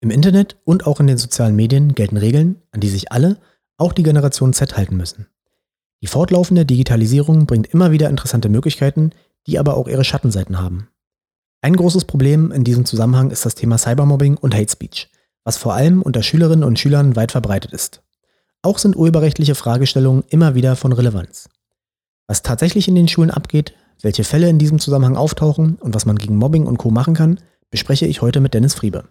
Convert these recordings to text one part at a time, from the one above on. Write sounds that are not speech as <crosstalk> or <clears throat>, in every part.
Im Internet und auch in den sozialen Medien gelten Regeln, an die sich alle, auch die Generation Z, halten müssen. Die fortlaufende Digitalisierung bringt immer wieder interessante Möglichkeiten, die aber auch ihre Schattenseiten haben. Ein großes Problem in diesem Zusammenhang ist das Thema Cybermobbing und Hate Speech, was vor allem unter Schülerinnen und Schülern weit verbreitet ist. Auch sind urheberrechtliche Fragestellungen immer wieder von Relevanz. Was tatsächlich in den Schulen abgeht, welche Fälle in diesem Zusammenhang auftauchen und was man gegen Mobbing und Co. machen kann, bespreche ich heute mit Dennis Friebe.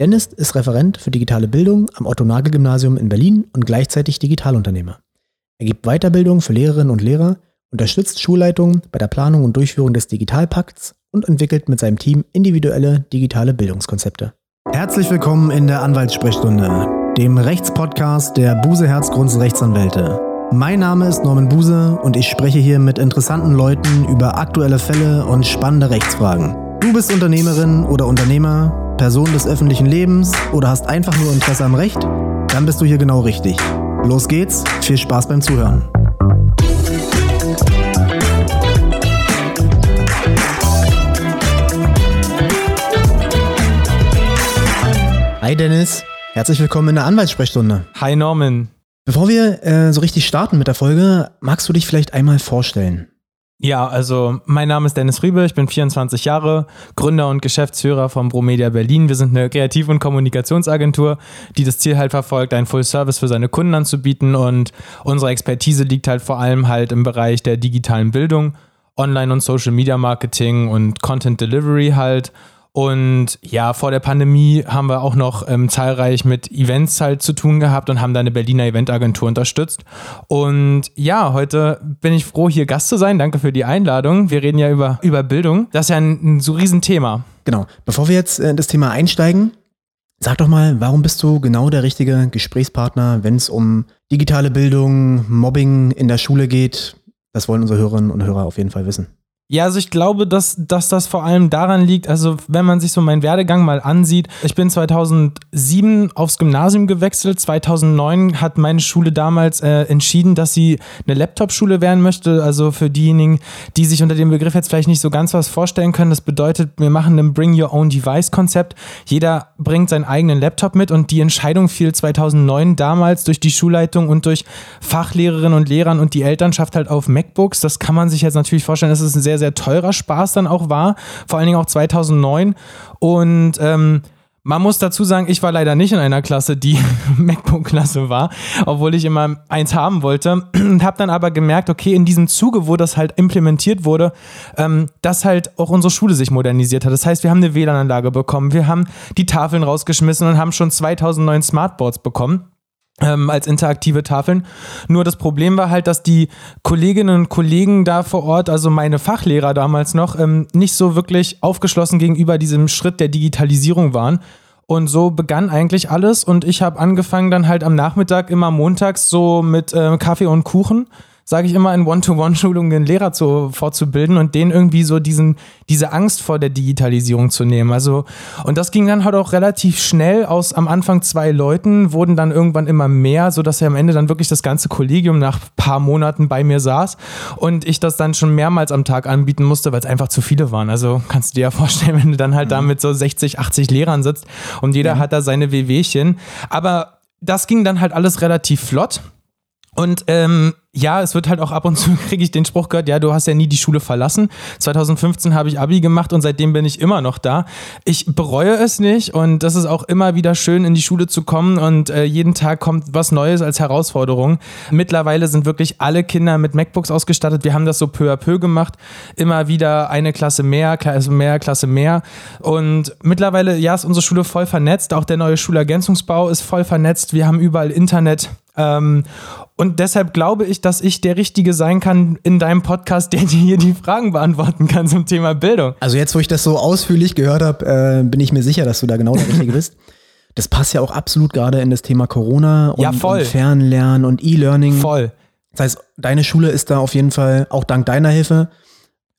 Dennis ist Referent für digitale Bildung am Otto-Nagel-Gymnasium in Berlin und gleichzeitig Digitalunternehmer. Er gibt Weiterbildung für Lehrerinnen und Lehrer, unterstützt Schulleitungen bei der Planung und Durchführung des Digitalpakts und entwickelt mit seinem Team individuelle digitale Bildungskonzepte. Herzlich willkommen in der Anwaltssprechstunde, dem Rechtspodcast der Buse Herzgrunds Rechtsanwälte. Mein Name ist Norman Buse und ich spreche hier mit interessanten Leuten über aktuelle Fälle und spannende Rechtsfragen. Du bist Unternehmerin oder Unternehmer, Person des öffentlichen Lebens oder hast einfach nur Interesse am Recht? Dann bist du hier genau richtig. Los geht's, viel Spaß beim Zuhören. Hi Dennis, herzlich willkommen in der Anwaltssprechstunde. Hi Norman. Bevor wir äh, so richtig starten mit der Folge, magst du dich vielleicht einmal vorstellen? Ja, also mein Name ist Dennis Friebe, ich bin 24 Jahre, Gründer und Geschäftsführer von Promedia Berlin. Wir sind eine Kreativ- und Kommunikationsagentur, die das Ziel halt verfolgt, einen Full Service für seine Kunden anzubieten und unsere Expertise liegt halt vor allem halt im Bereich der digitalen Bildung, Online- und Social Media Marketing und Content Delivery halt und ja, vor der Pandemie haben wir auch noch ähm, zahlreich mit Events halt zu tun gehabt und haben da eine Berliner Eventagentur unterstützt. Und ja, heute bin ich froh, hier Gast zu sein. Danke für die Einladung. Wir reden ja über, über Bildung. Das ist ja ein, ein so Riesenthema. Genau. Bevor wir jetzt in das Thema einsteigen, sag doch mal, warum bist du genau der richtige Gesprächspartner, wenn es um digitale Bildung, Mobbing in der Schule geht? Das wollen unsere Hörerinnen und Hörer auf jeden Fall wissen. Ja, also ich glaube, dass, dass das vor allem daran liegt, also wenn man sich so meinen Werdegang mal ansieht, ich bin 2007 aufs Gymnasium gewechselt, 2009 hat meine Schule damals äh, entschieden, dass sie eine Laptop-Schule werden möchte, also für diejenigen, die sich unter dem Begriff jetzt vielleicht nicht so ganz was vorstellen können, das bedeutet, wir machen ein Bring Your Own Device-Konzept, jeder bringt seinen eigenen Laptop mit und die Entscheidung fiel 2009 damals durch die Schulleitung und durch Fachlehrerinnen und Lehrern und die Elternschaft halt auf MacBooks, das kann man sich jetzt natürlich vorstellen, das ist ein sehr, sehr teurer Spaß dann auch war, vor allen Dingen auch 2009. Und ähm, man muss dazu sagen, ich war leider nicht in einer Klasse, die <laughs> MacBook-Klasse war, obwohl ich immer eins haben wollte. Und habe dann aber gemerkt, okay, in diesem Zuge, wo das halt implementiert wurde, ähm, dass halt auch unsere Schule sich modernisiert hat. Das heißt, wir haben eine WLAN-Anlage bekommen, wir haben die Tafeln rausgeschmissen und haben schon 2009 Smartboards bekommen ähm, als interaktive Tafeln. Nur das Problem war halt, dass die Kolleginnen und Kollegen da vor Ort, also meine Fachlehrer damals noch, ähm, nicht so wirklich aufgeschlossen gegenüber diesem Schritt der Digitalisierung waren. Und so begann eigentlich alles und ich habe angefangen dann halt am Nachmittag immer montags so mit äh, Kaffee und Kuchen sage ich immer, in One-to-One-Schulungen den Lehrer zu, fortzubilden und denen irgendwie so diesen, diese Angst vor der Digitalisierung zu nehmen. Also, und das ging dann halt auch relativ schnell aus am Anfang zwei Leuten, wurden dann irgendwann immer mehr, sodass ja am Ende dann wirklich das ganze Kollegium nach ein paar Monaten bei mir saß und ich das dann schon mehrmals am Tag anbieten musste, weil es einfach zu viele waren. Also kannst du dir ja <laughs> vorstellen, wenn du dann halt mhm. da mit so 60, 80 Lehrern sitzt und jeder mhm. hat da seine WWchen. Aber das ging dann halt alles relativ flott. Und ähm, ja, es wird halt auch ab und zu, <laughs> kriege ich den Spruch gehört, ja, du hast ja nie die Schule verlassen. 2015 habe ich Abi gemacht und seitdem bin ich immer noch da. Ich bereue es nicht und das ist auch immer wieder schön, in die Schule zu kommen und äh, jeden Tag kommt was Neues als Herausforderung. Mittlerweile sind wirklich alle Kinder mit MacBooks ausgestattet. Wir haben das so peu à peu gemacht. Immer wieder eine Klasse mehr, Klasse mehr, Klasse mehr. Und mittlerweile, ja, ist unsere Schule voll vernetzt. Auch der neue Schulergänzungsbau ist voll vernetzt. Wir haben überall Internet. Ähm, und deshalb glaube ich, dass ich der Richtige sein kann in deinem Podcast, der dir hier die Fragen beantworten kann zum Thema Bildung. Also jetzt, wo ich das so ausführlich gehört habe, äh, bin ich mir sicher, dass du da genau der Richtige bist. Das passt ja auch absolut gerade in das Thema Corona und, ja, und Fernlernen und E-Learning. Voll. Das heißt, deine Schule ist da auf jeden Fall auch dank deiner Hilfe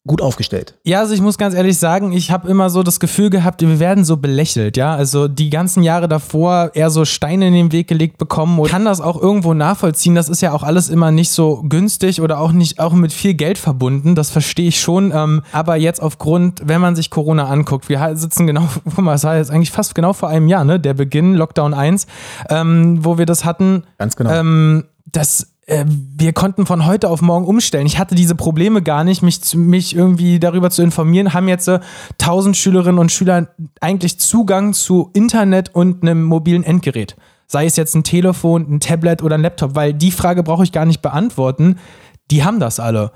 gut aufgestellt. Ja, also ich muss ganz ehrlich sagen, ich habe immer so das Gefühl gehabt, wir werden so belächelt, ja. Also die ganzen Jahre davor eher so Steine in den Weg gelegt bekommen und kann das auch irgendwo nachvollziehen. Das ist ja auch alles immer nicht so günstig oder auch nicht auch mit viel Geld verbunden. Das verstehe ich schon. Ähm, aber jetzt aufgrund, wenn man sich Corona anguckt, wir sitzen genau, <laughs> guck mal, es war jetzt eigentlich fast genau vor einem Jahr, ne? Der Beginn, Lockdown 1, ähm, wo wir das hatten. Ganz genau. Ähm, das wir konnten von heute auf morgen umstellen. Ich hatte diese Probleme gar nicht, mich, mich irgendwie darüber zu informieren. Haben jetzt äh, 1000 Schülerinnen und Schüler eigentlich Zugang zu Internet und einem mobilen Endgerät. Sei es jetzt ein Telefon, ein Tablet oder ein Laptop, weil die Frage brauche ich gar nicht beantworten. Die haben das alle.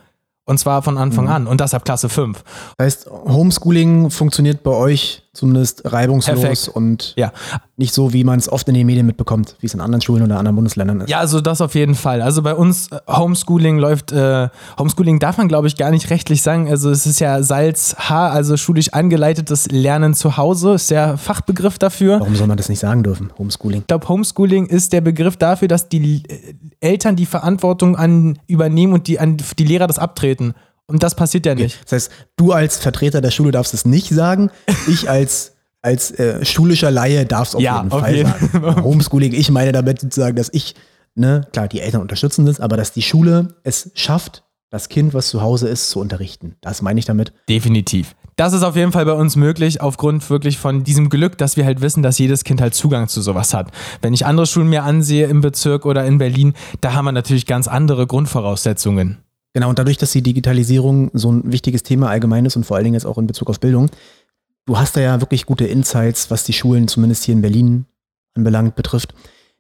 Und zwar von Anfang mhm. an und das ab Klasse 5. Das heißt, Homeschooling funktioniert bei euch zumindest reibungslos Perfekt. und ja. nicht so, wie man es oft in den Medien mitbekommt, wie es in anderen Schulen oder anderen Bundesländern ist. Ja, also das auf jeden Fall. Also bei uns äh, Homeschooling läuft, äh, Homeschooling darf man glaube ich gar nicht rechtlich sagen. Also es ist ja Salz H, also schulisch angeleitetes Lernen zu Hause, ist der Fachbegriff dafür. Warum soll man das nicht sagen dürfen, Homeschooling? Ich glaube, Homeschooling ist der Begriff dafür, dass die äh, Eltern die Verantwortung an übernehmen und die, an die Lehrer das abtreten. Und das passiert ja nicht. Das heißt, du als Vertreter der Schule darfst es nicht sagen. Ich als, als äh, schulischer Laie darf es auf ja, jeden Fall jeden. sagen. Homeschooling, ich meine damit sozusagen, dass ich, ne, klar, die Eltern unterstützen das, aber dass die Schule es schafft, das Kind, was zu Hause ist, zu unterrichten. Das meine ich damit. Definitiv. Das ist auf jeden Fall bei uns möglich, aufgrund wirklich von diesem Glück, dass wir halt wissen, dass jedes Kind halt Zugang zu sowas hat. Wenn ich andere Schulen mir ansehe im Bezirk oder in Berlin, da haben wir natürlich ganz andere Grundvoraussetzungen. Genau, und dadurch, dass die Digitalisierung so ein wichtiges Thema allgemein ist und vor allen Dingen jetzt auch in Bezug auf Bildung, du hast da ja wirklich gute Insights, was die Schulen zumindest hier in Berlin anbelangt betrifft.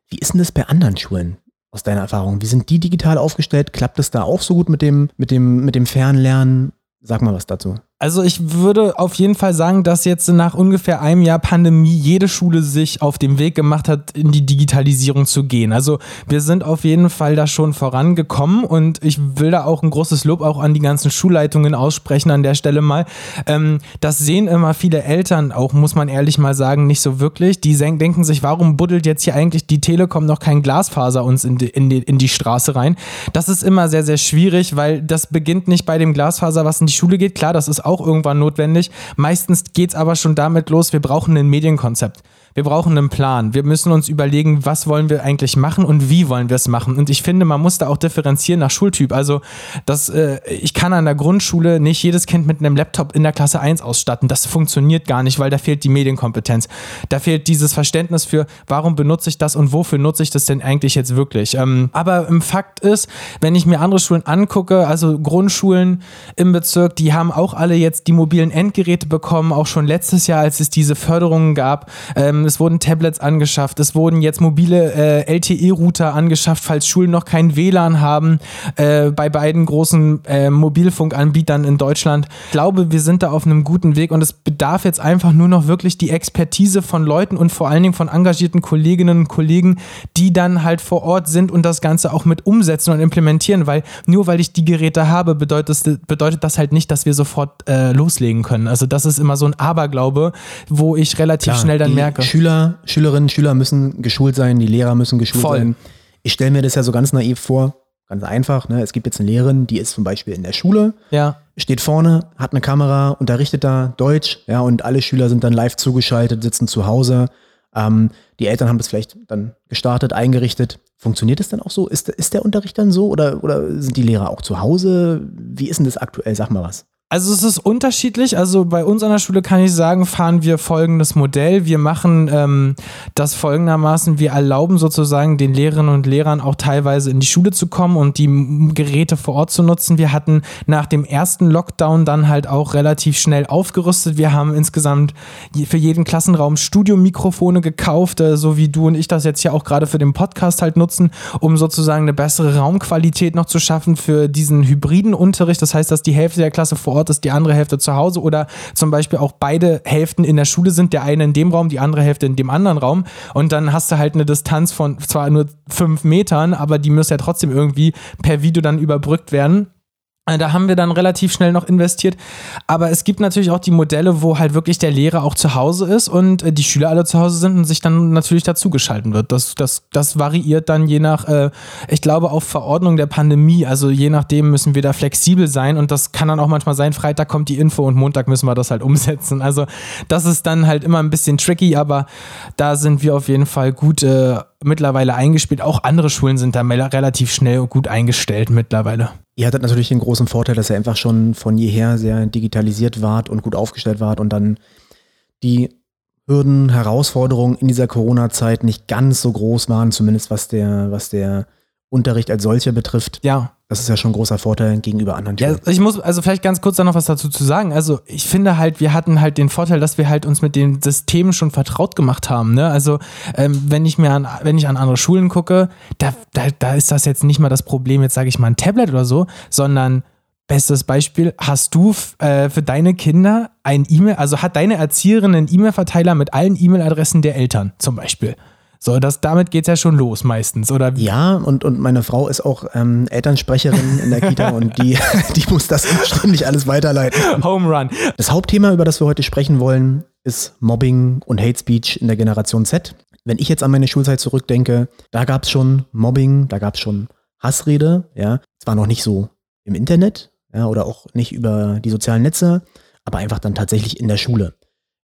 Wie ist denn das bei anderen Schulen aus deiner Erfahrung? Wie sind die digital aufgestellt? Klappt es da auch so gut mit dem, mit dem, mit dem Fernlernen? Sag mal was dazu. Also ich würde auf jeden Fall sagen, dass jetzt nach ungefähr einem Jahr Pandemie jede Schule sich auf den Weg gemacht hat, in die Digitalisierung zu gehen. Also wir sind auf jeden Fall da schon vorangekommen und ich will da auch ein großes Lob auch an die ganzen Schulleitungen aussprechen an der Stelle mal. Ähm, das sehen immer viele Eltern auch, muss man ehrlich mal sagen, nicht so wirklich. Die denken sich, warum buddelt jetzt hier eigentlich die Telekom noch kein Glasfaser uns in die, in die, in die Straße rein? Das ist immer sehr, sehr schwierig, weil das beginnt nicht bei dem Glasfaser, was in die Schule geht. Klar, das ist auch irgendwann notwendig. Meistens geht es aber schon damit los, wir brauchen ein Medienkonzept. Wir brauchen einen Plan. Wir müssen uns überlegen, was wollen wir eigentlich machen und wie wollen wir es machen. Und ich finde, man muss da auch differenzieren nach Schultyp. Also, das, äh, ich kann an der Grundschule nicht jedes Kind mit einem Laptop in der Klasse 1 ausstatten. Das funktioniert gar nicht, weil da fehlt die Medienkompetenz. Da fehlt dieses Verständnis für, warum benutze ich das und wofür nutze ich das denn eigentlich jetzt wirklich. Ähm, aber im Fakt ist, wenn ich mir andere Schulen angucke, also Grundschulen im Bezirk, die haben auch alle jetzt die mobilen Endgeräte bekommen, auch schon letztes Jahr, als es diese Förderungen gab. Ähm, es wurden Tablets angeschafft, es wurden jetzt mobile äh, LTE-Router angeschafft, falls Schulen noch kein WLAN haben, äh, bei beiden großen äh, Mobilfunkanbietern in Deutschland. Ich glaube, wir sind da auf einem guten Weg und es bedarf jetzt einfach nur noch wirklich die Expertise von Leuten und vor allen Dingen von engagierten Kolleginnen und Kollegen, die dann halt vor Ort sind und das Ganze auch mit umsetzen und implementieren, weil nur weil ich die Geräte habe, bedeutet das, bedeutet das halt nicht, dass wir sofort äh, loslegen können. Also das ist immer so ein Aberglaube, wo ich relativ Klar, schnell dann merke. Schüler, Schülerinnen, Schüler müssen geschult sein, die Lehrer müssen geschult Voll. sein. Ich stelle mir das ja so ganz naiv vor, ganz einfach. Ne? Es gibt jetzt eine Lehrerin, die ist zum Beispiel in der Schule, ja. steht vorne, hat eine Kamera, unterrichtet da Deutsch, ja, und alle Schüler sind dann live zugeschaltet, sitzen zu Hause. Ähm, die Eltern haben das vielleicht dann gestartet, eingerichtet. Funktioniert das dann auch so? Ist, ist der Unterricht dann so oder, oder sind die Lehrer auch zu Hause? Wie ist denn das aktuell? Sag mal was. Also es ist unterschiedlich. Also bei uns an der Schule kann ich sagen, fahren wir folgendes Modell. Wir machen ähm, das folgendermaßen, wir erlauben sozusagen den Lehrerinnen und Lehrern auch teilweise in die Schule zu kommen und die Geräte vor Ort zu nutzen. Wir hatten nach dem ersten Lockdown dann halt auch relativ schnell aufgerüstet. Wir haben insgesamt für jeden Klassenraum Studiomikrofone gekauft, äh, so wie du und ich das jetzt ja auch gerade für den Podcast halt nutzen, um sozusagen eine bessere Raumqualität noch zu schaffen für diesen hybriden Unterricht. Das heißt, dass die Hälfte der Klasse vor Ort ist, die andere Hälfte zu Hause oder zum Beispiel auch beide Hälften in der Schule sind, der eine in dem Raum, die andere Hälfte in dem anderen Raum und dann hast du halt eine Distanz von zwar nur fünf Metern, aber die muss ja trotzdem irgendwie per Video dann überbrückt werden. Äh, Da haben wir dann relativ schnell noch investiert. Aber es gibt natürlich auch die Modelle, wo halt wirklich der Lehrer auch zu Hause ist und äh, die Schüler alle zu Hause sind und sich dann natürlich dazugeschalten wird. Das, das, das variiert dann je nach, äh, ich glaube, auf Verordnung der Pandemie. Also je nachdem müssen wir da flexibel sein und das kann dann auch manchmal sein, Freitag kommt die Info und Montag müssen wir das halt umsetzen. Also das ist dann halt immer ein bisschen tricky, aber da sind wir auf jeden Fall gut äh, mittlerweile eingespielt. Auch andere Schulen sind da relativ schnell und gut eingestellt mittlerweile. Ihr hattet natürlich den großen Vorteil, dass ihr einfach schon von jeher sehr digitalisiert wart und gut aufgestellt wart und dann die Hürden, Herausforderungen in dieser Corona-Zeit nicht ganz so groß waren, zumindest was der, was der Unterricht als solcher betrifft. Ja, Das ist ja schon ein großer Vorteil gegenüber anderen Ja, Schulen. ich muss also vielleicht ganz kurz da noch was dazu zu sagen. Also ich finde halt, wir hatten halt den Vorteil, dass wir halt uns mit den Systemen schon vertraut gemacht haben. Ne? Also ähm, wenn ich mir an, wenn ich an andere Schulen gucke, da, da, da ist das jetzt nicht mal das Problem, jetzt sage ich mal ein Tablet oder so, sondern bestes Beispiel, hast du äh, für deine Kinder ein E-Mail, also hat deine Erzieherin einen E-Mail-Verteiler mit allen E-Mail-Adressen der Eltern zum Beispiel. So, das, damit geht's ja schon los meistens, oder? Ja, und, und meine Frau ist auch ähm, Elternsprecherin in der Kita und die, <laughs> die muss das ständig alles weiterleiten. Home Run. Das Hauptthema, über das wir heute sprechen wollen, ist Mobbing und Hate Speech in der Generation Z. Wenn ich jetzt an meine Schulzeit zurückdenke, da gab es schon Mobbing, da gab es schon Hassrede, ja. Zwar noch nicht so im Internet, ja, oder auch nicht über die sozialen Netze, aber einfach dann tatsächlich in der Schule.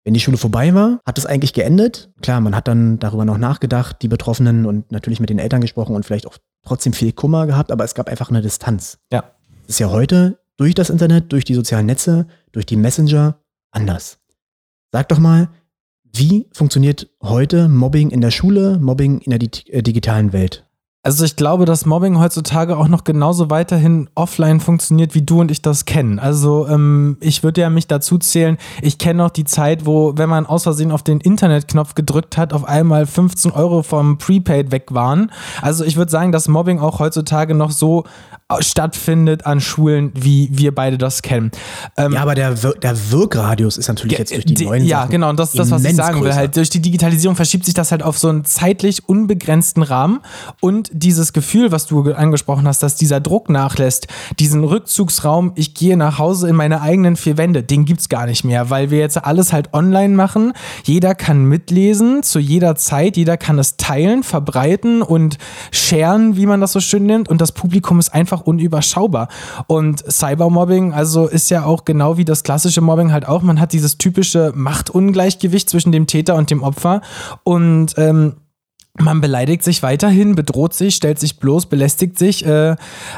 Wenn die Schule vorbei war, hat es eigentlich geendet. Klar, man hat dann darüber noch nachgedacht, die Betroffenen und natürlich mit den Eltern gesprochen und vielleicht auch trotzdem viel Kummer gehabt, aber es gab einfach eine Distanz. Ja. Das ist ja heute durch das Internet, durch die sozialen Netze, durch die Messenger anders. Sag doch mal, wie funktioniert heute Mobbing in der Schule, Mobbing in der äh, digitalen Welt? Also ich glaube, dass Mobbing heutzutage auch noch genauso weiterhin offline funktioniert, wie du und ich das kennen. Also ähm, ich würde ja mich dazu zählen, ich kenne noch die Zeit, wo, wenn man aus Versehen auf den Internetknopf gedrückt hat, auf einmal 15 Euro vom Prepaid weg waren. Also ich würde sagen, dass Mobbing auch heutzutage noch so stattfindet an Schulen, wie wir beide das kennen. Ähm, Ja, aber der, Wir der Wirkradius ist natürlich jetzt durch die Die- neuen Ja, Sachen genau, und das ist das, was ich sagen will. größer. Halt, durch die Digitalisierung verschiebt sich das halt auf so einen zeitlich unbegrenzten Rahmen und dieses Gefühl, was du ge- angesprochen hast, dass dieser Druck nachlässt, diesen Rückzugsraum, ich gehe nach Hause in meine eigenen vier Wände, den gibt's gar nicht mehr, weil wir jetzt alles halt online machen. Jeder kann mitlesen zu jeder Zeit, jeder kann es teilen, verbreiten und sharen, wie man das so schön nennt und das Publikum ist einfach unüberschaubar. Und Cybermobbing, also ist ja auch genau wie das klassische Mobbing halt auch, man hat dieses typische Machtungleichgewicht zwischen dem Täter und dem Opfer. Und ähm, man beleidigt sich weiterhin, bedroht sich, stellt sich bloß, belästigt sich äh,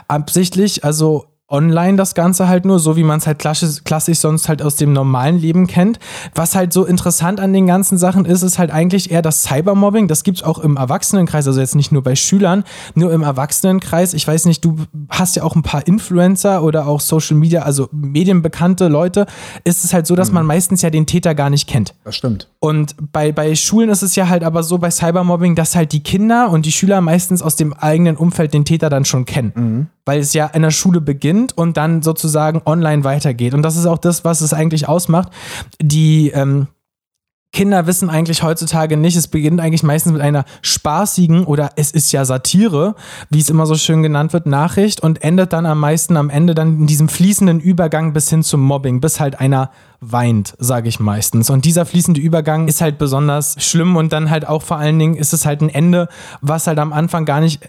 absichtlich, also online das Ganze halt nur, so wie man es halt klassisch, klassisch sonst halt aus dem normalen Leben kennt. Was halt so interessant an den ganzen Sachen ist, ist halt eigentlich eher das Cybermobbing. Das gibt es auch im Erwachsenenkreis, also jetzt nicht nur bei Schülern, nur im Erwachsenenkreis. Ich weiß nicht, du hast ja auch ein paar Influencer oder auch Social Media, also medienbekannte Leute. Ist es halt so, dass man meistens ja den Täter gar nicht kennt. Das stimmt. Und bei, bei Schulen ist es ja halt aber so bei Cybermobbing, dass halt die Kinder und die Schüler meistens aus dem eigenen Umfeld den Täter dann schon kennen. Weil es ja in der Schule beginnt und dann sozusagen online weitergeht. Und das ist auch das, was es eigentlich ausmacht. Die ähm, Kinder wissen eigentlich heutzutage nicht, es beginnt eigentlich meistens mit einer spaßigen oder es ist ja Satire, wie es immer so schön genannt wird, Nachricht und endet dann am meisten am Ende dann in diesem fließenden Übergang bis hin zum Mobbing, bis halt einer weint, sage ich meistens. Und dieser fließende Übergang ist halt besonders schlimm und dann halt auch vor allen Dingen ist es halt ein Ende, was halt am Anfang gar nicht,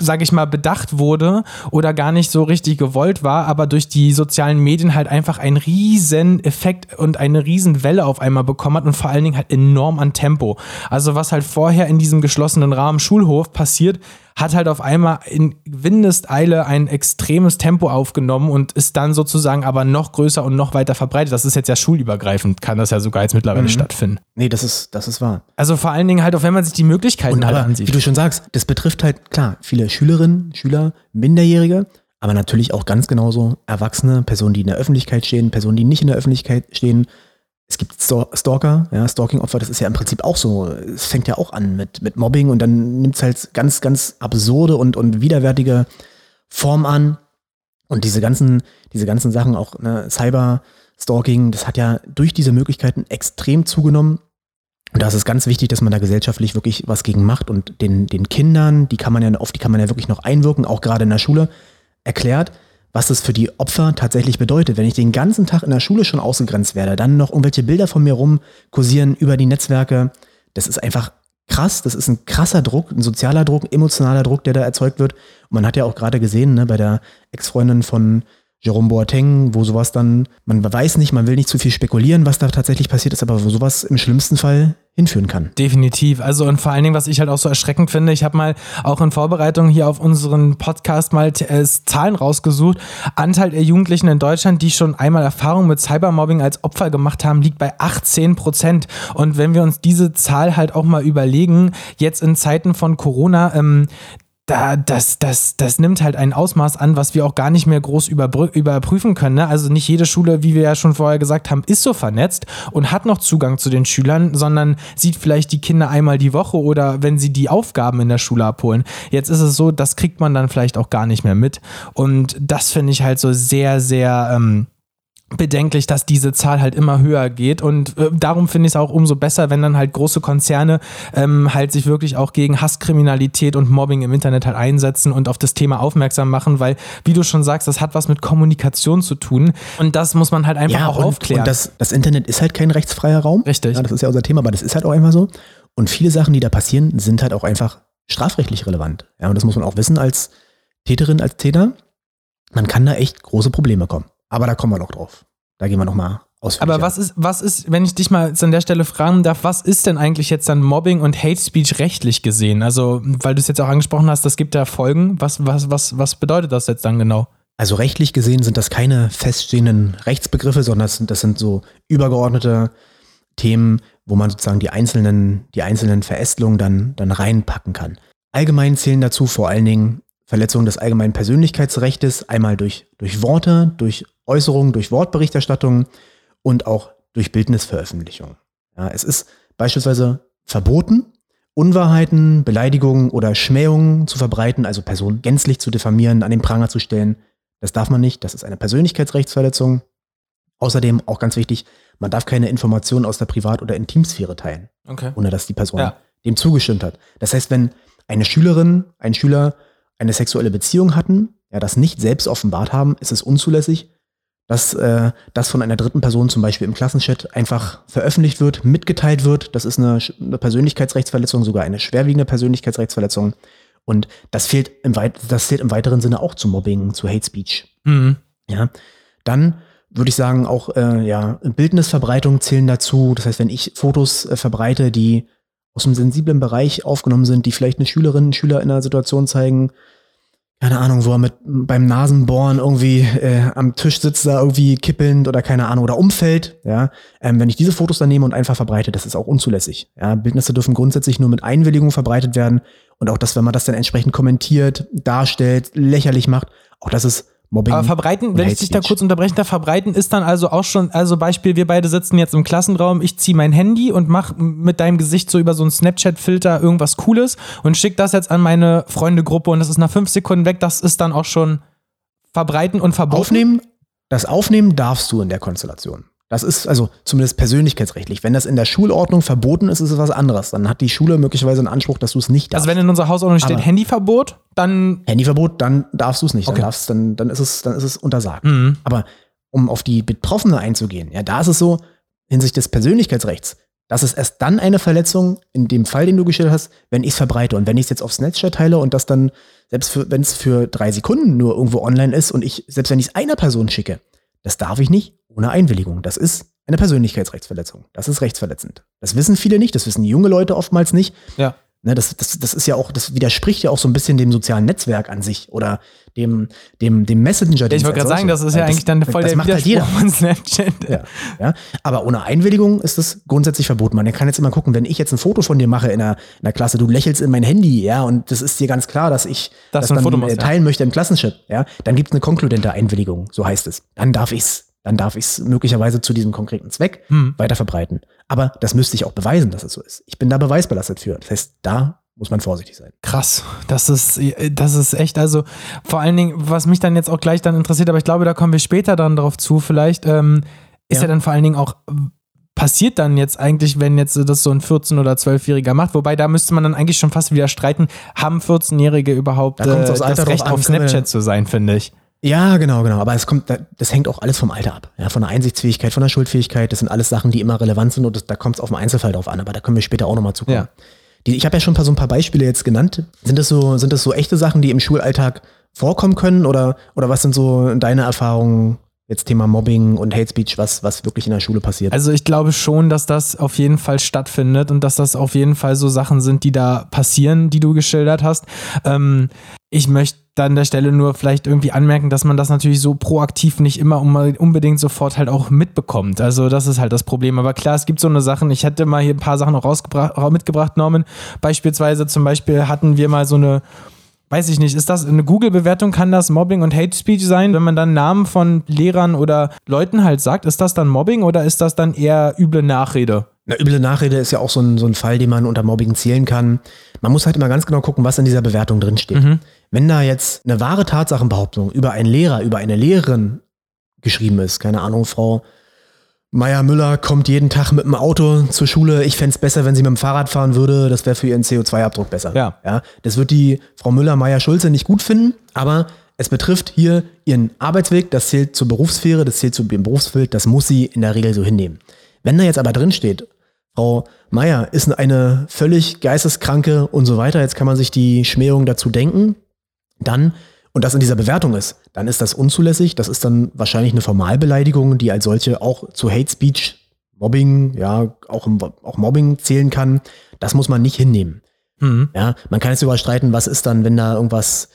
sage ich mal, bedacht wurde oder gar nicht so richtig gewollt war, aber durch die sozialen Medien halt einfach einen riesen Effekt und eine riesen Welle auf einmal bekommen hat und vor allen Dingen halt enorm an Tempo. Also was halt vorher in diesem geschlossenen Rahmen Schulhof passiert, hat halt auf einmal in Windeseile ein extremes Tempo aufgenommen und ist dann sozusagen aber noch größer und noch weiter verbreitet. Das ist jetzt ja schulübergreifend, kann das ja sogar jetzt mittlerweile stattfinden. Nee, das ist, das ist wahr. Also vor allen Dingen halt auch, wenn man sich die Möglichkeiten Und halt aber, wie ansieht. du schon sagst, das betrifft halt, klar, viele Schülerinnen, Schüler, Minderjährige, aber natürlich auch ganz genauso Erwachsene, Personen, die in der Öffentlichkeit stehen, Personen, die nicht in der Öffentlichkeit stehen. Es gibt Stalker, ja, Stalking-Opfer, das ist ja im Prinzip auch so. Es fängt ja auch an mit, mit Mobbing und dann nimmt es halt ganz, ganz absurde und, und widerwärtige Form an. Und diese ganzen, diese ganzen Sachen, auch ne, Cyber-Stalking, das hat ja durch diese Möglichkeiten extrem zugenommen. Und da ist es ganz wichtig, dass man da gesellschaftlich wirklich was gegen macht und den, den Kindern, die kann man ja, auf die kann man ja wirklich noch einwirken, auch gerade in der Schule, erklärt, was das für die Opfer tatsächlich bedeutet. Wenn ich den ganzen Tag in der Schule schon ausgegrenzt werde, dann noch irgendwelche Bilder von mir rum kursieren über die Netzwerke, das ist einfach krass. Das ist ein krasser Druck, ein sozialer Druck, ein emotionaler Druck, der da erzeugt wird. Und man hat ja auch gerade gesehen, ne, bei der Ex-Freundin von Jerome Boateng, wo sowas dann, man weiß nicht, man will nicht zu viel spekulieren, was da tatsächlich passiert ist, aber wo sowas im schlimmsten Fall hinführen kann. Definitiv. Also und vor allen Dingen, was ich halt auch so erschreckend finde, ich habe mal auch in Vorbereitung hier auf unseren Podcast mal äh, Zahlen rausgesucht. Anteil der Jugendlichen in Deutschland, die schon einmal Erfahrung mit Cybermobbing als Opfer gemacht haben, liegt bei 18 Prozent. Und wenn wir uns diese Zahl halt auch mal überlegen, jetzt in Zeiten von Corona, ähm, da, das, das, das nimmt halt ein Ausmaß an, was wir auch gar nicht mehr groß überprüfen können. Ne? Also nicht jede Schule, wie wir ja schon vorher gesagt haben, ist so vernetzt und hat noch Zugang zu den Schülern, sondern sieht vielleicht die Kinder einmal die Woche oder wenn sie die Aufgaben in der Schule abholen. Jetzt ist es so, das kriegt man dann vielleicht auch gar nicht mehr mit. Und das finde ich halt so sehr, sehr ähm, bedenklich, dass diese Zahl halt immer höher geht und äh, darum finde ich es auch umso besser, wenn dann halt große Konzerne ähm, halt sich wirklich auch gegen Hasskriminalität und Mobbing im Internet halt einsetzen und auf das Thema aufmerksam machen, weil wie du schon sagst, das hat was mit Kommunikation zu tun und das muss man halt einfach ja, auch und, aufklären. Und das, das Internet ist halt kein rechtsfreier Raum. Richtig. Ja, das ist ja unser Thema, aber das ist halt auch einfach so. Und viele Sachen, die da passieren, sind halt auch einfach strafrechtlich relevant. Ja, und das muss man auch wissen als Täterin, als Täter. Man kann da echt große Probleme kommen. Aber da kommen wir noch drauf. Da gehen wir noch mal aber was ist, was ist, wenn ich dich mal an der Stelle fragen darf, was ist denn eigentlich jetzt dann Mobbing und Hate Speech rechtlich gesehen? Also, weil du es jetzt auch angesprochen hast, das gibt ja Folgen. Was, was, was, was bedeutet das jetzt dann genau? Also rechtlich gesehen sind das keine feststehenden Rechtsbegriffe, sondern das sind, das sind so übergeordnete Themen, wo man sozusagen die einzelnen, die einzelnen Verästelungen dann, dann reinpacken kann. Allgemein zählen dazu vor allen Dingen Verletzungen des allgemeinen Persönlichkeitsrechts, einmal durch, durch Worte, durch Äußerungen, durch Wortberichterstattung und auch durch Bildnisveröffentlichung. Ja, es ist beispielsweise verboten, Unwahrheiten, Beleidigungen oder Schmähungen zu verbreiten, also Personen gänzlich zu diffamieren, an den Pranger zu stellen. Das darf man nicht, das ist eine Persönlichkeitsrechtsverletzung. Außerdem, auch ganz wichtig, man darf keine Informationen aus der Privat- oder Intimsphäre teilen, okay. ohne dass die Person ja. dem zugestimmt hat. Das heißt, wenn eine Schülerin, ein Schüler eine sexuelle Beziehung hatten, ja, das nicht selbst offenbart haben, ist es unzulässig, dass äh, das von einer dritten Person zum Beispiel im Klassenchat einfach veröffentlicht wird, mitgeteilt wird. Das ist eine, eine Persönlichkeitsrechtsverletzung, sogar eine schwerwiegende Persönlichkeitsrechtsverletzung. Und das fehlt im, Weit das zählt im weiteren Sinne auch zu Mobbing, zu Hate Speech. Mhm. Ja, dann würde ich sagen, auch äh, ja, Bildnisverbreitung zählen dazu. Das heißt, wenn ich Fotos äh, verbreite, die aus einem sensiblen Bereich aufgenommen sind, die vielleicht eine Schülerin, Schüler in einer Situation zeigen, keine Ahnung, er mit beim Nasenbohren irgendwie äh, am Tisch sitzt, da irgendwie kippelnd oder keine Ahnung, oder umfällt, ja. Ähm, wenn ich diese Fotos dann nehme und einfach verbreite, das ist auch unzulässig. Ja, Bildnisse dürfen grundsätzlich nur mit Einwilligung verbreitet werden und auch das, wenn man das dann entsprechend kommentiert, darstellt, lächerlich macht, auch das ist Mobbing. Aber verbreiten, wenn ich dich da kurz unterbrechen darf, verbreiten ist dann also auch schon, also Beispiel, wir beide sitzen jetzt im Klassenraum, ich ziehe mein Handy und mach mit deinem Gesicht so über so einen Snapchat-Filter irgendwas Cooles und schick das jetzt an meine Freundegruppe und das ist nach fünf Sekunden weg, das ist dann auch schon verbreiten und verboten. Aufnehmen, das Aufnehmen darfst du in der Konstellation. Das ist also zumindest persönlichkeitsrechtlich. Wenn das in der Schulordnung verboten ist, ist es was anderes. Dann hat die Schule möglicherweise einen Anspruch, dass du es nicht darfst. Also wenn in unserer Hausordnung steht Aber Handyverbot, dann. Handyverbot, dann darfst du es nicht. Okay. Dann, darfst, dann, dann, ist es, dann ist es untersagt. Mhm. Aber um auf die Betroffene einzugehen, ja, da ist es so, hinsichtlich des Persönlichkeitsrechts, das ist erst dann eine Verletzung, in dem Fall, den du gestellt hast, wenn ich es verbreite. Und wenn ich es jetzt aufs Snapchat teile und das dann, selbst wenn es für drei Sekunden nur irgendwo online ist und ich, selbst wenn ich es einer Person schicke, das darf ich nicht ohne Einwilligung. Das ist eine Persönlichkeitsrechtsverletzung. Das ist rechtsverletzend. Das wissen viele nicht, das wissen junge Leute oftmals nicht. Ja. Ne, das, das, das ist ja auch, das widerspricht ja auch so ein bisschen dem sozialen Netzwerk an sich oder dem, dem, dem Messenger. Ich wollte gerade sagen, das ist ja eigentlich dann voll das der macht halt jeder. von Snapchat. Ja, ja. Aber ohne Einwilligung ist das grundsätzlich verboten. Man kann jetzt immer gucken, wenn ich jetzt ein Foto von dir mache in der, in der Klasse, du lächelst in mein Handy, ja, und das ist dir ganz klar, dass ich das, das dann machst, teilen ja. möchte im Klassenchip, ja, dann gibt es eine konkludente Einwilligung, so heißt es. Dann darf ich's dann darf ich es möglicherweise zu diesem konkreten Zweck hm. weiter verbreiten. Aber das müsste ich auch beweisen, dass es so ist. Ich bin da beweisbelastet für. Das heißt, da muss man vorsichtig sein. Krass, das ist, das ist echt, also vor allen Dingen, was mich dann jetzt auch gleich dann interessiert, aber ich glaube, da kommen wir später dann drauf zu, vielleicht, ähm, ist ja. ja dann vor allen Dingen auch passiert dann jetzt eigentlich, wenn jetzt das so ein 14- oder 12-Jähriger macht? Wobei da müsste man dann eigentlich schon fast wieder streiten, haben 14-Jährige überhaupt da äh, das Recht an, auf Snapchat zu sein, finde ich. Ja, genau, genau. Aber es kommt, das hängt auch alles vom Alter ab. Ja, von der Einsichtsfähigkeit, von der Schuldfähigkeit. Das sind alles Sachen, die immer relevant sind und das, da kommt es auf den Einzelfall drauf an. Aber da können wir später auch nochmal zukommen. Ja. Die, ich habe ja schon ein paar, so ein paar Beispiele jetzt genannt. Sind das so, sind das so echte Sachen, die im Schulalltag vorkommen können? Oder, oder was sind so deine Erfahrungen jetzt Thema Mobbing und Hate Speech, was, was wirklich in der Schule passiert? Also ich glaube schon, dass das auf jeden Fall stattfindet und dass das auf jeden Fall so Sachen sind, die da passieren, die du geschildert hast. Ähm, ich möchte an der Stelle nur vielleicht irgendwie anmerken, dass man das natürlich so proaktiv nicht immer unbedingt sofort halt auch mitbekommt. Also das ist halt das Problem. Aber klar, es gibt so eine Sachen, ich hätte mal hier ein paar Sachen noch rausgebracht, mitgebracht, Norman. Beispielsweise zum Beispiel hatten wir mal so eine weiß ich nicht, ist das eine Google-Bewertung, kann das Mobbing und Hate Speech sein? Wenn man dann Namen von Lehrern oder Leuten halt sagt, ist das dann Mobbing oder ist das dann eher üble Nachrede? Na, üble Nachrede ist ja auch so ein, so ein Fall, den man unter Mobbing zählen kann. Man muss halt immer ganz genau gucken, was in dieser Bewertung drinsteht. Mhm. Wenn da jetzt eine wahre Tatsachenbehauptung über einen Lehrer, über eine Lehrerin geschrieben ist, keine Ahnung, Frau Meier Müller kommt jeden Tag mit dem Auto zur Schule. Ich fände es besser, wenn sie mit dem Fahrrad fahren würde. Das wäre für ihren CO2-Abdruck besser. Ja. ja. Das wird die Frau Müller, Meier, Schulze nicht gut finden, aber es betrifft hier ihren Arbeitsweg. Das zählt zur Berufssphäre, das zählt zu dem Berufsbild. Das muss sie in der Regel so hinnehmen. Wenn da jetzt aber drin steht, Frau Meier ist eine völlig geisteskranke und so weiter, jetzt kann man sich die Schmähung dazu denken, dann und das in dieser Bewertung ist, dann ist das unzulässig. Das ist dann wahrscheinlich eine Formalbeleidigung, die als solche auch zu Hate Speech, Mobbing, ja, auch, auch Mobbing zählen kann. Das muss man nicht hinnehmen. Mhm. Ja, man kann jetzt überstreiten, was ist dann, wenn da irgendwas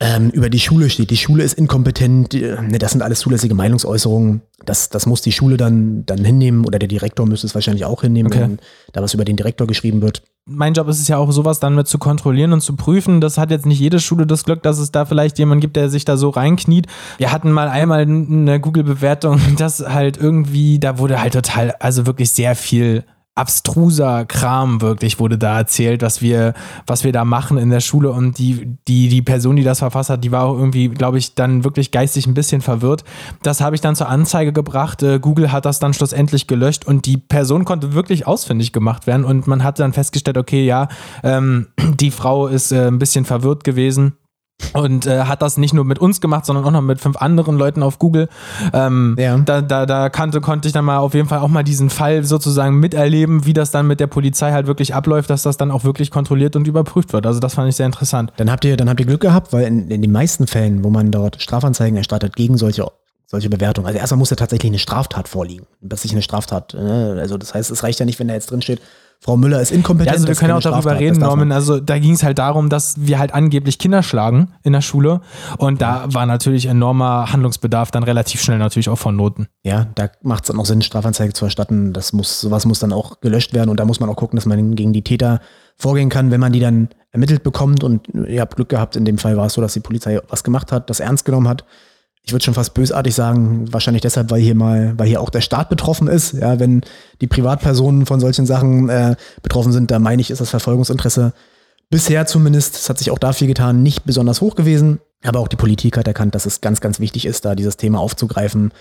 ähm, über die Schule steht. Die Schule ist inkompetent. Ne, das sind alles zulässige Meinungsäußerungen. Das, das muss die Schule dann, dann hinnehmen oder der Direktor müsste es wahrscheinlich auch hinnehmen, okay. wenn da was über den Direktor geschrieben wird. Mein Job ist es ja auch, sowas dann mit zu kontrollieren und zu prüfen. Das hat jetzt nicht jede Schule das Glück, dass es da vielleicht jemand gibt, der sich da so reinkniet. Wir hatten mal einmal eine Google-Bewertung, <laughs> dass halt irgendwie, da wurde halt total, also wirklich sehr viel abstruser Kram wirklich wurde da erzählt, was wir, was wir da machen in der Schule und die, die, die Person, die das verfasst hat, die war irgendwie, glaube ich, dann wirklich geistig ein bisschen verwirrt. Das habe ich dann zur Anzeige gebracht. Äh, Google hat das dann schlussendlich gelöscht und die Person konnte wirklich ausfindig gemacht werden und man hat dann festgestellt, okay, ja, ähm, <clears throat> die Frau ist äh, ein bisschen verwirrt gewesen und äh, hat das nicht nur mit uns gemacht, sondern auch noch mit fünf anderen Leuten auf Google. Ähm, ja. Da, da, da kannte, konnte ich dann mal auf jeden Fall auch mal diesen Fall sozusagen miterleben, wie das dann mit der Polizei halt wirklich abläuft, dass das dann auch wirklich kontrolliert und überprüft wird. Also das fand ich sehr interessant. Dann habt ihr, dann habt ihr Glück gehabt, weil in, in den meisten Fällen, wo man dort Strafanzeigen erstattet gegen solche solche Bewertungen. Also erstmal muss ja tatsächlich eine Straftat vorliegen, dass sich eine Straftat. Ne? Also das heißt, es reicht ja nicht, wenn da jetzt drin steht, Frau Müller ist inkompetent. Ja, also wir können auch darüber Straftat, reden, Norman. Also da ging es halt darum, dass wir halt angeblich Kinder schlagen in der Schule. Und da war natürlich enormer Handlungsbedarf dann relativ schnell natürlich auch von Noten. Ja, da macht es dann auch Sinn, Strafanzeige zu erstatten. Das muss, sowas muss dann auch gelöscht werden und da muss man auch gucken, dass man gegen die Täter vorgehen kann, wenn man die dann ermittelt bekommt. Und ihr habt Glück gehabt, in dem Fall war es so, dass die Polizei was gemacht hat, das ernst genommen hat ich würde schon fast bösartig sagen, wahrscheinlich deshalb, weil hier mal, weil hier auch der Staat betroffen ist. Ja, wenn die Privatpersonen von solchen Sachen äh, betroffen sind, da meine ich, ist das Verfolgungsinteresse bisher zumindest, es hat sich auch da viel getan, nicht besonders hoch gewesen. Aber auch die Politik hat erkannt, dass es ganz, ganz wichtig ist, da dieses Thema aufzugreifen,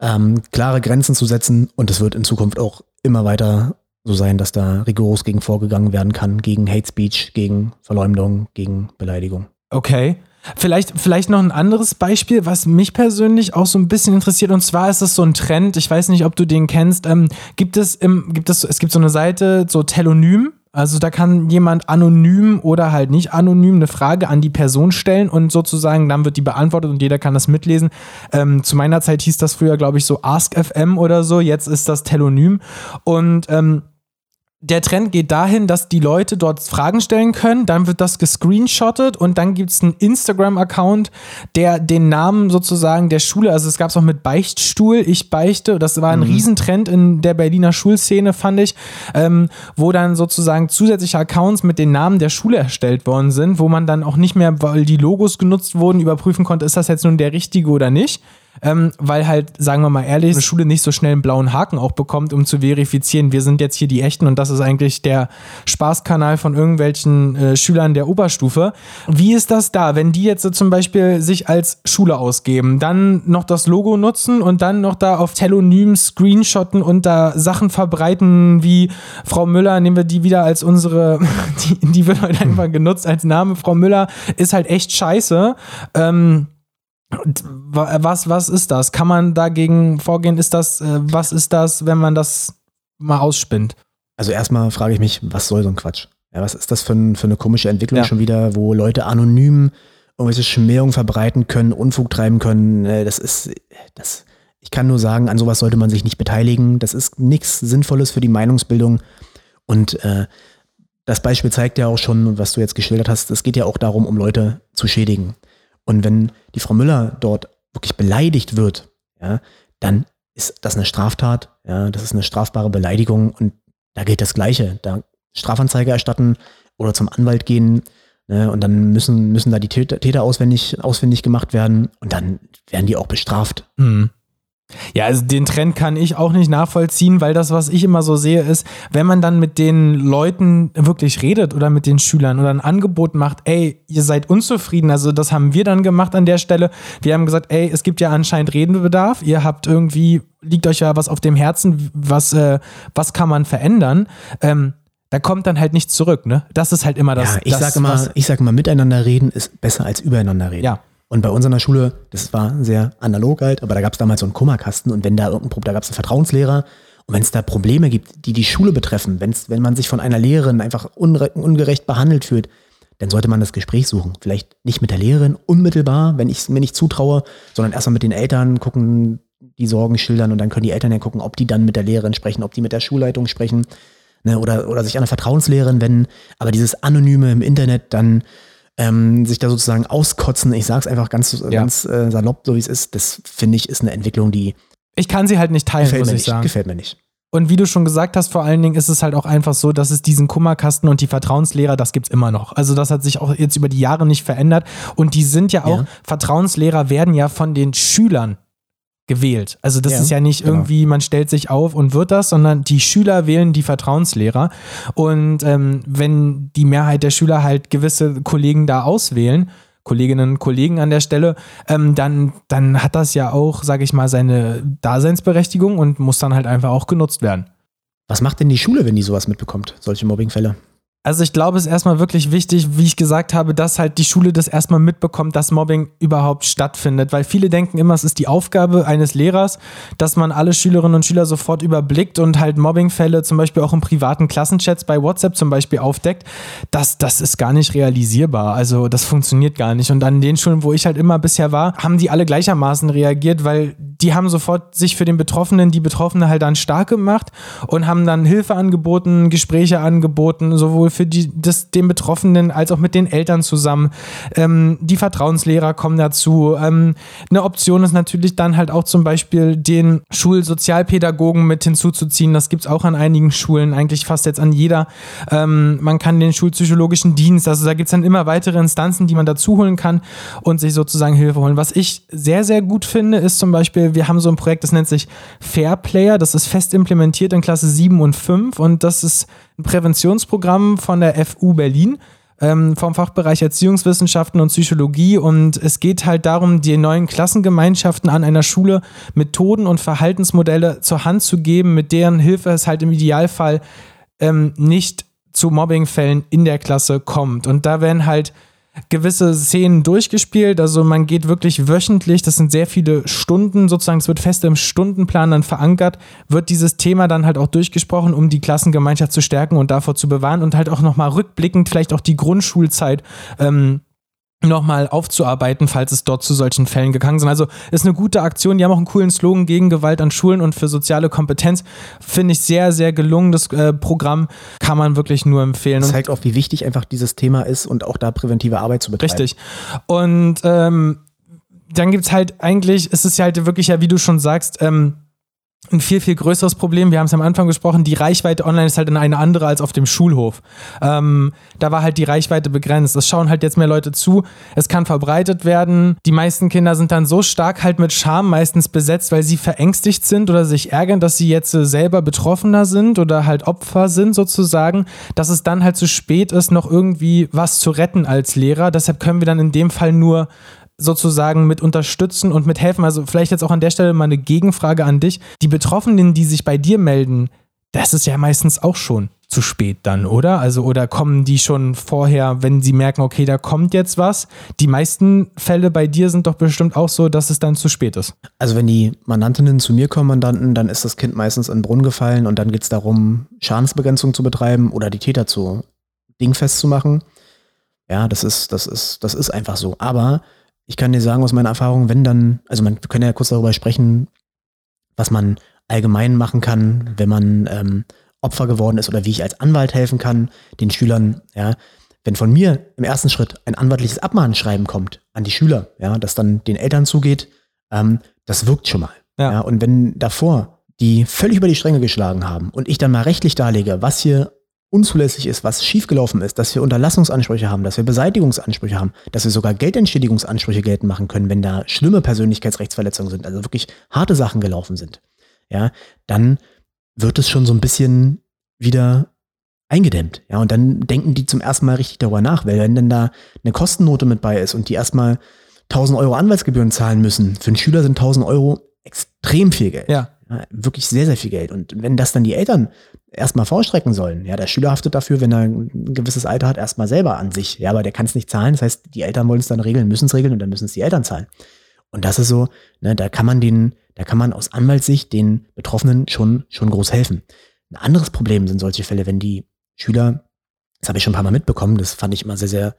ähm, klare Grenzen zu setzen. Und es wird in Zukunft auch immer weiter so sein, dass da rigoros gegen vorgegangen werden kann, gegen Hate Speech, gegen Verleumdung, gegen Beleidigung. Okay. Vielleicht, vielleicht noch ein anderes Beispiel, was mich persönlich auch so ein bisschen interessiert. Und zwar ist es so ein Trend, ich weiß nicht, ob du den kennst. Ähm, gibt es im, gibt es, es gibt so eine Seite, so Telonym. Also da kann jemand anonym oder halt nicht anonym eine Frage an die Person stellen und sozusagen dann wird die beantwortet und jeder kann das mitlesen. Ähm, zu meiner Zeit hieß das früher, glaube ich, so AskFM oder so. Jetzt ist das Telonym. Und ähm, der Trend geht dahin, dass die Leute dort Fragen stellen können, dann wird das gescreenshottet und dann gibt es einen Instagram-Account, der den Namen sozusagen der Schule, also es gab es auch mit Beichtstuhl, ich beichte, das war ein mhm. Riesentrend in der Berliner Schulszene, fand ich, ähm, wo dann sozusagen zusätzliche Accounts mit den Namen der Schule erstellt worden sind, wo man dann auch nicht mehr, weil die Logos genutzt wurden, überprüfen konnte, ist das jetzt nun der richtige oder nicht ähm, weil halt, sagen wir mal ehrlich, eine Schule nicht so schnell einen blauen Haken auch bekommt, um zu verifizieren, wir sind jetzt hier die Echten und das ist eigentlich der Spaßkanal von irgendwelchen äh, Schülern der Oberstufe. Wie ist das da, wenn die jetzt so zum Beispiel sich als Schule ausgeben, dann noch das Logo nutzen und dann noch da auf Telonym screenshotten und da Sachen verbreiten wie Frau Müller, nehmen wir die wieder als unsere, <laughs> die, die wird heute einfach genutzt als Name. Frau Müller ist halt echt scheiße. Ähm, Was, was ist das? Kann man dagegen vorgehen? Ist das, äh, was ist das, wenn man das mal ausspinnt? Also erstmal frage ich mich, was soll so ein Quatsch? Ja, was ist das für, ein, für eine komische Entwicklung ja. schon wieder, wo Leute anonym irgendwelche Schmähungen verbreiten können, Unfug treiben können? Äh, das ist, das, ich kann nur sagen, an sowas sollte man sich nicht beteiligen. Das ist nichts Sinnvolles für die Meinungsbildung. Und äh, das Beispiel zeigt ja auch schon, was du jetzt geschildert hast, es geht ja auch darum, um Leute zu schädigen. Und wenn die Frau Müller dort wirklich beleidigt wird, ja, dann ist das eine Straftat, ja, das ist eine strafbare Beleidigung und da gilt das Gleiche. Da Strafanzeige erstatten oder zum Anwalt gehen ne, und dann müssen, müssen da die Täter, auswendig, ausfindig gemacht werden und dann werden die auch bestraft. Mhm. Ja, also den Trend kann ich auch nicht nachvollziehen, weil das, was ich immer so sehe, ist, wenn man dann mit den Leuten wirklich redet oder mit den Schülern oder ein Angebot macht, ey, ihr seid unzufrieden, also das haben wir dann gemacht an der Stelle. Wir haben gesagt, ey, es gibt ja anscheinend Redebedarf, ihr habt irgendwie, liegt euch ja was auf dem Herzen, was, äh, was kann man verändern? Ähm, da kommt dann halt nichts zurück, ne? Das ist halt immer das. Ja, ich sage immer, ich sag immer, miteinander reden ist besser als übereinander reden. Ja. Und bei uns an der Schule, das war sehr analog halt, aber da gab es damals so einen Kummerkasten und wenn da irgendein Problem, da gab es einen Vertrauenslehrer und wenn es da Probleme gibt, die die Schule betreffen, wenn's, wenn man sich von einer Lehrerin einfach ungerecht behandelt fühlt, dann sollte man das Gespräch suchen. Vielleicht nicht mit der Lehrerin unmittelbar, wenn ich es mir nicht zutraue, sondern erstmal mit den Eltern gucken, die Sorgen schildern und dann können die Eltern ja gucken, ob die dann mit der Lehrerin sprechen, ob die mit der Schulleitung sprechen ne, oder, oder sich an eine Vertrauenslehrerin wenden. Aber dieses Anonyme im Internet dann ähm, sich da sozusagen auskotzen, ich sage es einfach ganz, ja. ganz äh, salopp, so wie es ist, das finde ich ist eine Entwicklung, die. Ich kann sie halt nicht teilen, muss ich nicht, sagen. Gefällt mir nicht. Und wie du schon gesagt hast, vor allen Dingen ist es halt auch einfach so, dass es diesen Kummerkasten und die Vertrauenslehrer, das gibt es immer noch. Also das hat sich auch jetzt über die Jahre nicht verändert. Und die sind ja auch, ja. Vertrauenslehrer werden ja von den Schülern gewählt. Also das ja, ist ja nicht genau. irgendwie, man stellt sich auf und wird das, sondern die Schüler wählen die Vertrauenslehrer. Und ähm, wenn die Mehrheit der Schüler halt gewisse Kollegen da auswählen, Kolleginnen und Kollegen an der Stelle, ähm, dann, dann hat das ja auch, sage ich mal, seine Daseinsberechtigung und muss dann halt einfach auch genutzt werden. Was macht denn die Schule, wenn die sowas mitbekommt, solche Mobbingfälle? Also ich glaube, es ist erstmal wirklich wichtig, wie ich gesagt habe, dass halt die Schule das erstmal mitbekommt, dass Mobbing überhaupt stattfindet. Weil viele denken immer, es ist die Aufgabe eines Lehrers, dass man alle Schülerinnen und Schüler sofort überblickt und halt Mobbingfälle zum Beispiel auch im privaten Klassenchats bei WhatsApp zum Beispiel aufdeckt. Das, das ist gar nicht realisierbar. Also das funktioniert gar nicht. Und an den Schulen, wo ich halt immer bisher war, haben die alle gleichermaßen reagiert, weil die haben sofort sich für den Betroffenen, die Betroffene halt dann stark gemacht und haben dann Hilfe angeboten, Gespräche angeboten, sowohl für die, das, den Betroffenen als auch mit den Eltern zusammen. Ähm, die Vertrauenslehrer kommen dazu. Ähm, eine Option ist natürlich dann halt auch zum Beispiel den Schulsozialpädagogen mit hinzuzuziehen. Das gibt es auch an einigen Schulen, eigentlich fast jetzt an jeder. Ähm, man kann den schulpsychologischen Dienst, also da gibt es dann immer weitere Instanzen, die man dazu holen kann und sich sozusagen Hilfe holen. Was ich sehr, sehr gut finde, ist zum Beispiel, wir haben so ein Projekt, das nennt sich Fair Player. Das ist fest implementiert in Klasse 7 und 5 und das ist Präventionsprogramm von der FU Berlin ähm, vom Fachbereich Erziehungswissenschaften und Psychologie. Und es geht halt darum, die neuen Klassengemeinschaften an einer Schule Methoden und Verhaltensmodelle zur Hand zu geben, mit deren Hilfe es halt im Idealfall ähm, nicht zu Mobbingfällen in der Klasse kommt. Und da werden halt gewisse Szenen durchgespielt. Also man geht wirklich wöchentlich, das sind sehr viele Stunden sozusagen, es wird fest im Stundenplan dann verankert, wird dieses Thema dann halt auch durchgesprochen, um die Klassengemeinschaft zu stärken und davor zu bewahren und halt auch nochmal rückblickend vielleicht auch die Grundschulzeit ähm, nochmal aufzuarbeiten, falls es dort zu solchen Fällen gegangen sind. Also ist eine gute Aktion. Die haben auch einen coolen Slogan gegen Gewalt an Schulen und für soziale Kompetenz. Finde ich sehr, sehr gelungen. Das äh, Programm kann man wirklich nur empfehlen. Zeigt auch, wie wichtig einfach dieses Thema ist und auch da präventive Arbeit zu betreiben. Richtig. Und ähm, dann gibt es halt eigentlich, ist es ja halt wirklich ja, wie du schon sagst, ähm, ein viel, viel größeres Problem. Wir haben es am Anfang gesprochen, die Reichweite online ist halt eine andere als auf dem Schulhof. Ähm, da war halt die Reichweite begrenzt. Es schauen halt jetzt mehr Leute zu. Es kann verbreitet werden. Die meisten Kinder sind dann so stark halt mit Scham meistens besetzt, weil sie verängstigt sind oder sich ärgern, dass sie jetzt äh, selber Betroffener sind oder halt Opfer sind sozusagen, dass es dann halt zu spät ist, noch irgendwie was zu retten als Lehrer. Deshalb können wir dann in dem Fall nur sozusagen mit unterstützen und mit helfen. Also vielleicht jetzt auch an der Stelle mal eine Gegenfrage an dich. Die Betroffenen, die sich bei dir melden, das ist ja meistens auch schon zu spät dann, oder? Also, oder kommen die schon vorher, wenn sie merken, okay, da kommt jetzt was? Die meisten Fälle bei dir sind doch bestimmt auch so, dass es dann zu spät ist. Also, wenn die Mandantinnen zu mir kommen, Mandanten, dann ist das Kind meistens in den Brunnen gefallen und dann geht es darum, Schadensbegrenzung zu betreiben oder die Täter zu dingfest zu machen. Ja, das ist, das ist, das ist einfach so. Aber ich kann dir sagen aus meiner Erfahrung, wenn dann, also man, wir können ja kurz darüber sprechen, was man allgemein machen kann, wenn man ähm, Opfer geworden ist oder wie ich als Anwalt helfen kann, den Schülern, ja. Wenn von mir im ersten Schritt ein anwaltliches Abmahnschreiben kommt an die Schüler, ja, das dann den Eltern zugeht, ähm, das wirkt schon mal. Ja. ja. Und wenn davor die völlig über die Stränge geschlagen haben und ich dann mal rechtlich darlege, was hier unzulässig ist, was schiefgelaufen ist, dass wir Unterlassungsansprüche haben, dass wir Beseitigungsansprüche haben, dass wir sogar Geldentschädigungsansprüche geltend machen können, wenn da schlimme Persönlichkeitsrechtsverletzungen sind, also wirklich harte Sachen gelaufen sind, ja, dann wird es schon so ein bisschen wieder eingedämmt. Ja, und dann denken die zum ersten Mal richtig darüber nach, weil wenn denn da eine Kostennote mit bei ist und die erstmal 1000 Euro Anwaltsgebühren zahlen müssen, für einen Schüler sind 1000 Euro extrem viel Geld. Ja. ja. Wirklich sehr, sehr viel Geld. Und wenn das dann die Eltern erstmal vorstrecken sollen, ja, der Schüler haftet dafür, wenn er ein gewisses Alter hat, erstmal selber an sich. Ja, aber der kann es nicht zahlen. Das heißt, die Eltern wollen es dann regeln, müssen es regeln und dann müssen es die Eltern zahlen. Und das ist so, ne, da kann man den, da kann man aus Anwaltssicht den Betroffenen schon, schon groß helfen. Ein anderes Problem sind solche Fälle, wenn die Schüler, das habe ich schon ein paar Mal mitbekommen, das fand ich immer sehr, sehr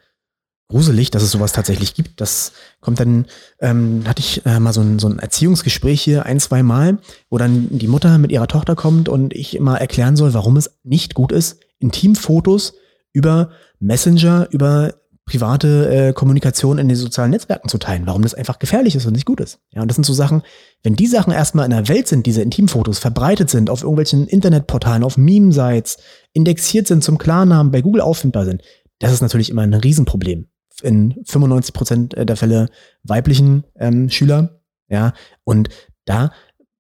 gruselig, dass es sowas tatsächlich gibt. Das kommt dann, ähm, hatte ich äh, mal so ein, so ein Erziehungsgespräch hier ein, zwei Mal, wo dann die Mutter mit ihrer Tochter kommt und ich immer erklären soll, warum es nicht gut ist, Intimfotos über Messenger, über private äh, Kommunikation in den sozialen Netzwerken zu teilen, warum das einfach gefährlich ist und nicht gut ist. Ja, und das sind so Sachen, wenn die Sachen erstmal in der Welt sind, diese Intimfotos verbreitet sind, auf irgendwelchen Internetportalen, auf Meme-Sites, indexiert sind zum Klarnamen, bei Google auffindbar sind, das ist natürlich immer ein Riesenproblem. In 95 Prozent der Fälle weiblichen ähm, Schüler, ja, und da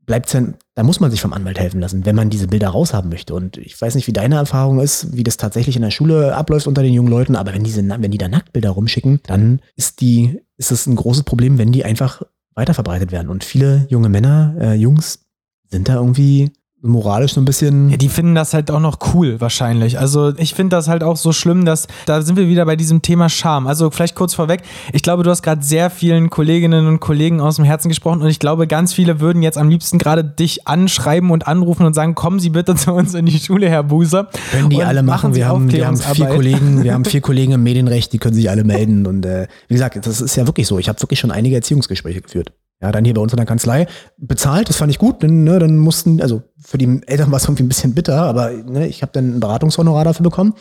bleibt dann, da muss man sich vom Anwalt helfen lassen, wenn man diese Bilder raushaben möchte. Und ich weiß nicht, wie deine Erfahrung ist, wie das tatsächlich in der Schule abläuft unter den jungen Leuten, aber wenn diese, wenn die da Nacktbilder rumschicken, dann ist die, ist es ein großes Problem, wenn die einfach weiterverbreitet werden. Und viele junge Männer, äh, Jungs, sind da irgendwie moralisch so ein bisschen. Ja, die finden das halt auch noch cool, wahrscheinlich. Also ich finde das halt auch so schlimm, dass da sind wir wieder bei diesem Thema Scham. Also vielleicht kurz vorweg, ich glaube, du hast gerade sehr vielen Kolleginnen und Kollegen aus dem Herzen gesprochen und ich glaube, ganz viele würden jetzt am liebsten gerade dich anschreiben und anrufen und sagen, kommen Sie bitte <laughs> zu uns in die Schule, Herr Buser. Können die alle machen. machen wir, haben, wir haben vier Kollegen, wir haben vier <laughs> Kollegen im Medienrecht, die können sich alle melden. Und äh, wie gesagt, das ist ja wirklich so. Ich habe wirklich schon einige Erziehungsgespräche geführt. Ja, dann hier bei uns in der Kanzlei bezahlt, das fand ich gut, denn ne, dann mussten, also für die Eltern war es irgendwie ein bisschen bitter, aber ne, ich habe dann ein Beratungshonorar dafür bekommen.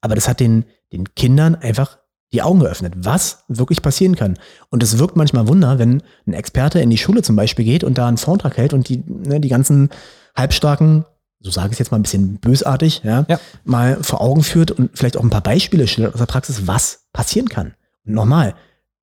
Aber das hat den, den Kindern einfach die Augen geöffnet, was wirklich passieren kann. Und es wirkt manchmal Wunder, wenn ein Experte in die Schule zum Beispiel geht und da einen Vortrag hält und die, ne, die ganzen halbstarken, so sage ich es jetzt mal ein bisschen bösartig, ja, ja, mal vor Augen führt und vielleicht auch ein paar Beispiele schildert aus der Praxis, was passieren kann. Und nochmal,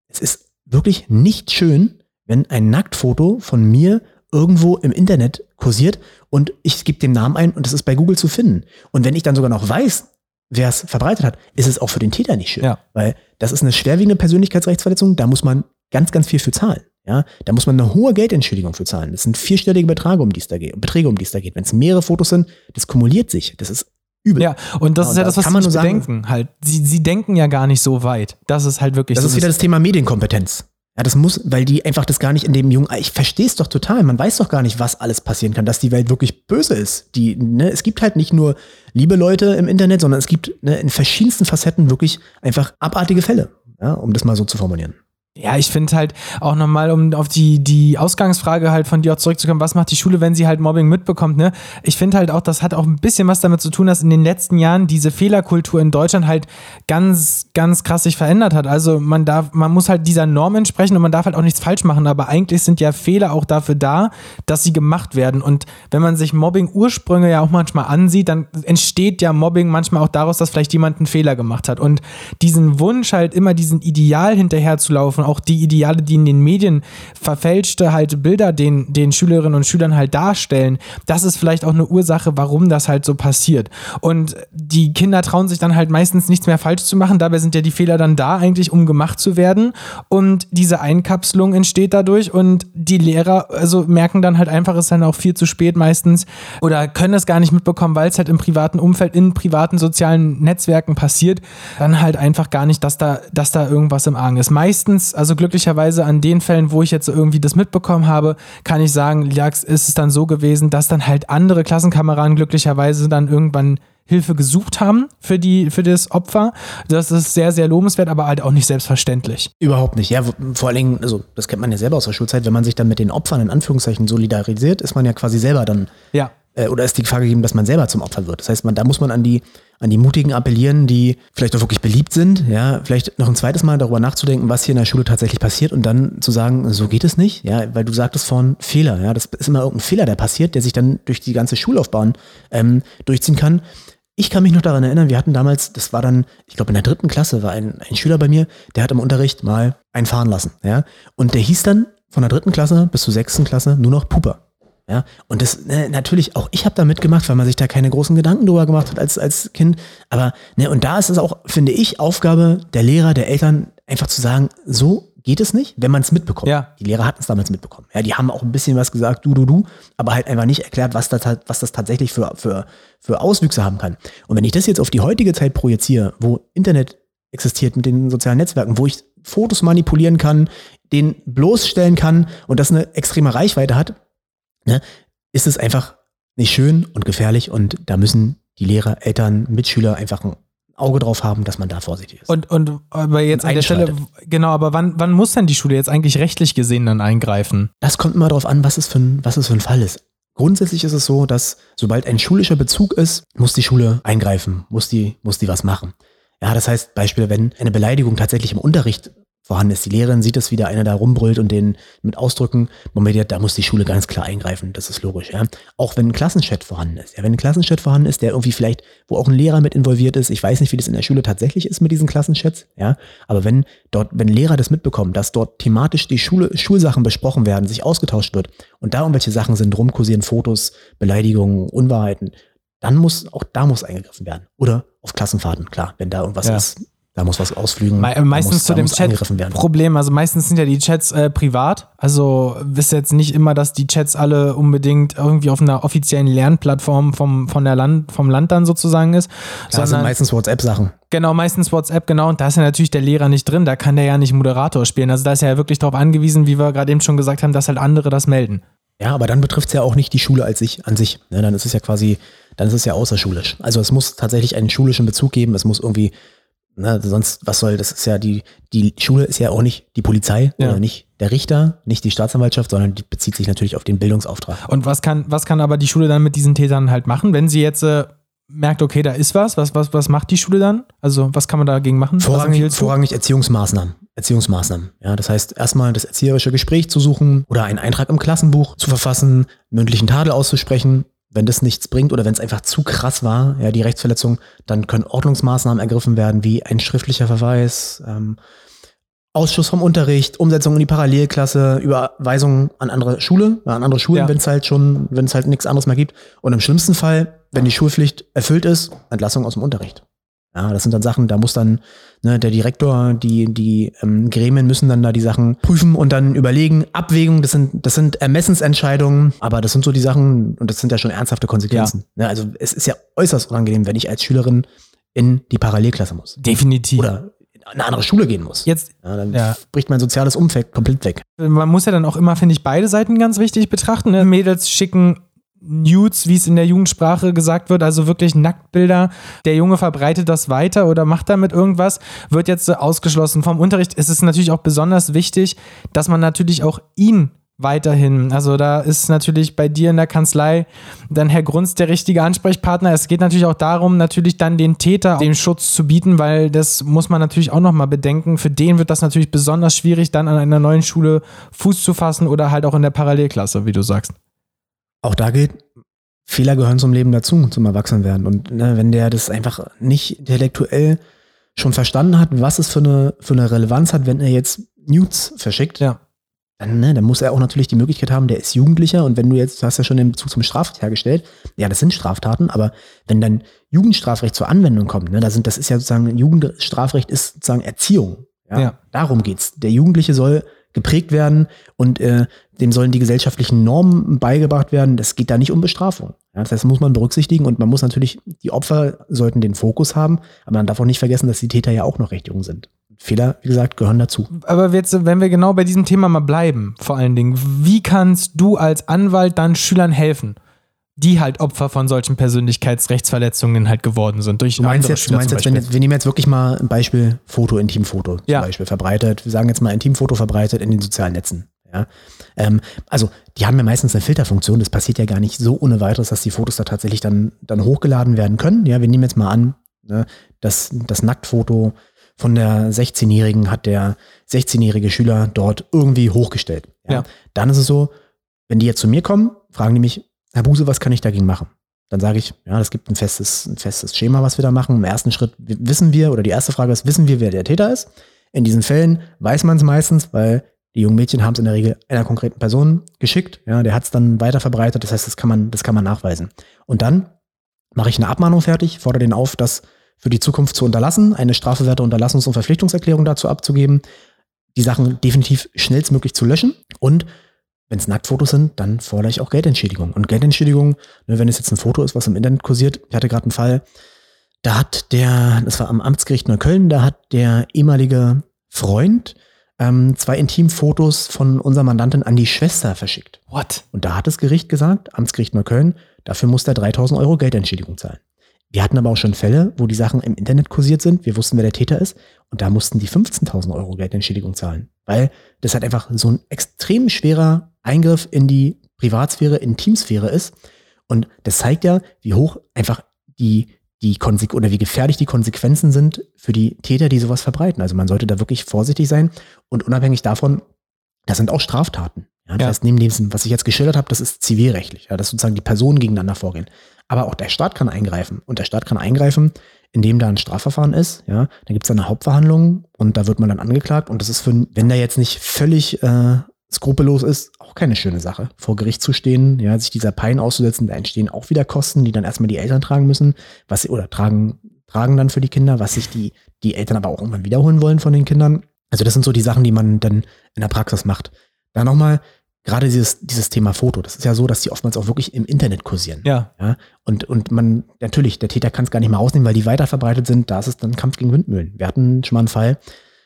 es ist wirklich nicht schön, wenn ein Nacktfoto von mir irgendwo im Internet kursiert und ich gebe den Namen ein und es ist bei Google zu finden. Und wenn ich dann sogar noch weiß, wer es verbreitet hat, ist es auch für den Täter nicht schön. Ja. Weil das ist eine schwerwiegende Persönlichkeitsrechtsverletzung, da muss man ganz, ganz viel für zahlen. Ja, da muss man eine hohe Geldentschädigung für zahlen. Das sind vierstellige Beträge, um die es da geht. Beträge, um die es da geht. Wenn es mehrere Fotos sind, das kumuliert sich. Das ist übel. Ja, und das ja, ist ja das, was sie denken. Halt, sie, sie denken ja gar nicht so weit. Das ist halt wirklich. Das so ist wieder das Thema Medienkompetenz. Ja, das muss, weil die einfach das gar nicht in dem jungen, ich verstehe es doch total, man weiß doch gar nicht, was alles passieren kann, dass die Welt wirklich böse ist. Die, ne, es gibt halt nicht nur liebe Leute im Internet, sondern es gibt ne, in verschiedensten Facetten wirklich einfach abartige Fälle, ja, um das mal so zu formulieren. Ja, ich finde halt auch nochmal, um auf die, die Ausgangsfrage halt von dir auch zurückzukommen, was macht die Schule, wenn sie halt Mobbing mitbekommt, ne? Ich finde halt auch, das hat auch ein bisschen was damit zu tun, dass in den letzten Jahren diese Fehlerkultur in Deutschland halt ganz, ganz krass sich verändert hat. Also man darf, man muss halt dieser Norm entsprechen und man darf halt auch nichts falsch machen, aber eigentlich sind ja Fehler auch dafür da, dass sie gemacht werden. Und wenn man sich Mobbing-Ursprünge ja auch manchmal ansieht, dann entsteht ja Mobbing manchmal auch daraus, dass vielleicht jemand einen Fehler gemacht hat. Und diesen Wunsch halt immer diesen Ideal hinterher zu laufen angesprochen, auch die Ideale, die in den Medien verfälschte halt Bilder den, den Schülerinnen und Schülern halt darstellen, das ist vielleicht auch eine Ursache, warum das halt so passiert. Und die Kinder trauen sich dann halt meistens nichts mehr falsch zu machen, dabei sind ja die Fehler dann da eigentlich, um gemacht zu werden und diese Einkapselung entsteht dadurch und die Lehrer also merken dann halt einfach, es ist dann auch viel zu spät meistens oder können es gar nicht mitbekommen, weil es halt im privaten Umfeld, in privaten sozialen Netzwerken passiert, dann halt einfach gar nicht, dass da, dass da irgendwas im Argen ist. Meistens, also glücklicherweise an den Fällen, wo ich jetzt irgendwie das mitbekommen habe, kann ich sagen, ist es dann so gewesen, dass dann halt andere Klassenkameraden glücklicherweise dann irgendwann Hilfe gesucht haben für, die, für das Opfer. Das ist sehr, sehr lobenswert, aber halt auch nicht selbstverständlich. Überhaupt nicht. Ja, vor allen Dingen, also das kennt man ja selber aus der Schulzeit, wenn man sich dann mit den Opfern in Anführungszeichen solidarisiert, ist man ja quasi selber dann ja äh, oder ist die Gefahr gegeben, dass man selber zum Opfer wird. Das heißt, man, da muss man an die, an die Mutigen appellieren, die vielleicht auch wirklich beliebt sind, ja, vielleicht noch ein zweites Mal darüber nachzudenken, was hier in der Schule tatsächlich passiert und dann zu sagen, so geht es nicht, ja, weil du sagtest vorhin Fehler, ja, das ist immer irgendein Fehler, der passiert, der sich dann durch die ganze Schullaufbahn ähm, durchziehen kann. Ich kann mich noch daran erinnern, wir hatten damals, das war dann, ich glaube in der dritten Klasse, war ein, ein Schüler bei mir, der hat im Unterricht mal einen fahren lassen, ja, und der hieß dann von der dritten Klasse bis zur sechsten Klasse nur noch Puper. Ja, und das ne, natürlich auch ich habe da mitgemacht, weil man sich da keine großen Gedanken drüber gemacht hat als als Kind, aber ne und da ist es auch finde ich Aufgabe der Lehrer, der Eltern einfach zu sagen, so geht es nicht, wenn man es mitbekommt. Ja. Die Lehrer hatten es damals mitbekommen. Ja, die haben auch ein bisschen was gesagt, du du du, aber halt einfach nicht erklärt, was das was das tatsächlich für für für Auswüchse haben kann. Und wenn ich das jetzt auf die heutige Zeit projiziere, wo Internet existiert mit den sozialen Netzwerken, wo ich Fotos manipulieren kann, den bloßstellen kann und das eine extreme Reichweite hat, ne, ist es einfach nicht schön und gefährlich und da müssen die Lehrer, Eltern, Mitschüler einfach ein Auge drauf haben, dass man da vorsichtig ist. Und, und aber jetzt an der Stelle, genau, aber wann, wann muss denn die Schule jetzt eigentlich rechtlich gesehen dann eingreifen? Das kommt immer darauf an, was es, für ein, was es für ein Fall ist. Grundsätzlich ist es so, dass sobald ein schulischer Bezug ist, muss die Schule eingreifen, muss die, muss die was machen. Ja, das heißt, Beispiel, wenn eine Beleidigung tatsächlich im Unterricht vorhanden ist. Die Lehrerin sieht es, wie da einer da rumbrüllt und den mit Ausdrücken bombardiert, da muss die Schule ganz klar eingreifen. Das ist logisch, ja. Auch wenn ein Klassenchat vorhanden ist. Ja, wenn ein Klassenchat vorhanden ist, der irgendwie vielleicht, wo auch ein Lehrer mit involviert ist. Ich weiß nicht, wie das in der Schule tatsächlich ist mit diesen Klassenchats, ja. Aber wenn dort, wenn Lehrer das mitbekommen, dass dort thematisch die Schule, Schulsachen besprochen werden, sich ausgetauscht wird und da irgendwelche Sachen sind, rumkursieren Fotos, Beleidigungen, Unwahrheiten, dann muss, auch da muss eingegriffen werden. Oder auf Klassenfahrten, klar, wenn da irgendwas ja. ist, da muss was ausflügen. Me meistens muss, zu dem Chat-Problem, also meistens sind ja die Chats äh, privat. Also ist jetzt nicht immer, dass die Chats alle unbedingt irgendwie auf einer offiziellen Lernplattform vom, von der Land, vom Land dann sozusagen ist. Sondern, sind meistens WhatsApp-Sachen. Genau, meistens WhatsApp, genau. Und da ist ja natürlich der Lehrer nicht drin, da kann der ja nicht Moderator spielen. Also da ist er ja wirklich darauf angewiesen, wie wir gerade eben schon gesagt haben, dass halt andere das melden. Ja, aber dann betrifft es ja auch nicht die Schule als sich, an sich. Ja, dann ist es ja quasi, dann ist es ja außerschulisch. Also es muss tatsächlich einen schulischen Bezug geben, es muss irgendwie na, sonst, was soll, das ist ja die, die Schule ist ja auch nicht die Polizei ja. oder nicht der Richter, nicht die Staatsanwaltschaft, sondern die bezieht sich natürlich auf den Bildungsauftrag. Und was kann, was kann aber die Schule dann mit diesen Tätern halt machen, wenn sie jetzt äh, merkt, okay, da ist was, was, was, was macht die Schule dann? Also, was kann man dagegen machen? Vorrangig, vorrangig Erziehungsmaßnahmen. Erziehungsmaßnahmen. Ja, das heißt, erstmal das erzieherische Gespräch zu suchen oder einen Eintrag im Klassenbuch zu verfassen, mündlichen Tadel auszusprechen, wenn das nichts bringt oder wenn es einfach zu krass war, ja, die Rechtsverletzung, dann können Ordnungsmaßnahmen ergriffen werden, wie ein schriftlicher Verweis, ähm, Ausschuss vom Unterricht, Umsetzung in die Parallelklasse, Überweisung an andere Schule, an andere Schulen, ja. wenn es halt schon, wenn es halt nichts anderes mehr gibt. Und im schlimmsten Fall, wenn die Schulpflicht erfüllt ist, Entlassung aus dem Unterricht. Ja, das sind dann Sachen, da muss dann ne, der Direktor, die, die ähm, Gremien müssen dann da die Sachen prüfen und dann überlegen, Abwägung, das sind, das sind Ermessensentscheidungen, aber das sind so die Sachen und das sind ja schon ernsthafte Konsequenzen. Ja. Ne, also es ist ja äußerst unangenehm, wenn ich als Schülerin in die Parallelklasse muss. Definitiv. Oder in eine andere Schule gehen muss. Jetzt ja, dann ja. bricht mein soziales Umfeld komplett weg. Man muss ja dann auch immer, finde ich, beide Seiten ganz wichtig betrachten. Ne? Mädels schicken Nudes, wie es in der Jugendsprache gesagt wird, also wirklich Nacktbilder. Der Junge verbreitet das weiter oder macht damit irgendwas, wird jetzt ausgeschlossen vom Unterricht. Es ist natürlich auch besonders wichtig, dass man natürlich auch ihn weiterhin. Also da ist natürlich bei dir in der Kanzlei dann Herr Grunz der richtige Ansprechpartner. Es geht natürlich auch darum, natürlich dann den Täter den Schutz zu bieten, weil das muss man natürlich auch nochmal bedenken. Für den wird das natürlich besonders schwierig, dann an einer neuen Schule Fuß zu fassen oder halt auch in der Parallelklasse, wie du sagst auch da gilt, Fehler gehören zum Leben dazu, zum Erwachsenwerden. Und ne, wenn der das einfach nicht intellektuell schon verstanden hat, was es für eine, für eine Relevanz hat, wenn er jetzt Nudes verschickt, Ja. dann, ne, dann muss er auch natürlich die Möglichkeit haben, der ist Jugendlicher und wenn du jetzt, du hast ja schon den Bezug zum Strafrecht hergestellt, ja, das sind Straftaten, aber wenn dann Jugendstrafrecht zur Anwendung kommt, ne, da sind, das ist ja sozusagen, Jugendstrafrecht ist sozusagen Erziehung. Ja, Ja. Darum geht's. Der Jugendliche soll geprägt werden und äh, dem sollen die gesellschaftlichen Normen beigebracht werden. Das geht da nicht um Bestrafung. Ja, das heißt, muss man berücksichtigen und man muss natürlich, die Opfer sollten den Fokus haben, aber man darf auch nicht vergessen, dass die Täter ja auch noch recht jung sind. Fehler, wie gesagt, gehören dazu. Aber jetzt, wenn wir genau bei diesem Thema mal bleiben, vor allen Dingen, wie kannst du als Anwalt dann Schülern helfen, die halt Opfer von solchen Persönlichkeitsrechtsverletzungen halt geworden sind? Durch Du meinst jetzt, du meinst jetzt, wenn jetzt, wir nehmen jetzt wirklich mal ein Beispiel Foto, Intimfoto zum Ja. Beispiel verbreitet. Wir sagen jetzt mal Intimfoto verbreitet in den sozialen Netzen. Ja? Ähm, also, die haben ja meistens eine Filterfunktion. Das passiert ja gar nicht so ohne weiteres, dass die Fotos da tatsächlich dann, dann hochgeladen werden können. Ja, wir nehmen jetzt mal an, ne, dass das Nacktfoto von der 16-Jährigen hat der 16-jährige Schüler dort irgendwie hochgestellt. Ja. Dann ist es so, wenn die jetzt zu mir kommen, fragen die mich, Herr Buse, was kann ich dagegen machen? Dann sage ich, ja, es gibt ein festes, ein festes Schema, was wir da machen. Im ersten Schritt wissen wir, oder die erste Frage ist, wissen wir, wer der Täter ist? In diesen Fällen weiß man es meistens, weil die jungen Mädchen haben es in der Regel einer konkreten Person geschickt. Ja, der hat es dann weiter verbreitet. Das heißt, das kann man, das kann man nachweisen. Und dann mache ich eine Abmahnung fertig, fordere den auf, das für die Zukunft zu unterlassen, eine strafbewährte Unterlassungs- und Verpflichtungserklärung dazu abzugeben, die Sachen definitiv schnellstmöglich zu löschen und wenn es Nacktfotos sind, dann fordere ich auch Geldentschädigung. Und Geldentschädigung, ne, wenn es jetzt ein Foto ist, was im Internet kursiert, ich hatte gerade einen Fall, da hat der, das war am Amtsgericht Neukölln, da hat der ehemalige Freund ähm, zwei Intimfotos von unserer Mandantin an die Schwester verschickt. What? Und da hat das Gericht gesagt, Amtsgericht Neukölln, dafür muss der 3000 Euro Geldentschädigung zahlen. Wir hatten aber auch schon Fälle, wo die Sachen im Internet kursiert sind. Wir wussten, wer der Täter ist. Und da mussten die 15.000 Euro Geldentschädigung zahlen. Weil das halt einfach so ein extrem schwerer Eingriff in die Privatsphäre, Intimsphäre ist. Und das zeigt ja, wie hoch einfach die, die Konsequ oder wie gefährlich die Konsequenzen sind für die Täter, die sowas verbreiten. Also man sollte da wirklich vorsichtig sein. Und unabhängig davon, das sind auch Straftaten. Ja, das Ja. heißt, neben dem, was ich jetzt geschildert habe, das ist zivilrechtlich, ja, dass sozusagen die Personen gegeneinander vorgehen. Aber auch der Staat kann eingreifen. Und der Staat kann eingreifen, indem da ein Strafverfahren ist. Ja, da gibt es eine Hauptverhandlung und da wird man dann angeklagt. Und das ist für, wenn der jetzt nicht völlig äh, skrupellos ist, auch keine schöne Sache. Vor Gericht zu stehen, ja, sich dieser Pein auszusetzen, da entstehen auch wieder Kosten, die dann erstmal die Eltern tragen müssen, was sie, oder tragen, tragen dann für die Kinder, was sich die, die Eltern aber auch irgendwann wiederholen wollen von den Kindern. Also das sind so die Sachen, die man dann in der Praxis macht. Da nochmal, gerade dieses, dieses Thema Foto, das ist ja so, dass die oftmals auch wirklich im Internet kursieren. Ja. Ja, und, und man, natürlich, der Täter kann es gar nicht mehr rausnehmen, weil die weiter verbreitet sind. Da ist es dann Kampf gegen Windmühlen. Wir hatten schon mal einen Fall,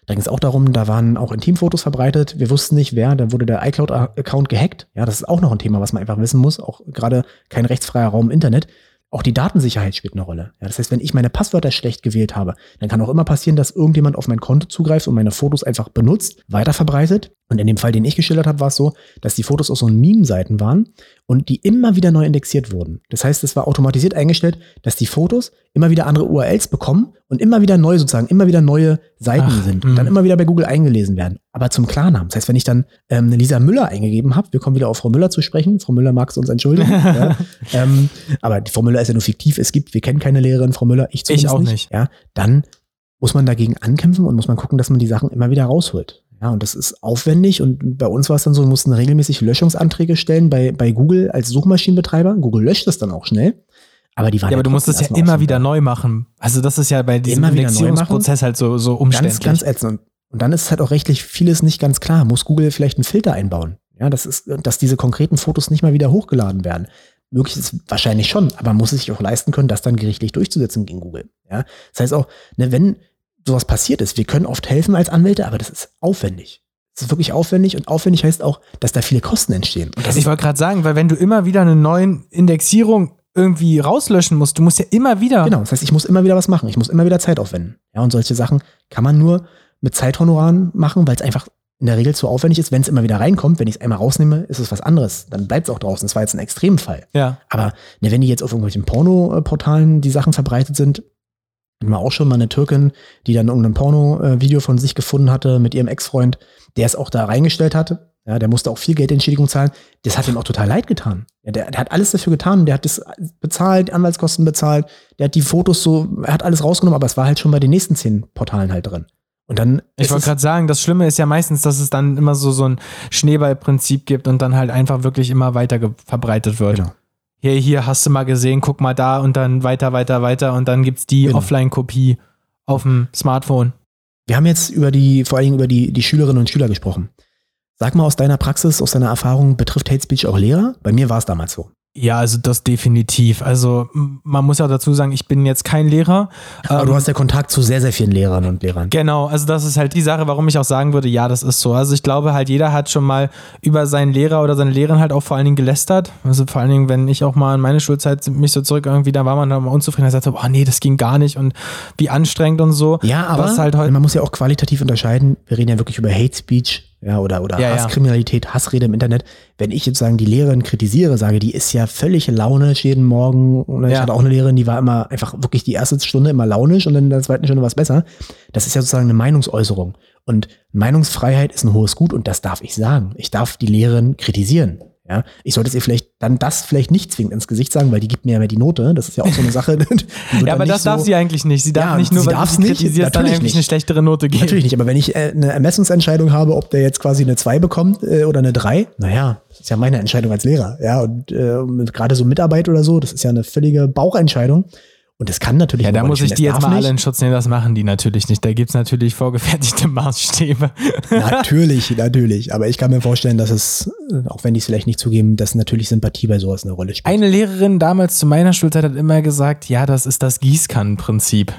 da ging es auch darum, da waren auch Intimfotos verbreitet. Wir wussten nicht, wer, da wurde der iCloud-Account gehackt. Ja, das ist auch noch ein Thema, was man einfach wissen muss. Auch gerade kein rechtsfreier Raum im Internet. Auch die Datensicherheit spielt eine Rolle. Ja, das heißt, wenn ich meine Passwörter schlecht gewählt habe, dann kann auch immer passieren, dass irgendjemand auf mein Konto zugreift und meine Fotos einfach benutzt, weiterverbreitet. Und in dem Fall, den ich geschildert habe, war es so, dass die Fotos aus so Meme-Seiten waren und die immer wieder neu indexiert wurden. Das heißt, es war automatisiert eingestellt, dass die Fotos immer wieder andere URLs bekommen und immer wieder neu sozusagen, immer wieder neue Seiten Ach, sind mh. und dann immer wieder bei Google eingelesen werden. Aber zum Klarnamen. Das heißt, wenn ich dann ähm, eine Lisa Müller eingegeben habe, wir kommen wieder auf Frau Müller zu sprechen. Frau Müller mag es uns entschuldigen. <laughs> ja. ähm, aber die Frau Müller ist ja nur fiktiv. Es gibt, wir kennen keine Lehrerin Frau Müller. Ich zumindest auch nicht. nicht. Ja, dann muss man dagegen ankämpfen und muss man gucken, dass man die Sachen immer wieder rausholt. Ja, und das ist aufwendig und bei uns war es dann so, wir mussten regelmäßig Löschungsanträge stellen bei, bei Google als Suchmaschinenbetreiber. Google löscht das dann auch schnell. Aber die waren Ja, aber du musst es ja immer wieder neu machen. Also das ist ja bei diesem Indexierungsprozess halt so, so umständlich. Ganz, ganz ätzend. Und, dann ist es halt auch rechtlich vieles nicht ganz klar. Muss Google vielleicht einen Filter einbauen? Ja, das ist, dass diese konkreten Fotos nicht mal wieder hochgeladen werden. Möglich ist wahrscheinlich schon, aber muss es sich auch leisten können, das dann gerichtlich durchzusetzen gegen Google. Ja, das heißt auch, ne, wenn sowas passiert ist, wir können oft helfen als Anwälte, aber das ist aufwendig. Das ist wirklich aufwendig und aufwendig heißt auch, dass da viele Kosten entstehen. Und das ich wollte gerade sagen, weil wenn du immer wieder eine neue Indexierung irgendwie rauslöschen musst, du musst ja immer wieder. genau, das heißt, ich muss immer wieder was machen. Ich muss immer wieder Zeit aufwenden. Ja, und solche Sachen kann man nur mit Zeithonoraren machen, weil es einfach in der Regel zu aufwendig ist, wenn es immer wieder reinkommt. Wenn ich es einmal rausnehme, ist es was anderes. Dann bleibt es auch draußen. Das war jetzt ein Extremfall. Ja. Aber ne, wenn die jetzt auf irgendwelchen Porno-Portalen die Sachen verbreitet sind, hatten wir auch schon mal eine Türkin, die dann irgendein Porno-Video von sich gefunden hatte mit ihrem Ex-Freund, der es auch da reingestellt hatte. Ja, der musste auch viel Geldentschädigung zahlen. Das hat ihm auch total leid getan. Ja, der, der hat alles dafür getan. Der hat das bezahlt, die Anwaltskosten bezahlt. Der hat die Fotos so, er hat alles rausgenommen, aber es war halt schon bei den nächsten zehn Portalen halt drin. Und dann Ich wollte es- gerade sagen, das Schlimme ist ja meistens, dass es dann immer so, so ein Schneeballprinzip gibt und dann halt einfach wirklich immer weiter verbreitet wird. Genau. Hier, hier hast du mal gesehen, guck mal da und dann weiter, weiter, weiter und dann gibt's die Genau. Offline-Kopie auf dem Smartphone. Wir haben jetzt über die, vor allen Dingen über die, die Schülerinnen und Schüler gesprochen. Sag mal aus deiner Praxis, aus deiner Erfahrung, betrifft Hate Speech auch Lehrer? Bei mir war es damals so. Ja, also das definitiv. Also man muss ja dazu sagen, ich bin jetzt kein Lehrer. Aber Ähm, du hast ja Kontakt zu sehr, sehr vielen Lehrern und Lehrern. Genau, also das ist halt die Sache, warum ich auch sagen würde, ja, das ist so. Also ich glaube halt, jeder hat schon mal über seinen Lehrer oder seine Lehrerin halt auch vor allen Dingen gelästert. Also vor allen Dingen, wenn ich auch mal in meine Schulzeit mich so zurück irgendwie, da war man dann mal unzufrieden und sagte, oh nee, das ging gar nicht und wie anstrengend und so. Ja, aber halt man muss ja auch qualitativ unterscheiden. Wir reden ja wirklich über Hate Speech ja, oder, oder Ja, ja. Hasskriminalität, Hassrede im Internet. Wenn ich jetzt sagen, die Lehrerin kritisiere, sage, die ist ja völlig launisch jeden Morgen. Und ich Ja. hatte auch eine Lehrerin, die war immer einfach wirklich die erste Stunde immer launisch und dann in der zweiten Stunde war es besser. Das ist ja sozusagen eine Meinungsäußerung. Und Meinungsfreiheit ist ein hohes Gut und das darf ich sagen. Ich darf die Lehrerin kritisieren. Ja, ich sollte es ihr vielleicht dann das vielleicht nicht zwingend ins Gesicht sagen, weil die gibt mir ja mehr die Note. Das ist ja auch so eine Sache. <laughs> Ja, aber das darf so- sie eigentlich nicht. Sie darf Ja, nicht nur, sie weil sie nicht, kritisierst, dann eigentlich nicht. eine schlechtere Note geben. Natürlich nicht, aber wenn ich äh, eine Ermessungsentscheidung habe, ob der jetzt quasi eine 2 bekommt äh, oder eine 3, naja, das ist ja meine Entscheidung als Lehrer. Ja, und äh, gerade so Mitarbeit oder so, das ist ja eine völlige Bauchentscheidung. Und das kann natürlich Ja, da muss ich die jetzt mal alle in Schutz nehmen, das machen die natürlich nicht. Da gibt's natürlich vorgefertigte <laughs> Maßstäbe. Natürlich, <laughs> natürlich. Aber ich kann mir vorstellen, dass es, äh, auch wenn die es vielleicht nicht zugeben, dass natürlich Sympathie bei sowas eine Rolle spielt. Eine Lehrerin damals zu meiner Schulzeit hat immer gesagt, ja, das ist das Gießkannenprinzip.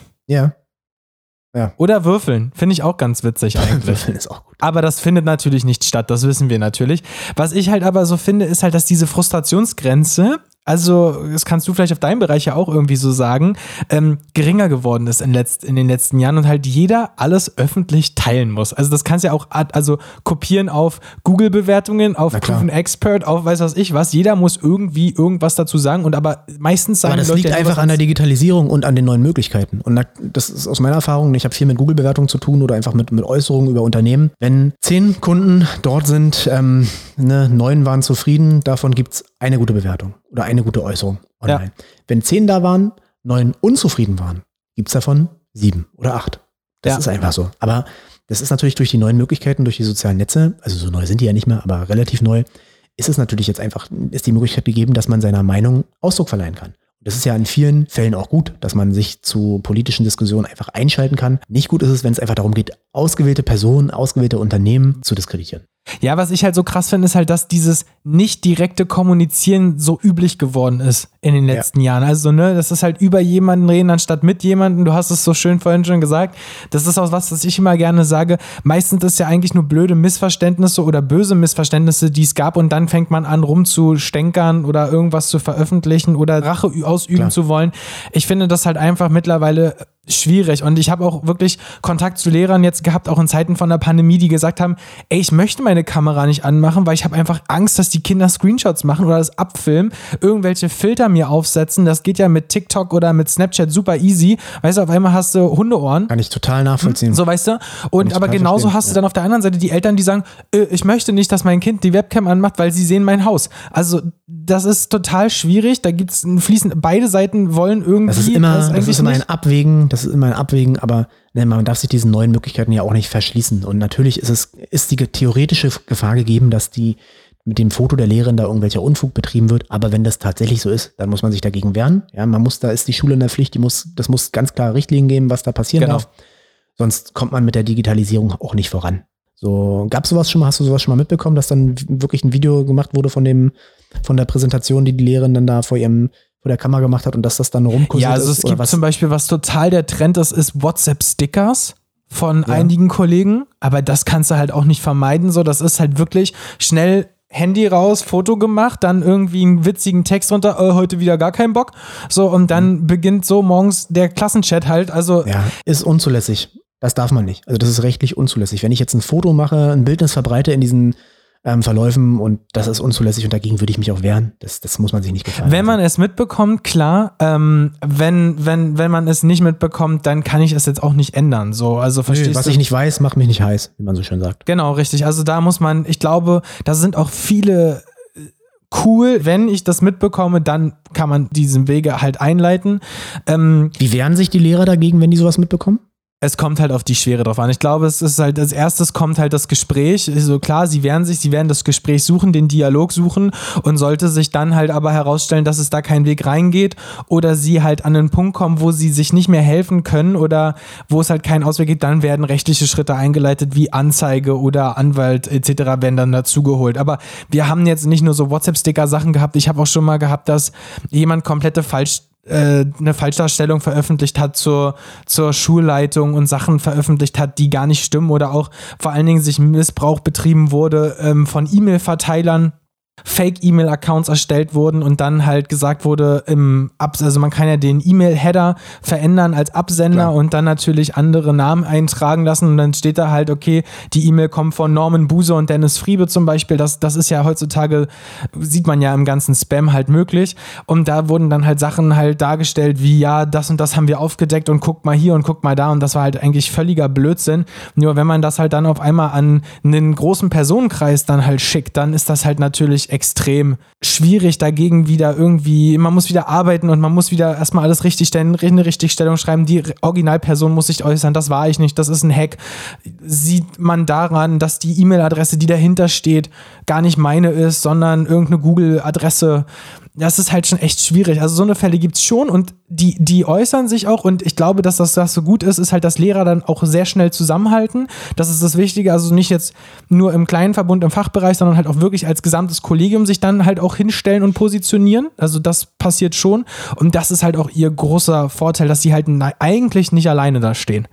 ja, Oder Würfeln, finde ich auch ganz witzig <laughs> eigentlich. Würfeln ist auch gut. Aber das findet natürlich nicht statt, das wissen wir natürlich. Was ich halt aber so finde, ist halt, dass diese Frustrationsgrenze, also das kannst du vielleicht auf deinem Bereich ja auch irgendwie so sagen, ähm, geringer geworden ist in, letzt, in den letzten Jahren und halt jeder alles öffentlich teilen muss. Also das kannst du ja auch also kopieren auf Google-Bewertungen, auf. Proven Expert, auf weiß was ich was. Jeder muss irgendwie irgendwas dazu sagen und aber meistens sagen Aber das Leute liegt einfach an der Digitalisierung und an den neuen Möglichkeiten. Und da, das ist aus meiner Erfahrung, ich habe viel mit Google-Bewertungen zu tun oder einfach mit, mit Äußerungen über Unternehmen. Wenn zehn Kunden dort sind, ähm, ne, neun waren zufrieden, davon gibt's eine gute Bewertung oder eine gute Äußerung online. Wenn zehn da waren, neun unzufrieden waren, gibt's davon sieben oder acht. Das Ja. ist einfach so. Aber das ist natürlich durch die neuen Möglichkeiten, durch die sozialen Netze, also so neu sind die ja nicht mehr, aber relativ neu, ist es natürlich jetzt einfach, ist die Möglichkeit gegeben, dass man seiner Meinung Ausdruck verleihen kann. Das ist ja in vielen Fällen auch gut, dass man sich zu politischen Diskussionen einfach einschalten kann. Nicht gut ist es, wenn es einfach darum geht, ausgewählte Personen, ausgewählte Unternehmen zu diskreditieren. Ja, was ich halt so krass finde, ist halt, dass dieses nicht direkte Kommunizieren so üblich geworden ist in den letzten Jahren. Also, ne, das ist halt über jemanden reden anstatt mit jemandem. Du hast es so schön vorhin schon gesagt. Das ist auch was, was ich immer gerne sage. Meistens ist ja eigentlich nur blöde Missverständnisse oder böse Missverständnisse, die es gab und dann fängt man an rumzustänkern oder irgendwas zu veröffentlichen oder Rache ausüben Klar. zu wollen. Ich finde das halt einfach mittlerweile schwierig und ich habe auch wirklich Kontakt zu Lehrern jetzt gehabt, auch in Zeiten von der Pandemie, die gesagt haben, ey, ich möchte meine Kamera nicht anmachen, weil ich habe einfach Angst, dass die Kinder Screenshots machen oder das abfilmen, irgendwelche Filter mir aufsetzen. Das geht ja mit TikTok oder mit Snapchat super easy. Weißt du, auf einmal hast du Hundeohren. Kann ich total nachvollziehen. So, weißt du? Und aber genauso verstehen, hast du dann auf der anderen Seite die Eltern, die sagen, äh, ich möchte nicht, dass mein Kind die Webcam anmacht, weil sie sehen mein Haus. Also, das ist total schwierig. Da gibt's ein fließen, beide Seiten wollen irgendwie. Das ist immer, das eigentlich ist immer ein Abwägen, das ist immer ein Abwägen, aber ne, man darf sich diesen neuen Möglichkeiten ja auch nicht verschließen. Und natürlich ist es, ist die theoretische Gefahr gegeben, dass die mit dem Foto der Lehrerin da irgendwelcher Unfug betrieben wird. Aber wenn das tatsächlich so ist, dann muss man sich dagegen wehren. Ja, man muss, da ist die Schule in der Pflicht, die muss, das muss ganz klare Richtlinien geben, was da passieren Genau. darf. Sonst kommt man mit der Digitalisierung auch nicht voran. So, gab es sowas schon mal, hast du sowas schon mal mitbekommen, dass dann wirklich ein Video gemacht wurde von dem, von der Präsentation, die die Lehrerin dann da vor ihrem, der Kamera gemacht hat und dass das dann rumkursiert Ja, also es gibt zum Beispiel, was total der Trend ist, ist WhatsApp-Stickers von Ja. einigen Kollegen. Aber das kannst du halt auch nicht vermeiden. So, das ist halt wirklich schnell Handy raus, Foto gemacht, dann irgendwie einen witzigen Text runter, äh, heute wieder gar keinen Bock. So, und dann beginnt so morgens der Klassenchat halt. Also, Ja, ist unzulässig. Das darf man nicht. Also das ist rechtlich unzulässig. Wenn ich jetzt ein Foto mache, ein Bildnis verbreite in diesen ähm, Verläufen und das ist unzulässig und dagegen würde ich mich auch wehren. Das, das muss man sich nicht gefallen. Wenn man es mitbekommt, klar. Ähm, wenn, wenn, wenn man es nicht mitbekommt, dann kann ich es jetzt auch nicht ändern. So, also Nö, verstehst was du? ich nicht weiß, macht mich nicht heiß, wie man so schön sagt. Genau, richtig. Also da muss man, ich glaube, da sind auch viele äh, cool. Wenn ich das mitbekomme, dann kann man diesen Wege halt einleiten. Ähm, Wie wehren sich die Lehrer dagegen, wenn die sowas mitbekommen? Es kommt halt auf die Schwere drauf an. Ich glaube, es ist halt, als erstes kommt halt das Gespräch. So also klar, sie werden sich, sie werden das Gespräch suchen, den Dialog suchen und sollte sich dann halt aber herausstellen, dass es da kein Weg reingeht oder sie halt an einen Punkt kommen, wo sie sich nicht mehr helfen können oder wo es halt keinen Ausweg gibt, dann werden rechtliche Schritte eingeleitet wie Anzeige oder Anwalt etc. werden dann dazugeholt. Aber wir haben jetzt nicht nur so WhatsApp-Sticker-Sachen gehabt. Ich habe auch schon mal gehabt, dass jemand komplette falsch äh, eine Falschdarstellung veröffentlicht hat zur, zur Schulleitung und Sachen veröffentlicht hat, die gar nicht stimmen oder auch vor allen Dingen sich Missbrauch betrieben wurde ähm, von E-Mail-Verteilern Fake-E-Mail-Accounts erstellt wurden und dann halt gesagt wurde, im Ab also man kann ja den E-Mail-Header verändern als Absender Klar. und dann natürlich andere Namen eintragen lassen und dann steht da halt, okay, die E-Mail kommt von Norman Buse und Dennis Friebe zum Beispiel. Das, das ist ja heutzutage, sieht man ja im ganzen Spam halt möglich. Und da wurden dann halt Sachen halt dargestellt wie, ja, das und das haben wir aufgedeckt und guckt mal hier und guckt mal da und das war halt eigentlich völliger Blödsinn. Nur wenn man das halt dann auf einmal an einen großen Personenkreis dann halt schickt, dann ist das halt natürlich extrem schwierig dagegen wieder irgendwie, man muss wieder arbeiten und man muss wieder erstmal alles richtigstellen, eine Richtigstellung schreiben, die Originalperson muss sich äußern, das war ich nicht, das ist ein Hack. Sieht man daran, dass die E-Mail-Adresse, die dahinter steht, gar nicht meine ist, sondern irgendeine Google-Adresse das ist halt schon echt schwierig. Also so eine Fälle gibt es schon und die, die äußern sich auch und ich glaube, dass das, das so gut ist, ist halt, dass Lehrer dann auch sehr schnell zusammenhalten. Das ist das Wichtige, also nicht jetzt nur im kleinen Verbund, im Fachbereich, sondern halt auch wirklich als gesamtes Kollegium sich dann halt auch hinstellen und positionieren. Also das passiert schon und das ist halt auch ihr großer Vorteil, dass sie halt eigentlich nicht alleine da stehen.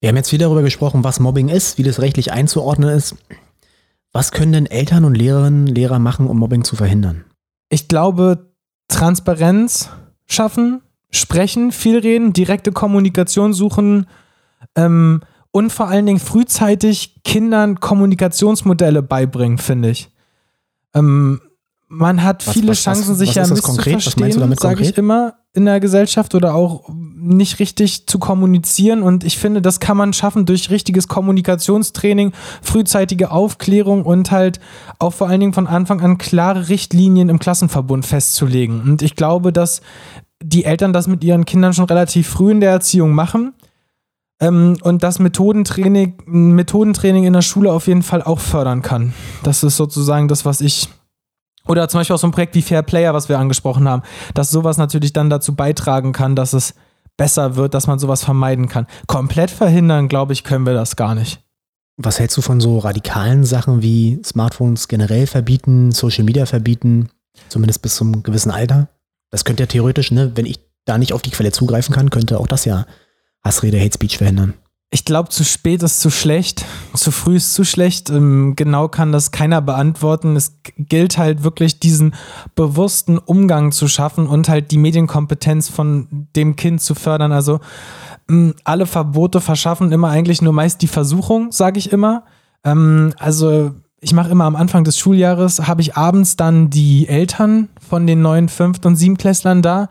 Wir haben jetzt viel darüber gesprochen, was Mobbing ist, wie das rechtlich einzuordnen ist. Was können denn Eltern und Lehrerinnen, Lehrer machen, um Mobbing zu verhindern? Ich glaube, Transparenz schaffen, sprechen, viel reden, direkte Kommunikation suchen ähm, und vor allen Dingen frühzeitig Kindern Kommunikationsmodelle beibringen, finde ich. Ähm, man hat was, viele was, Chancen, was, sich ja misszuverstehen, sage ich immer, in der Gesellschaft oder auch nicht richtig zu kommunizieren. Und ich finde, das kann man schaffen durch richtiges Kommunikationstraining, frühzeitige Aufklärung und halt auch vor allen Dingen von Anfang an klare Richtlinien im Klassenverbund festzulegen. Und ich glaube, dass die Eltern das mit ihren Kindern schon relativ früh in der Erziehung machen. Ähm, und das Methodentraining, Methodentraining in der Schule auf jeden Fall auch fördern kann. Das ist sozusagen das, was ich oder zum Beispiel auch so ein Projekt wie Fair Player, was wir angesprochen haben, dass sowas natürlich dann dazu beitragen kann, dass es besser wird, dass man sowas vermeiden kann. Komplett verhindern, glaube ich, können wir das gar nicht. Was hältst du von so radikalen Sachen wie Smartphones generell verbieten, Social Media verbieten, zumindest bis zum gewissen Alter? Das könnte ja theoretisch, ne, wenn ich da nicht auf die Quelle zugreifen kann, könnte auch das ja Hassrede, Hate Speech verhindern ich glaube, zu spät ist zu schlecht, zu früh ist zu schlecht. Ähm, genau kann das keiner beantworten. Es gilt halt wirklich, diesen bewussten Umgang zu schaffen und halt die Medienkompetenz von dem Kind zu fördern. Also ähm, alle Verbote verschaffen immer eigentlich nur meist die Versuchung, sage ich immer. Ähm, also ich mache immer am Anfang des Schuljahres, habe ich abends dann die Eltern von den neuen Fünft- und Siebenklässlern da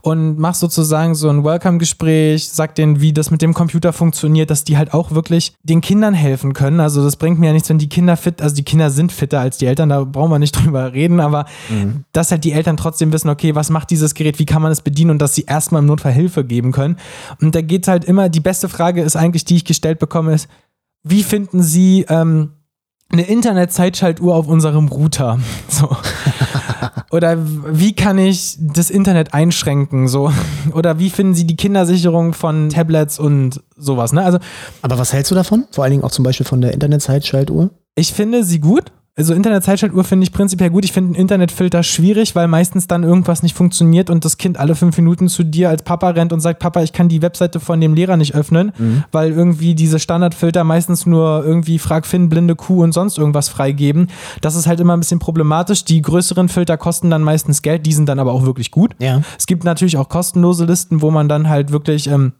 und mache sozusagen so ein Welcome-Gespräch, sag denen, wie das mit dem Computer funktioniert, dass die halt auch wirklich den Kindern helfen können. Also das bringt mir ja nichts, wenn die Kinder fit, also die Kinder sind fitter als die Eltern, da brauchen wir nicht <laughs> drüber reden, aber mhm. dass halt die Eltern trotzdem wissen, okay, was macht dieses Gerät, wie kann man es bedienen und dass sie erstmal im Notfall Hilfe geben können. Und da geht es halt immer, die beste Frage ist eigentlich, die ich gestellt bekomme, ist, wie finden Sie ähm, eine Internet-Zeitschaltuhr auf unserem Router. <laughs> So. Oder wie kann ich das Internet einschränken? So. Oder wie finden Sie die Kindersicherung von Tablets und sowas? Ne? Also, Aber was hältst du davon? Vor allen Dingen auch zum Beispiel von der Internet-Zeitschaltuhr? Ich finde sie gut. Also Internetzeitschaltuhr finde ich prinzipiell gut. Ich finde einen Internetfilter schwierig, weil meistens dann irgendwas nicht funktioniert und das Kind alle fünf Minuten zu dir als Papa rennt und sagt, Papa, ich kann die Webseite von dem Lehrer nicht öffnen, mhm. weil irgendwie diese Standardfilter meistens nur irgendwie Frag Finn, blinde Kuh und sonst irgendwas freigeben. Das ist halt immer ein bisschen problematisch. Die größeren Filter kosten dann meistens Geld, die sind dann aber auch wirklich gut. Ja. Es gibt natürlich auch kostenlose Listen, wo man dann halt wirklich ähm,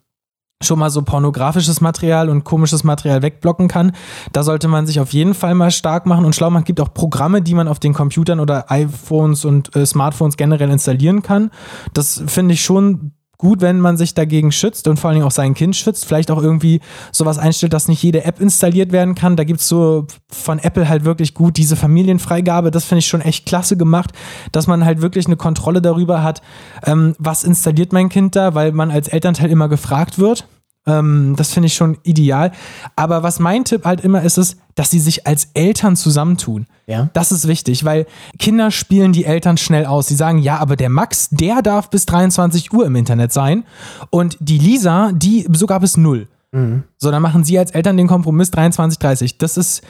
schon mal so pornografisches Material und komisches Material wegblocken kann. Da sollte man sich auf jeden Fall mal stark machen und schlau machen. Es gibt auch Programme, die man auf den Computern oder iPhones und äh, Smartphones generell installieren kann. Das finde ich schon gut, wenn man sich dagegen schützt und vor allen Dingen auch sein Kind schützt. Vielleicht auch irgendwie sowas einstellt, dass nicht jede App installiert werden kann. Da gibt es so von Apple halt wirklich gut diese Familienfreigabe. Das finde ich schon echt klasse gemacht, dass man halt wirklich eine Kontrolle darüber hat, ähm, was installiert mein Kind da, weil man als Elternteil immer gefragt wird Ähm, das finde ich schon ideal. Aber was mein Tipp halt immer ist, ist, dass sie sich als Eltern zusammentun. Ja. Das ist wichtig, weil Kinder spielen die Eltern schnell aus. Sie sagen, ja, aber der Max, der darf bis 23 Uhr im Internet sein und die Lisa, die sogar bis 0. Mhm. So, dann machen sie als Eltern den Kompromiss 23, 30. Das ist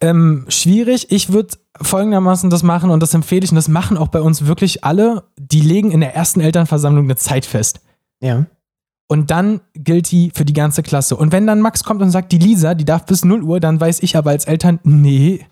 ähm, schwierig. Ich würde folgendermaßen das machen und das empfehle ich und das machen auch bei uns wirklich alle. Die legen in der ersten Elternversammlung eine Zeit fest. Ja. Und dann gilt die für die ganze Klasse. Und wenn dann Max kommt und sagt, die Lisa, die darf bis 0 Uhr, dann weiß ich aber als Eltern, nee,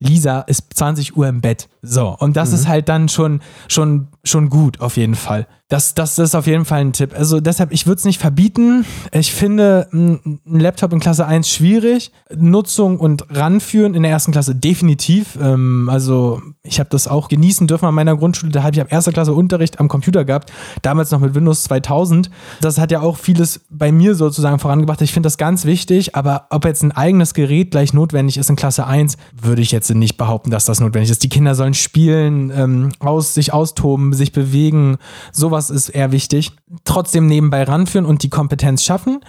Lisa ist 20 Uhr im Bett. So, und das Mhm. ist halt dann schon, schon, schon gut, auf jeden Fall. Das, das ist auf jeden Fall ein Tipp. Also deshalb, ich würde es nicht verbieten. Ich finde ein Laptop in Klasse 1 schwierig. Nutzung und Ranführen in der ersten Klasse definitiv. Ähm, also ich habe das auch genießen dürfen an meiner Grundschule. Da habe ich ab erster Klasse Unterricht am Computer gehabt. Damals noch mit Windows 2000. Das hat ja auch vieles bei mir sozusagen vorangebracht. Ich finde das ganz wichtig. Aber ob jetzt ein eigenes Gerät gleich notwendig ist in Klasse 1, würde ich jetzt nicht behaupten, dass das notwendig ist. Die Kinder sollen spielen, ähm, aus, sich austoben, sich bewegen. Sowas ist eher wichtig. Trotzdem nebenbei ranführen und die Kompetenz schaffen.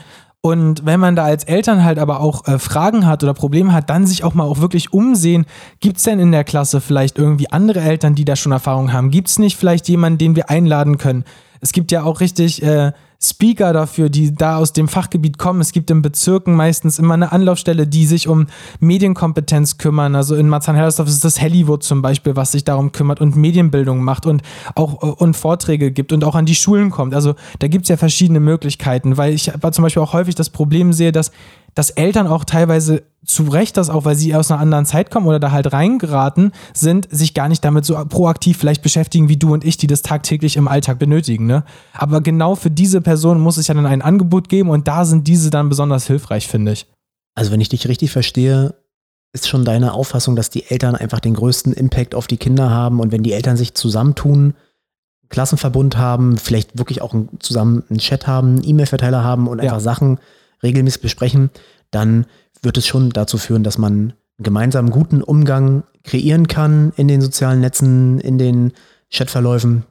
Und wenn man da als Eltern halt aber auch äh, Fragen hat oder Probleme hat, dann sich auch mal auch wirklich umsehen. Gibt es denn in der Klasse vielleicht irgendwie andere Eltern, die da schon Erfahrung haben? Gibt es nicht vielleicht jemanden, den wir einladen können? Es gibt ja auch richtig äh, Speaker dafür, die da aus dem Fachgebiet kommen. Es gibt in Bezirken meistens immer eine Anlaufstelle, die sich um Medienkompetenz kümmern. Also in Marzahn-Hellersdorf ist das Hollywood zum Beispiel, was sich darum kümmert und Medienbildung macht und auch äh, und Vorträge gibt und auch an die Schulen kommt. Also da gibt es ja verschiedene Möglichkeiten, weil ich aber zum Beispiel auch häufig das Problem sehe, dass dass Eltern auch teilweise zu Recht das auch, weil sie aus einer anderen Zeit kommen oder da halt reingeraten sind, sich gar nicht damit so proaktiv vielleicht beschäftigen wie du und ich, die das tagtäglich im Alltag benötigen. Ne? Aber genau für diese Person muss es ja dann ein Angebot geben und da sind diese dann besonders hilfreich, finde ich. Also wenn ich dich richtig verstehe, ist schon deine Auffassung, dass die Eltern einfach den größten Impact auf die Kinder haben und wenn die Eltern sich zusammentun, einen Klassenverbund haben, vielleicht wirklich auch zusammen einen Chat haben, einen E-Mail-Verteiler haben und Ja. einfach Sachen regelmäßig besprechen, dann wird es schon dazu führen, dass man einen gemeinsamen guten Umgang kreieren kann in den sozialen Netzen, in den Chatverläufen.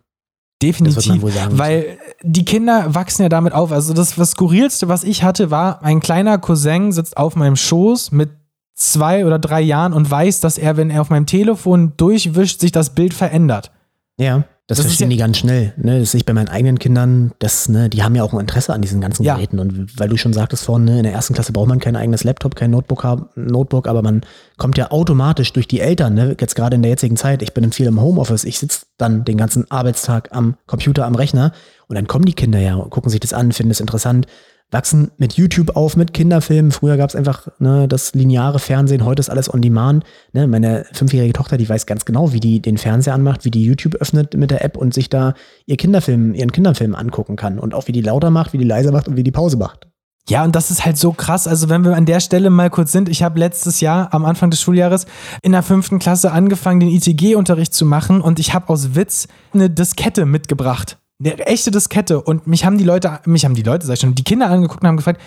Definitiv. Weil die Kinder wachsen ja damit auf. Also das, das Skurrilste, was ich hatte, war, ein kleiner Cousin sitzt auf meinem Schoß mit zwei oder drei Jahren und weiß, dass er, wenn er auf meinem Telefon durchwischt, sich das Bild verändert. Ja, das, Das verstehen ja- die ganz schnell. Ne? Das sehe ich bei meinen eigenen Kindern, das, ne, die haben ja auch ein Interesse an diesen ganzen Ja. Geräten. Und weil du schon sagtest vorhin, ne, in der ersten Klasse braucht man kein eigenes Laptop, kein Notebook, haben, Notebook, aber man kommt ja automatisch durch die Eltern, ne? jetzt gerade in der jetzigen Zeit. Ich bin viel im Homeoffice, ich sitze dann den ganzen Arbeitstag am Computer, am Rechner und dann kommen die Kinder ja und gucken sich das an, finden es interessant, wachsen mit YouTube auf, mit Kinderfilmen. Früher gab es einfach ne, das lineare Fernsehen, heute ist alles on demand. Ne, meine fünfjährige Tochter, die weiß ganz genau, wie die den Fernseher anmacht, wie die YouTube öffnet mit der App und sich da ihr Kinderfilm, ihren Kinderfilm angucken kann. Und auch wie die lauter macht, wie die leiser macht und wie die Pause macht. Ja, und das ist halt so krass. Also, wenn wir an der Stelle mal kurz sind, ich habe letztes Jahr am Anfang des Schuljahres in der fünften Klasse angefangen, den ITG-Unterricht zu machen und ich habe aus Witz eine Diskette mitgebracht. Eine echte Diskette. Und mich haben die Leute, mich haben die Leute, sag ich schon, die Kinder angeguckt und haben gefragt,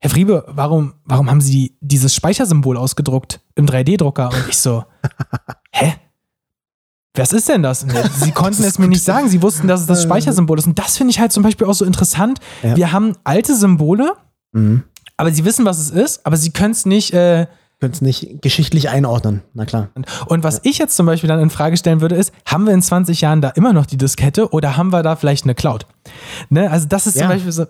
Herr Friebe, warum, warum haben Sie die, dieses Speichersymbol ausgedruckt im 3D-Drucker? Und ich so, <laughs> hä? Was ist denn das? Sie <laughs> konnten es mir nicht sagen. Sie wussten, dass es das Speichersymbol ist. Und das finde ich halt zum Beispiel auch so interessant. Ja. Wir haben alte Symbole, Mhm. aber sie wissen, was es ist, aber sie können es nicht. Äh, Könnt es nicht geschichtlich einordnen, na klar. und was ich jetzt zum Beispiel dann in Frage stellen würde, ist, haben wir in 20 Jahren da immer noch die Diskette oder haben wir da vielleicht eine Cloud? Ne? Also das ist Ja. zum Beispiel so,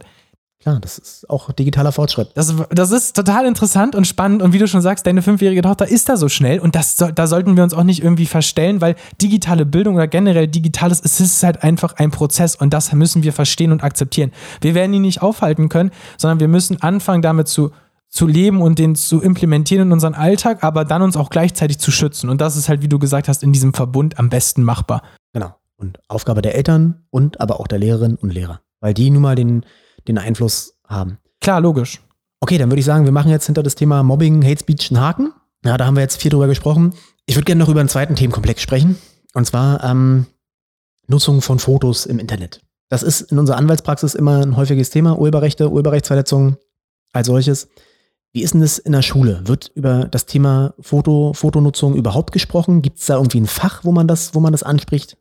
Klar, das ist auch digitaler Fortschritt. das, das ist total interessant und spannend und wie du schon sagst, deine fünfjährige Tochter ist da so schnell und das da sollten wir uns auch nicht irgendwie verstellen, weil digitale Bildung oder generell digitales, es ist halt einfach ein Prozess und das müssen wir verstehen und akzeptieren. Wir werden ihn nicht aufhalten können, sondern wir müssen anfangen damit zu zu leben und den zu implementieren in unseren Alltag, aber dann uns auch gleichzeitig zu schützen. Und das ist halt, wie du gesagt hast, in diesem Verbund am besten machbar. Genau. Und Aufgabe der Eltern und aber auch der Lehrerinnen und Lehrer. Weil die nun mal den, den Einfluss haben. Klar, logisch. Okay, dann würde ich sagen, wir machen jetzt hinter das Thema Mobbing, Hate Speech einen Haken. Ja, da haben wir jetzt viel drüber gesprochen. Ich würde gerne noch über einen zweiten Themenkomplex sprechen. Und zwar ähm, Nutzung von Fotos im Internet. Das ist in unserer Anwaltspraxis immer ein häufiges Thema. Urheberrechte, Urheberrechtsverletzungen als solches. Wie ist denn das in der Schule? Wird über das Thema Foto, Fotonutzung überhaupt gesprochen? Gibt es da irgendwie ein Fach, wo man das, wo man das anspricht?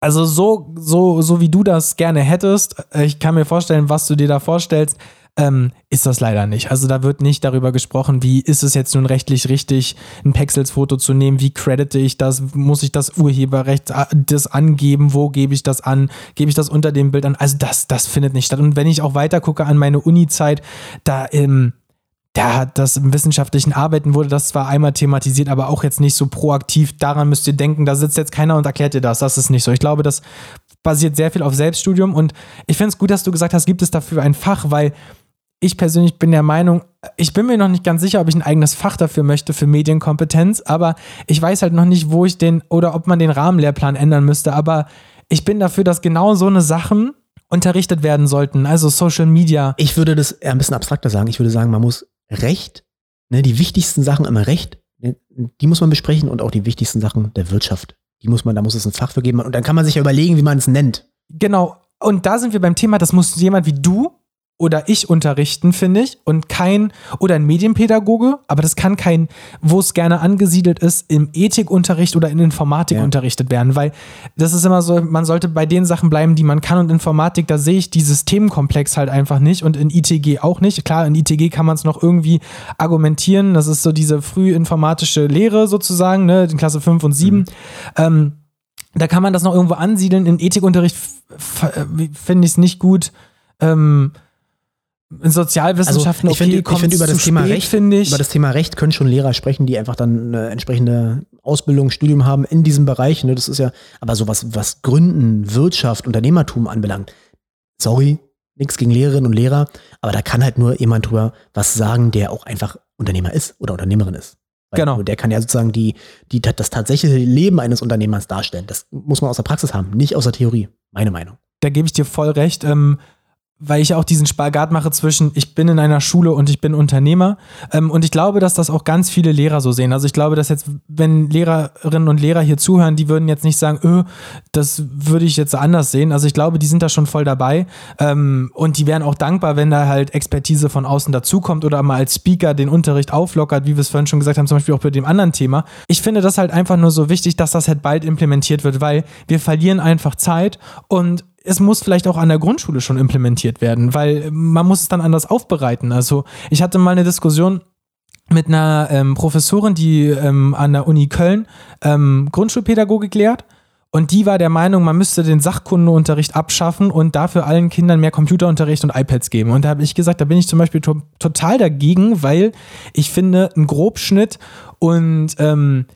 Also so, so, so wie du das gerne hättest, äh, ich kann mir vorstellen, was du dir da vorstellst. ähm, ist das leider nicht. Also da wird nicht darüber gesprochen, wie ist es jetzt nun rechtlich richtig, ein Pexels-Foto zu nehmen, wie credite ich das, muss ich das Urheberrecht äh, das angeben, wo gebe ich das an, gebe ich das unter dem Bild an. Also das, das findet nicht statt. Und wenn ich auch weiter gucke an meine Uni-Zeit, da ähm, da hat das im wissenschaftlichen Arbeiten wurde das zwar einmal thematisiert, aber auch jetzt nicht so proaktiv. Daran müsst ihr denken, da sitzt jetzt keiner und erklärt dir das. Das ist nicht so. Ich glaube, das basiert sehr viel auf Selbststudium und ich finde es gut, dass du gesagt hast, gibt es dafür ein Fach, weil ich persönlich bin der Meinung, ich bin mir noch nicht ganz sicher, ob ich ein eigenes Fach dafür möchte, für Medienkompetenz, aber ich weiß halt noch nicht, wo ich den oder ob man den Rahmenlehrplan ändern müsste. Aber ich bin dafür, dass genau so eine Sachen unterrichtet werden sollten, also Social Media. Ich würde das eher ein bisschen abstrakter sagen. Ich würde sagen, man muss Recht, ne, die wichtigsten Sachen immer Recht, ne, die muss man besprechen und auch die wichtigsten Sachen der Wirtschaft. Die muss man, da muss es ein Fach für geben und dann kann man sich ja überlegen, wie man es nennt. Genau. Und da sind wir beim Thema, das muss jemand wie du oder ich unterrichten, finde ich, und kein, oder ein Medienpädagoge, aber das kann kein, wo es gerne angesiedelt ist, im Ethikunterricht oder in Informatik ja. unterrichtet werden, weil das ist immer so, man sollte bei den Sachen bleiben, die man kann und Informatik, da sehe ich dieses Themenkomplex halt einfach nicht und in ITG auch nicht. Klar, in ITG kann man es noch irgendwie argumentieren, das ist so diese frühinformatische Lehre sozusagen, ne, in Klasse 5 und 7. Mhm. Ähm, da kann man das noch irgendwo ansiedeln. In Ethikunterricht finde ich es nicht gut. Ähm, in Sozialwissenschaften also ich okay, finde, ich finde über das Thema spät, Recht, ich. über das Thema Recht können schon Lehrer sprechen, die einfach dann eine entsprechende Ausbildung, Studium haben in diesem Bereich. Ne? Das ist ja, aber so was, was Gründen, Wirtschaft, Unternehmertum anbelangt, sorry, nichts gegen Lehrerinnen und Lehrer, aber da kann halt nur jemand drüber was sagen, der auch einfach Unternehmer ist oder Unternehmerin ist. Weil genau. Der kann ja sozusagen die, die, das tatsächliche Leben eines Unternehmers darstellen. Das muss man aus der Praxis haben, nicht aus der Theorie. Meine Meinung. Da gebe ich dir voll recht. Ähm, weil ich auch diesen Spagat mache zwischen, ich bin in einer Schule und ich bin Unternehmer. Ähm, und ich glaube, dass das auch ganz viele Lehrer so sehen. Also ich glaube, dass jetzt, wenn Lehrerinnen und Lehrer hier zuhören, die würden jetzt nicht sagen, öh, das würde ich jetzt anders sehen. Also ich glaube, die sind da schon voll dabei. Ähm, und die wären auch dankbar, wenn da halt Expertise von außen dazukommt oder mal als Speaker den Unterricht auflockert, wie wir es vorhin schon gesagt haben, zum Beispiel auch bei dem anderen Thema. Ich finde das halt einfach nur so wichtig, dass das halt bald implementiert wird, weil wir verlieren einfach Zeit und es muss vielleicht auch an der Grundschule schon implementiert werden, weil man muss es dann anders aufbereiten. Also ich hatte mal eine Diskussion mit einer ähm, Professorin, die ähm, an der Uni Köln ähm, Grundschulpädagogik lehrt. Und die war der Meinung, man müsste den Sachkundeunterricht abschaffen und dafür allen Kindern mehr Computerunterricht und iPads geben. Und da habe ich gesagt, da bin ich zum Beispiel to total dagegen, weil ich finde, ein Grobschnitt und ähm,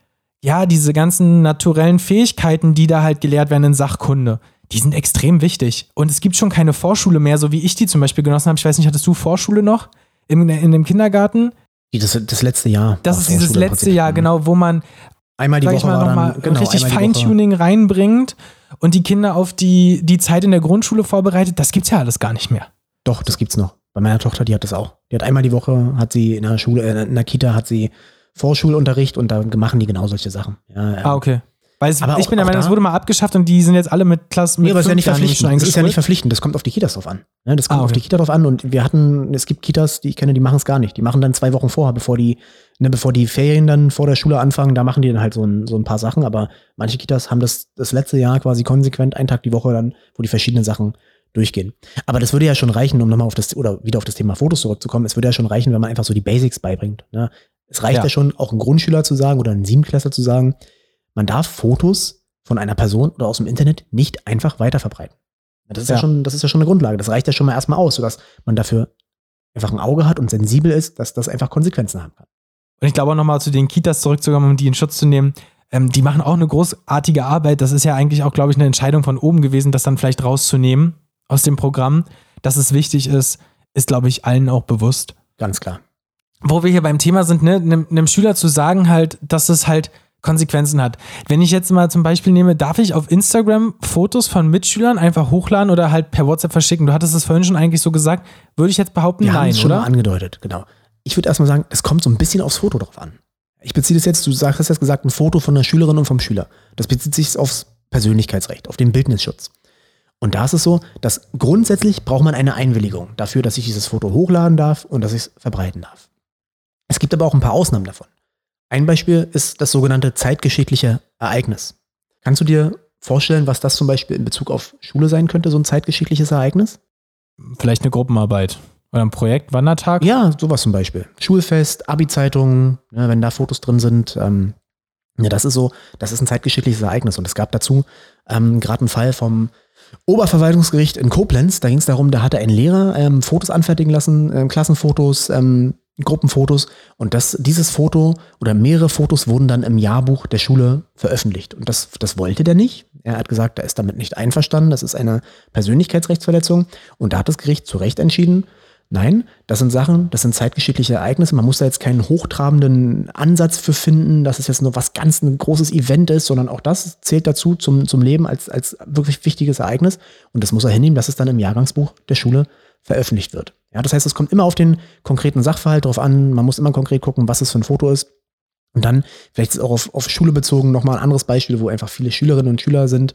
ja, diese ganzen naturellen Fähigkeiten, die da halt gelehrt werden in Sachkunde, die sind extrem wichtig. Und es gibt schon keine Vorschule mehr, so wie ich die zum Beispiel genossen habe. Ich weiß nicht, hattest du Vorschule noch in, in dem Kindergarten? Das, das letzte Jahr. Das ist dieses letzte Jahr, genau, wo man einmal die Woche mal, noch mal genau, richtig Feintuning reinbringt und die Kinder auf die, die Zeit in der Grundschule vorbereitet. Das gibt's ja alles gar nicht mehr. Doch, das gibt's noch. Bei meiner Tochter, die hat das auch. Die hat einmal die Woche, hat sie in der Schule, äh, in der Kita hat sie Vorschulunterricht und da machen die genau solche Sachen. Ja, ah, okay. Weil es, ich bin der Meinung, es wurde mal abgeschafft und die sind jetzt alle mit Klassen mit nee, aber es ist ja nicht verpflichtend. Das ist ja nicht verpflichtend. Das kommt auf die Kitas drauf an. Ja, das kommt ah, okay. auf die Kita drauf an und wir hatten, es gibt Kitas, die ich kenne, die machen es gar nicht. Die machen dann zwei Wochen vorher, bevor die, ne, bevor die Ferien dann vor der Schule anfangen, da machen die dann halt so ein, so ein paar Sachen. Aber manche Kitas haben das das letzte Jahr quasi konsequent einen Tag die Woche dann, wo die verschiedenen Sachen durchgehen. Aber das würde ja schon reichen, um nochmal auf das, oder wieder auf das Thema Fotos zurückzukommen. Es würde ja schon reichen, wenn man einfach so die Basics beibringt. Ne? Es reicht ja. ja schon, auch einen Grundschüler zu sagen oder einen Siebenklässler zu sagen, man darf Fotos von einer Person oder aus dem Internet nicht einfach weiterverbreiten. Das ist ja. ja, schon, das ist ja schon eine Grundlage. Das reicht ja schon mal erstmal aus, sodass man dafür einfach ein Auge hat und sensibel ist, dass das einfach Konsequenzen haben kann. Und ich glaube auch nochmal zu den Kitas zurückzukommen, um die in Schutz zu nehmen. Ähm, die machen auch eine großartige Arbeit. Das ist ja eigentlich auch, glaube ich, eine Entscheidung von oben gewesen, das dann vielleicht rauszunehmen aus dem Programm. Dass es wichtig ist, ist, glaube ich, allen auch bewusst. Ganz klar. Wo wir hier beim Thema sind, ne, einem, einem Schüler zu sagen halt, dass es halt Konsequenzen hat. Wenn ich jetzt mal zum Beispiel nehme, darf ich auf Instagram Fotos von Mitschülern einfach hochladen oder halt per WhatsApp verschicken? Du hattest es vorhin schon eigentlich so gesagt. Würde ich jetzt behaupten, Wir nein, schon oder? Mal angedeutet, genau. Ich würde erstmal sagen, es kommt so ein bisschen aufs Foto drauf an. Ich beziehe das jetzt, du sagst, hast jetzt gesagt, ein Foto von einer Schülerin und vom Schüler. Das bezieht sich aufs Persönlichkeitsrecht, auf den Bildnisschutz. Und da ist es so, dass grundsätzlich braucht man eine Einwilligung dafür, dass ich dieses Foto hochladen darf und dass ich es verbreiten darf. Es gibt aber auch ein paar Ausnahmen davon. Ein Beispiel ist das sogenannte zeitgeschichtliche Ereignis. Kannst du dir vorstellen, was das zum Beispiel in Bezug auf Schule sein könnte, so ein zeitgeschichtliches Ereignis? Vielleicht eine Gruppenarbeit Oder ein Projekt, Wandertag? Ja, sowas zum Beispiel. Schulfest, Abi-Zeitungen, ja, wenn da Fotos drin sind. Ähm, ja, das ist so, das ist ein zeitgeschichtliches Ereignis. Und es gab dazu ähm, gerade einen Fall vom Oberverwaltungsgericht in Koblenz. Da ging es darum, da hatte ein Lehrer ähm, Fotos anfertigen lassen, ähm, Klassenfotos, ähm, Gruppenfotos. Und das, dieses Foto oder mehrere Fotos wurden dann im Jahrbuch der Schule veröffentlicht. Und das, das wollte der nicht. Er hat gesagt, er ist damit nicht einverstanden. Das ist eine Persönlichkeitsrechtsverletzung. Und da hat das Gericht zu Recht entschieden, Nein, das sind Sachen, das sind zeitgeschichtliche Ereignisse. Man muss da jetzt keinen hochtrabenden Ansatz für finden, dass es jetzt nur was ganz ein großes Event ist, sondern auch das zählt dazu zum, zum Leben als, als wirklich wichtiges Ereignis. Und das muss er hinnehmen, dass es dann im Jahrgangsbuch der Schule veröffentlicht wird. Ja, das heißt, es kommt immer auf den konkreten Sachverhalt drauf an. Man muss immer konkret gucken, was es für ein Foto ist. Und dann, vielleicht ist auch auf, auf Schule bezogen, nochmal ein anderes Beispiel, wo einfach viele Schülerinnen und Schüler sind,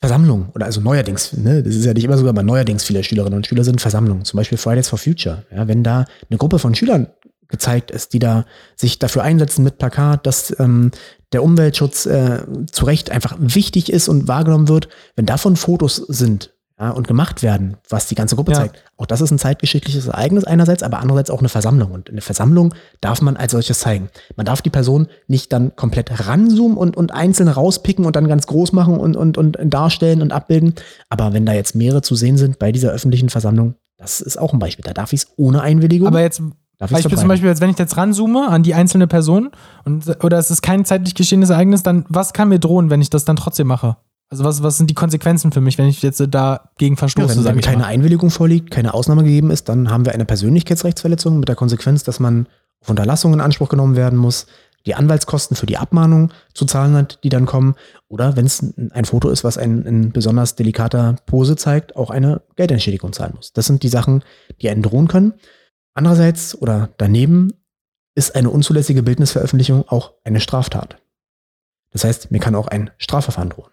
Versammlungen oder also neuerdings, ne, das ist ja nicht immer so, aber neuerdings viele Schülerinnen und Schüler sind Versammlungen, zum Beispiel Fridays for Future. Ja, wenn da eine Gruppe von Schülern gezeigt ist, die da sich dafür einsetzen mit Plakat, dass ähm, der Umweltschutz äh, zu Recht einfach wichtig ist und wahrgenommen wird, wenn davon Fotos sind, ja, und gemacht werden, was die ganze Gruppe ja. zeigt. Auch das ist ein zeitgeschichtliches Ereignis einerseits, aber andererseits auch eine Versammlung. Und eine Versammlung darf man als solches zeigen. Man darf die Person nicht dann komplett ranzoomen und, und einzeln rauspicken und dann ganz groß machen und, und, und darstellen und abbilden. Aber wenn da jetzt mehrere zu sehen sind bei dieser öffentlichen Versammlung, das ist auch ein Beispiel. Da darf ich es ohne Einwilligung. Aber jetzt Beispiel zum Beispiel, als wenn ich jetzt ranzoome an die einzelne Person und, oder es ist kein zeitlich geschehenes Ereignis, dann was kann mir drohen, wenn ich das dann trotzdem mache? Also was, was sind die Konsequenzen für mich, wenn ich jetzt dagegen verstoße? Ja, wenn, wenn keine mal. Einwilligung vorliegt, keine Ausnahme gegeben ist, dann haben wir eine Persönlichkeitsrechtsverletzung mit der Konsequenz, dass man auf Unterlassung in Anspruch genommen werden muss, die Anwaltskosten für die Abmahnung zu zahlen hat, die dann kommen. Oder wenn es ein Foto ist, was einen in besonders delikater Pose zeigt, auch eine Geldentschädigung zahlen muss. Das sind die Sachen, die einen drohen können. Andererseits oder daneben ist eine unzulässige Bildnisveröffentlichung auch eine Straftat. Das heißt, mir kann auch ein Strafverfahren drohen.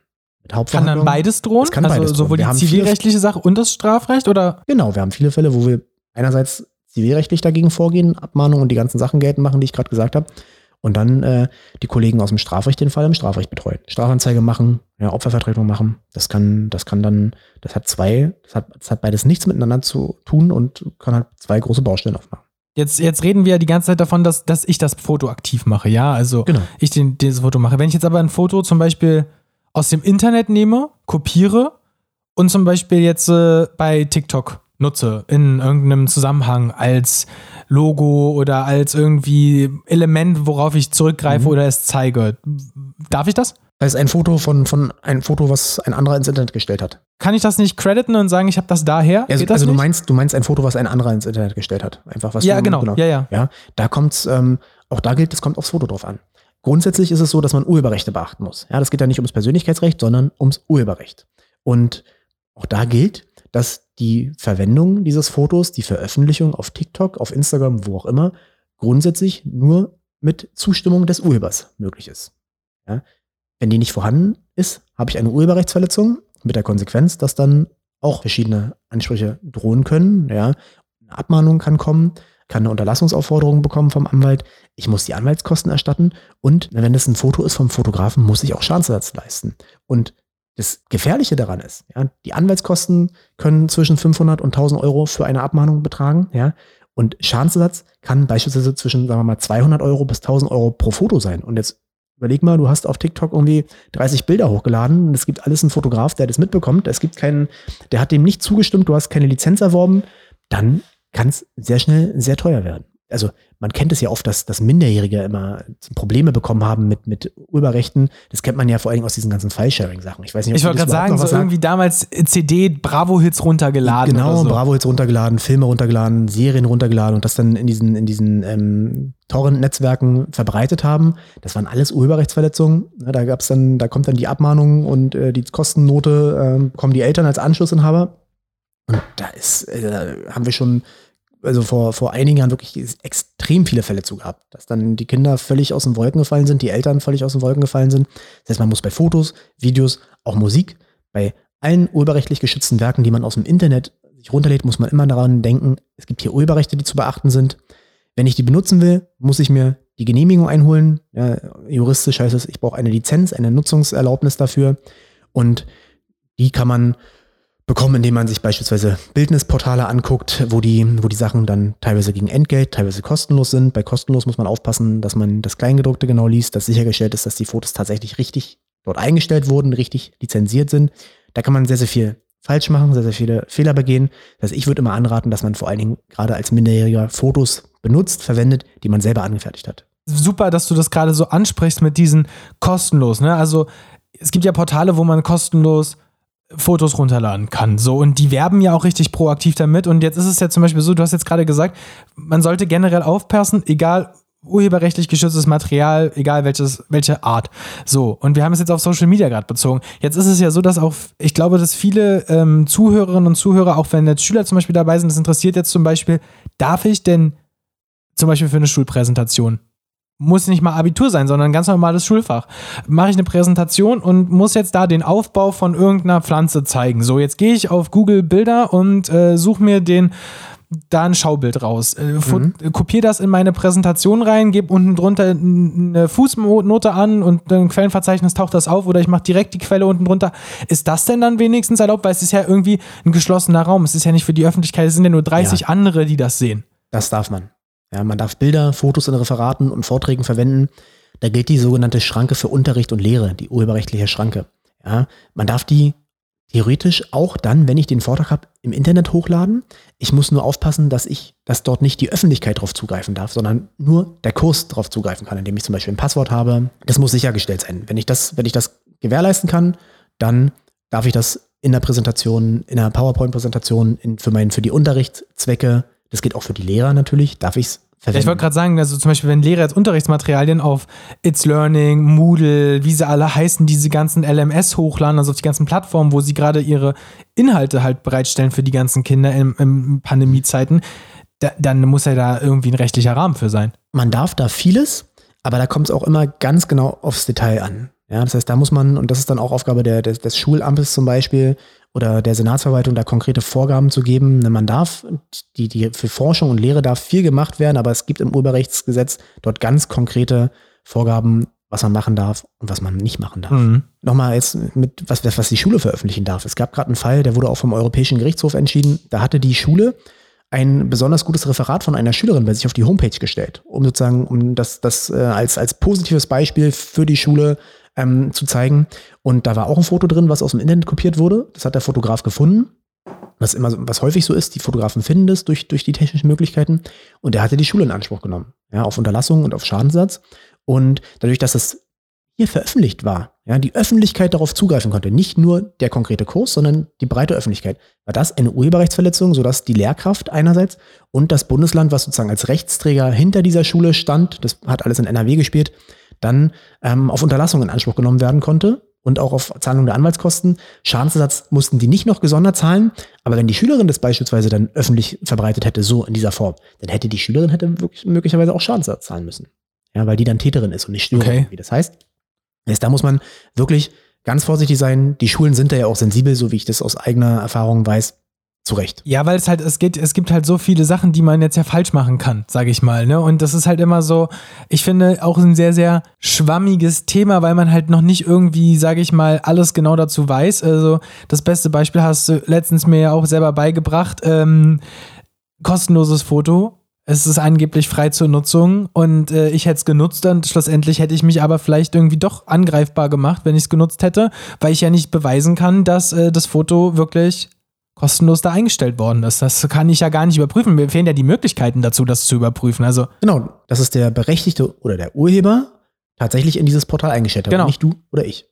Kann dann beides drohen? kann also beides sowohl drohen. die zivilrechtliche Sache und das Strafrecht oder? Genau, wir haben viele Fälle, wo wir einerseits zivilrechtlich dagegen vorgehen, Abmahnungen und die ganzen Sachen geltend machen, die ich gerade gesagt habe. Und dann äh, die Kollegen aus dem Strafrecht den Fall im Strafrecht betreuen. Strafanzeige machen, ja, Opfervertretung machen. Das kann, das kann dann, das hat zwei, das hat, das hat beides nichts miteinander zu tun und kann halt zwei große Baustellen aufmachen. Jetzt, jetzt reden wir ja die ganze Zeit davon, dass, dass ich das Foto aktiv mache, ja. Also genau. ich den, dieses Foto mache. Wenn ich jetzt aber ein Foto zum Beispiel aus dem Internet nehme, kopiere und zum Beispiel jetzt äh, bei TikTok nutze in irgendeinem Zusammenhang als Logo oder als irgendwie Element, worauf ich zurückgreife mhm. oder es zeige. Darf ich das? Das ist ein Foto von, von ein Foto, was ein anderer ins Internet gestellt hat. Kann ich das nicht crediten und sagen, ich habe das daher? Also, also du meinst, du meinst ein Foto, was ein anderer ins Internet gestellt hat. Einfach was Ja, du, genau. genau. Ja, ja. Ja, da kommt's, ähm, auch da gilt, es kommt aufs Foto drauf an. Grundsätzlich ist es so, dass man Urheberrechte beachten muss. Ja, das geht ja nicht ums Persönlichkeitsrecht, sondern ums Urheberrecht. Und auch da gilt, dass die Verwendung dieses Fotos, die Veröffentlichung auf TikTok, auf Instagram, wo auch immer, grundsätzlich nur mit Zustimmung des Urhebers möglich ist. Ja? Wenn die nicht vorhanden ist, habe ich eine Urheberrechtsverletzung mit der Konsequenz, dass dann auch verschiedene Ansprüche drohen können. Ja? Eine Abmahnung kann kommen kann eine Unterlassungsaufforderung bekommen vom Anwalt, ich muss die Anwaltskosten erstatten und wenn das ein Foto ist vom Fotografen, muss ich auch Schadensersatz leisten. Und das Gefährliche daran ist, ja, die Anwaltskosten können zwischen 500 und 1000 Euro für eine Abmahnung betragen, ja, und Schadensersatz kann beispielsweise zwischen, sagen wir mal, 200 Euro bis 1000 Euro pro Foto sein. Und jetzt überleg mal, du hast auf TikTok irgendwie 30 Bilder hochgeladen und es gibt alles einen Fotograf, der das mitbekommt. Es gibt keinen, der hat dem nicht zugestimmt, du hast keine Lizenz erworben. Dann kann es sehr schnell sehr teuer werden. Also man kennt es ja oft, dass, dass Minderjährige immer Probleme bekommen haben mit, mit Urheberrechten. Das kennt man ja vor allem aus diesen ganzen File-Sharing-Sachen. Ich weiß nicht, ob Ich wollte gerade sagen, so irgendwie damals CD Bravo-Hits runtergeladen. Genau, so. Bravo-Hits runtergeladen, Filme runtergeladen, Serien runtergeladen und das dann in diesen, in diesen ähm, Torrent-Netzwerken verbreitet haben. Das waren alles Urheberrechtsverletzungen. Ja, da gab's dann, da kommt dann die Abmahnung und äh, die Kostennote äh, bekommen die Eltern als Anschlussinhaber. Und da ist, äh, haben wir schon, also vor, vor einigen Jahren wirklich extrem viele Fälle zu gehabt, dass dann die Kinder völlig aus den Wolken gefallen sind, die Eltern völlig aus den Wolken gefallen sind. Das heißt, man muss bei Fotos, Videos, auch Musik, bei allen urheberrechtlich geschützten Werken, die man aus dem Internet sich runterlädt, muss man immer daran denken, es gibt hier Urheberrechte, die zu beachten sind. Wenn ich die benutzen will, muss ich mir die Genehmigung einholen. Ja, juristisch heißt es, ich brauche eine Lizenz, eine Nutzungserlaubnis dafür. Und die kann man bekommen, indem man sich beispielsweise Bildnisportale anguckt, wo die, wo die Sachen dann teilweise gegen Entgelt, teilweise kostenlos sind. Bei kostenlos muss man aufpassen, dass man das Kleingedruckte genau liest, dass sichergestellt ist, dass die Fotos tatsächlich richtig dort eingestellt wurden, richtig lizenziert sind. Da kann man sehr, sehr viel falsch machen, sehr, sehr viele Fehler begehen. Das heißt, ich würde immer anraten, dass man vor allen Dingen gerade als Minderjähriger Fotos benutzt, verwendet, die man selber angefertigt hat. Super, dass du das gerade so ansprichst mit diesen kostenlos. Ne? Also es gibt ja Portale, wo man kostenlos Fotos runterladen kann. So, und die werben ja auch richtig proaktiv damit. Und jetzt ist es ja zum Beispiel so, du hast jetzt gerade gesagt, man sollte generell aufpassen, egal urheberrechtlich geschütztes Material, egal welches, welche Art. So, und wir haben es jetzt auf Social Media gerade bezogen. Jetzt ist es ja so, dass auch, ich glaube, dass viele ähm, Zuhörerinnen und Zuhörer, auch wenn jetzt Schüler zum Beispiel dabei sind, das interessiert jetzt zum Beispiel, darf ich denn zum Beispiel für eine Schulpräsentation muss nicht mal Abitur sein, sondern ein ganz normales Schulfach. Mache ich eine Präsentation und muss jetzt da den Aufbau von irgendeiner Pflanze zeigen. So, jetzt gehe ich auf Google Bilder und äh, suche mir den da ein Schaubild raus. Äh, mhm. Kopiere das in meine Präsentation rein, gebe unten drunter eine Fußnote an und ein Quellenverzeichnis taucht das auf oder ich mache direkt die Quelle unten drunter. Ist das denn dann wenigstens erlaubt? Weil es ist ja irgendwie ein geschlossener Raum. Es ist ja nicht für die Öffentlichkeit, es sind ja nur 30 ja. andere, die das sehen. Das darf man. Ja, man darf Bilder, Fotos in Referaten und Vorträgen verwenden. Da gilt die sogenannte Schranke für Unterricht und Lehre, die urheberrechtliche Schranke. Ja, man darf die theoretisch auch dann, wenn ich den Vortrag habe, im Internet hochladen. Ich muss nur aufpassen, dass ich, dass dort nicht die Öffentlichkeit drauf zugreifen darf, sondern nur der Kurs drauf zugreifen kann, indem ich zum Beispiel ein Passwort habe. Das muss sichergestellt sein. Wenn ich das, wenn ich das gewährleisten kann, dann darf ich das in der Präsentation, in der PowerPoint-Präsentation, für meinen, für die Unterrichtszwecke das geht auch für die Lehrer natürlich. Darf ich es verwenden? Ich wollte gerade sagen, also zum Beispiel, wenn Lehrer jetzt Unterrichtsmaterialien auf It's Learning, Moodle, wie sie alle heißen, diese ganzen LMS hochladen, also auf die ganzen Plattformen, wo sie gerade ihre Inhalte halt bereitstellen für die ganzen Kinder in, in Pandemiezeiten, da, dann muss ja da irgendwie ein rechtlicher Rahmen für sein. Man darf da vieles, aber da kommt es auch immer ganz genau aufs Detail an. Ja, das heißt, da muss man, und das ist dann auch Aufgabe der, des, des Schulamtes zum Beispiel, oder der Senatsverwaltung da konkrete Vorgaben zu geben. Man darf, die, die für Forschung und Lehre darf viel gemacht werden, aber es gibt im Urheberrechtsgesetz dort ganz konkrete Vorgaben, was man machen darf und was man nicht machen darf. Mhm. Nochmal jetzt mit, was, was die Schule veröffentlichen darf. Es gab gerade einen Fall, der wurde auch vom Europäischen Gerichtshof entschieden. Da hatte die Schule ein besonders gutes Referat von einer Schülerin bei sich auf die Homepage gestellt, um sozusagen, um das, das äh, als, als positives Beispiel für die Schule ähm, zu zeigen. Und da war auch ein Foto drin, was aus dem Internet kopiert wurde. Das hat der Fotograf gefunden. Was immer, was häufig so ist, die Fotografen finden das durch, durch die technischen Möglichkeiten. Und er hatte die Schule in Anspruch genommen. Ja, auf Unterlassung und auf Schadenssatz. Und dadurch, dass es hier veröffentlicht war, ja, die Öffentlichkeit darauf zugreifen konnte, nicht nur der konkrete Kurs, sondern die breite Öffentlichkeit, war das eine Urheberrechtsverletzung, sodass die Lehrkraft einerseits und das Bundesland, was sozusagen als Rechtsträger hinter dieser Schule stand, das hat alles in NRW gespielt, dann ähm, auf Unterlassung in Anspruch genommen werden konnte und auch auf Zahlung der Anwaltskosten. Schadensersatz mussten die nicht noch gesondert zahlen, aber wenn die Schülerin das beispielsweise dann öffentlich verbreitet hätte, so in dieser Form, dann hätte die Schülerin hätte wirklich, möglicherweise auch Schadensersatz zahlen müssen. Ja, weil die dann Täterin ist und nicht Störerin, okay. wie das heißt. Da muss man wirklich ganz vorsichtig sein. Die Schulen sind da ja auch sensibel, so wie ich das aus eigener Erfahrung weiß. Zu Recht. Ja, weil es halt, es geht, es gibt halt so viele Sachen, die man jetzt ja falsch machen kann, sage ich mal. Ne? Und das ist halt immer so, ich finde auch ein sehr, sehr schwammiges Thema, weil man halt noch nicht irgendwie, sage ich mal, alles genau dazu weiß. Also das beste Beispiel hast du letztens mir ja auch selber beigebracht. Ähm, kostenloses Foto. Es ist angeblich frei zur Nutzung und äh, ich hätte es genutzt und schlussendlich hätte ich mich aber vielleicht irgendwie doch angreifbar gemacht, wenn ich es genutzt hätte, weil ich ja nicht beweisen kann, dass äh, das Foto wirklich kostenlos da eingestellt worden ist. Das kann ich ja gar nicht überprüfen. Mir fehlen ja die Möglichkeiten dazu, das zu überprüfen. Also genau, das ist der Berechtigte oder der Urheber tatsächlich in dieses Portal eingestellt hat. Genau. Nicht du oder ich.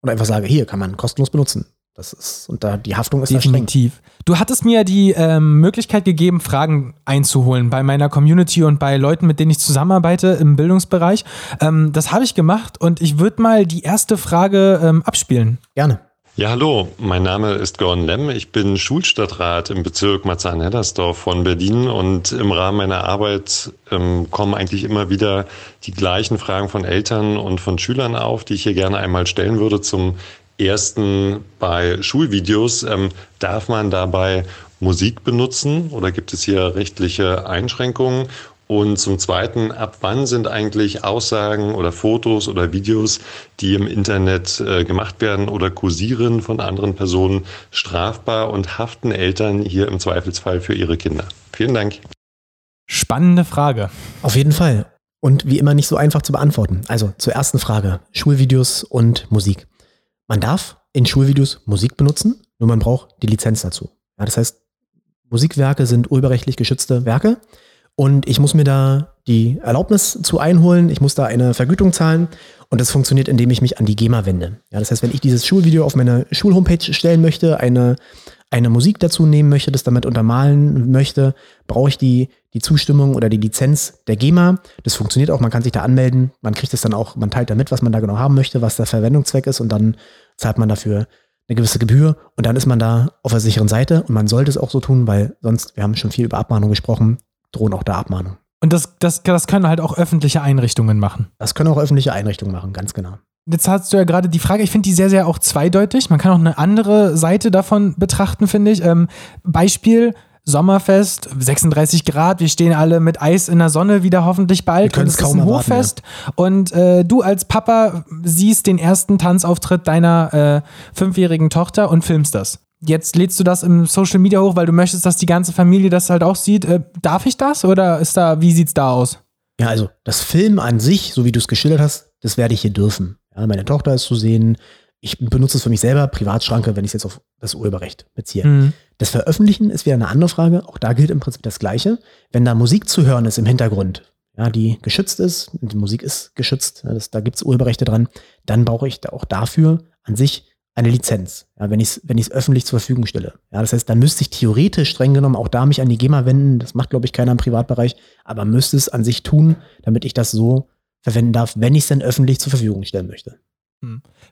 Und einfach sage, hier kann man kostenlos benutzen. Das ist, und da die Haftung ist Definitiv. Du hattest mir ja die ähm, Möglichkeit gegeben, Fragen einzuholen bei meiner Community und bei Leuten, mit denen ich zusammenarbeite im Bildungsbereich. Ähm, das habe ich gemacht und ich würde mal die erste Frage ähm, abspielen. Gerne. Ja, hallo, mein Name ist Gordon Lemm. Ich bin Schulstadtrat im Bezirk Marzahn-Hellersdorf von Berlin und im Rahmen meiner Arbeit ähm, kommen eigentlich immer wieder die gleichen Fragen von Eltern und von Schülern auf, die ich hier gerne einmal stellen würde. Zum ersten bei Schulvideos. Ähm, darf man dabei Musik benutzen oder gibt es hier rechtliche Einschränkungen? Und zum Zweiten, ab wann sind eigentlich Aussagen oder Fotos oder Videos, die im Internet äh, gemacht werden oder kursieren von anderen Personen, strafbar und haften Eltern hier im Zweifelsfall für ihre Kinder? Vielen Dank. Spannende Frage. Auf jeden Fall. Und wie immer nicht so einfach zu beantworten. Also zur ersten Frage, Schulvideos und Musik. Man darf in Schulvideos Musik benutzen, nur man braucht die Lizenz dazu. Ja, das heißt, Musikwerke sind urheberrechtlich geschützte Werke und ich muss mir da die Erlaubnis zu einholen, ich muss da eine Vergütung zahlen. Und das funktioniert, indem ich mich an die GEMA wende. Ja, das heißt, wenn ich dieses Schulvideo auf meine Schulhomepage stellen möchte, eine, eine Musik dazu nehmen möchte, das damit untermalen möchte, brauche ich die, die Zustimmung oder die Lizenz der GEMA. Das funktioniert auch, man kann sich da anmelden, man kriegt es dann auch, man teilt damit, was man da genau haben möchte, was der Verwendungszweck ist. Und dann zahlt man dafür eine gewisse Gebühr. Und dann ist man da auf der sicheren Seite. Und man sollte es auch so tun, weil sonst, wir haben schon viel über Abmahnung gesprochen, drohen auch da Abmahnungen. Und das, das, das können halt auch öffentliche Einrichtungen machen. Das können auch öffentliche Einrichtungen machen, ganz genau. Jetzt hast du ja gerade die Frage, ich finde die sehr, sehr auch zweideutig. Man kann auch eine andere Seite davon betrachten, finde ich. Ähm, Beispiel, Sommerfest, 36 Grad, wir stehen alle mit Eis in der Sonne wieder hoffentlich bald. Wir und es kaum ist ein erwarten, Hochfest. Und äh, du als Papa siehst den ersten Tanzauftritt deiner äh, fünfjährigen Tochter und filmst das. Jetzt lädst du das im Social Media hoch, weil du möchtest, dass die ganze Familie das halt auch sieht. Äh, darf ich das oder ist da, wie sieht's da aus? Ja, also das Film an sich, so wie du es geschildert hast, das werde ich hier dürfen. Ja, meine Tochter ist zu sehen. Ich benutze es für mich selber, Privatschranke, wenn ich es jetzt auf das Urheberrecht beziehe. Mhm. Das Veröffentlichen ist wieder eine andere Frage. Auch da gilt im Prinzip das Gleiche. Wenn da Musik zu hören ist im Hintergrund, ja, die geschützt ist, die Musik ist geschützt, das, da gibt es Urheberrechte dran, dann brauche ich da auch dafür an sich eine Lizenz, ja, wenn ich es wenn öffentlich zur Verfügung stelle. Ja, das heißt, dann müsste ich theoretisch streng genommen auch da mich an die GEMA wenden. Das macht, glaube ich, keiner im Privatbereich, aber müsste es an sich tun, damit ich das so verwenden darf, wenn ich es dann öffentlich zur Verfügung stellen möchte.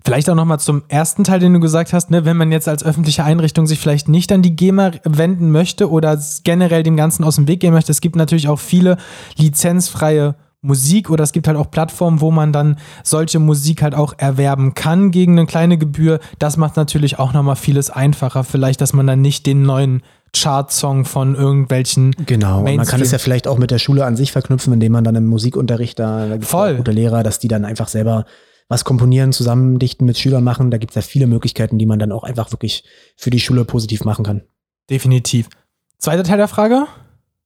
Vielleicht auch nochmal zum ersten Teil, den du gesagt hast, ne, wenn man jetzt als öffentliche Einrichtung sich vielleicht nicht an die GEMA wenden möchte oder generell dem Ganzen aus dem Weg gehen möchte. Es gibt natürlich auch viele lizenzfreie Musik oder es gibt halt auch Plattformen, wo man dann solche Musik halt auch erwerben kann gegen eine kleine Gebühr. Das macht natürlich auch nochmal vieles einfacher. Vielleicht, dass man dann nicht den neuen Chart-Song von irgendwelchen. Genau, und man kann Mainstream- es ja vielleicht auch mit der Schule an sich verknüpfen, indem man dann im Musikunterricht da, da Voll. gute Lehrer, dass die dann einfach selber was komponieren, zusammendichten, mit Schülern machen. Da gibt es ja viele Möglichkeiten, die man dann auch einfach wirklich für die Schule positiv machen kann. Definitiv. Zweiter Teil der Frage?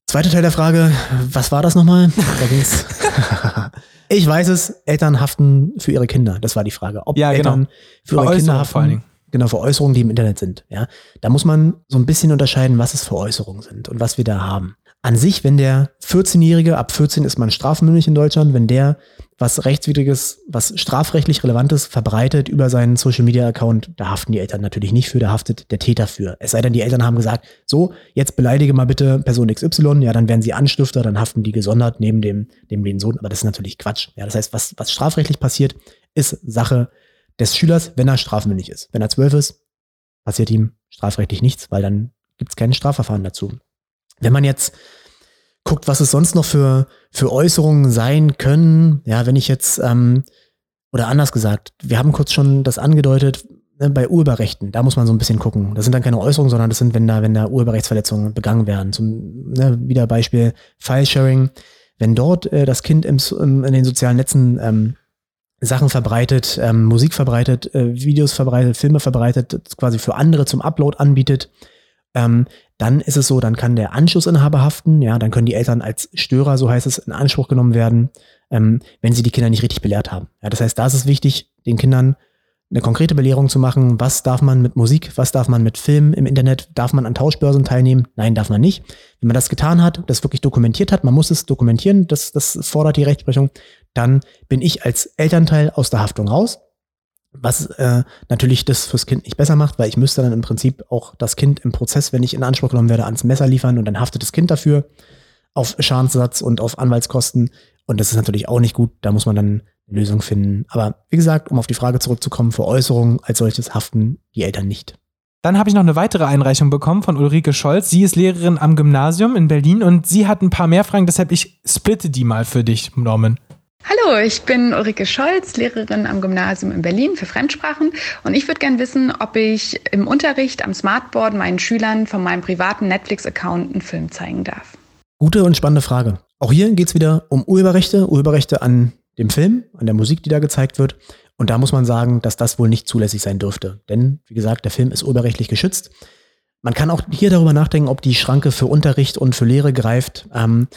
Zweiter Teil der Frage, was war das nochmal? Da ging's. <laughs> <laughs> ich weiß es, Eltern haften für ihre Kinder. Das war die Frage. Ob Ja, genau. Eltern für ihre Kinder haften. vor allen Dingen. Genau, für Äußerungen, die im Internet sind. Ja, da muss man so ein bisschen unterscheiden, was es für Äußerungen sind und was wir da haben. An sich, wenn der 14-Jährige, ab 14 ist man strafmündig in Deutschland, wenn der was rechtswidriges, was strafrechtlich relevantes verbreitet über seinen Social Media Account, da haften die Eltern natürlich nicht für, da haftet der Täter für. Es sei denn, die Eltern haben gesagt, so, jetzt beleidige mal bitte Person XY, ja, dann werden sie Anstifter, dann haften die gesondert neben dem, neben den Sohn, aber das ist natürlich Quatsch. Ja, das heißt, was, was strafrechtlich passiert, ist Sache des Schülers, wenn er strafmündig ist. Wenn er zwölf ist, passiert ihm strafrechtlich nichts, weil dann gibt es kein Strafverfahren dazu. Wenn man jetzt guckt, was es sonst noch für, für Äußerungen sein können, ja, wenn ich jetzt, ähm, oder anders gesagt, wir haben kurz schon das angedeutet, ne, bei Urheberrechten, da muss man so ein bisschen gucken. Das sind dann keine Äußerungen, sondern das sind, wenn da, wenn da Urheberrechtsverletzungen begangen werden. Zum, ne, wieder Beispiel File-Sharing. Wenn dort äh, das Kind im, im, in den sozialen Netzen ähm, Sachen verbreitet, ähm, Musik verbreitet, äh, Videos verbreitet, Filme verbreitet, quasi für andere zum Upload anbietet, ähm, dann ist es so, dann kann der Anschlussinhaber haften, ja, dann können die Eltern als Störer, so heißt es, in Anspruch genommen werden, ähm, wenn sie die Kinder nicht richtig belehrt haben. Ja, das heißt, da ist es wichtig, den Kindern eine konkrete Belehrung zu machen, was darf man mit Musik, was darf man mit Film im Internet, darf man an Tauschbörsen teilnehmen? Nein, darf man nicht. Wenn man das getan hat, das wirklich dokumentiert hat, man muss es dokumentieren, das, das fordert die Rechtsprechung, dann bin ich als Elternteil aus der Haftung raus. Was äh, natürlich das fürs Kind nicht besser macht, weil ich müsste dann im Prinzip auch das Kind im Prozess, wenn ich in Anspruch genommen werde, ans Messer liefern und dann haftet das Kind dafür auf Schadensersatz und auf Anwaltskosten. Und das ist natürlich auch nicht gut. Da muss man dann eine Lösung finden. Aber wie gesagt, um auf die Frage zurückzukommen, für Äußerungen als solches haften die Eltern nicht. Dann habe ich noch eine weitere Einreichung bekommen von Ulrike Scholz. Sie ist Lehrerin am Gymnasium in Berlin und sie hat ein paar mehr Fragen, deshalb ich splitte die mal für dich, Norman. Hallo, ich bin Ulrike Scholz, Lehrerin am Gymnasium in Berlin für Fremdsprachen und ich würde gerne wissen, ob ich im Unterricht am Smartboard meinen Schülern von meinem privaten Netflix-Account einen Film zeigen darf. Gute und spannende Frage. Auch hier geht es wieder um Urheberrechte, Urheberrechte an dem Film, an der Musik, die da gezeigt wird. Und da muss man sagen, dass das wohl nicht zulässig sein dürfte. Denn, wie gesagt, der Film ist urheberrechtlich geschützt. Man kann auch hier darüber nachdenken, ob die Schranke für Unterricht und für Lehre greift. Ähm,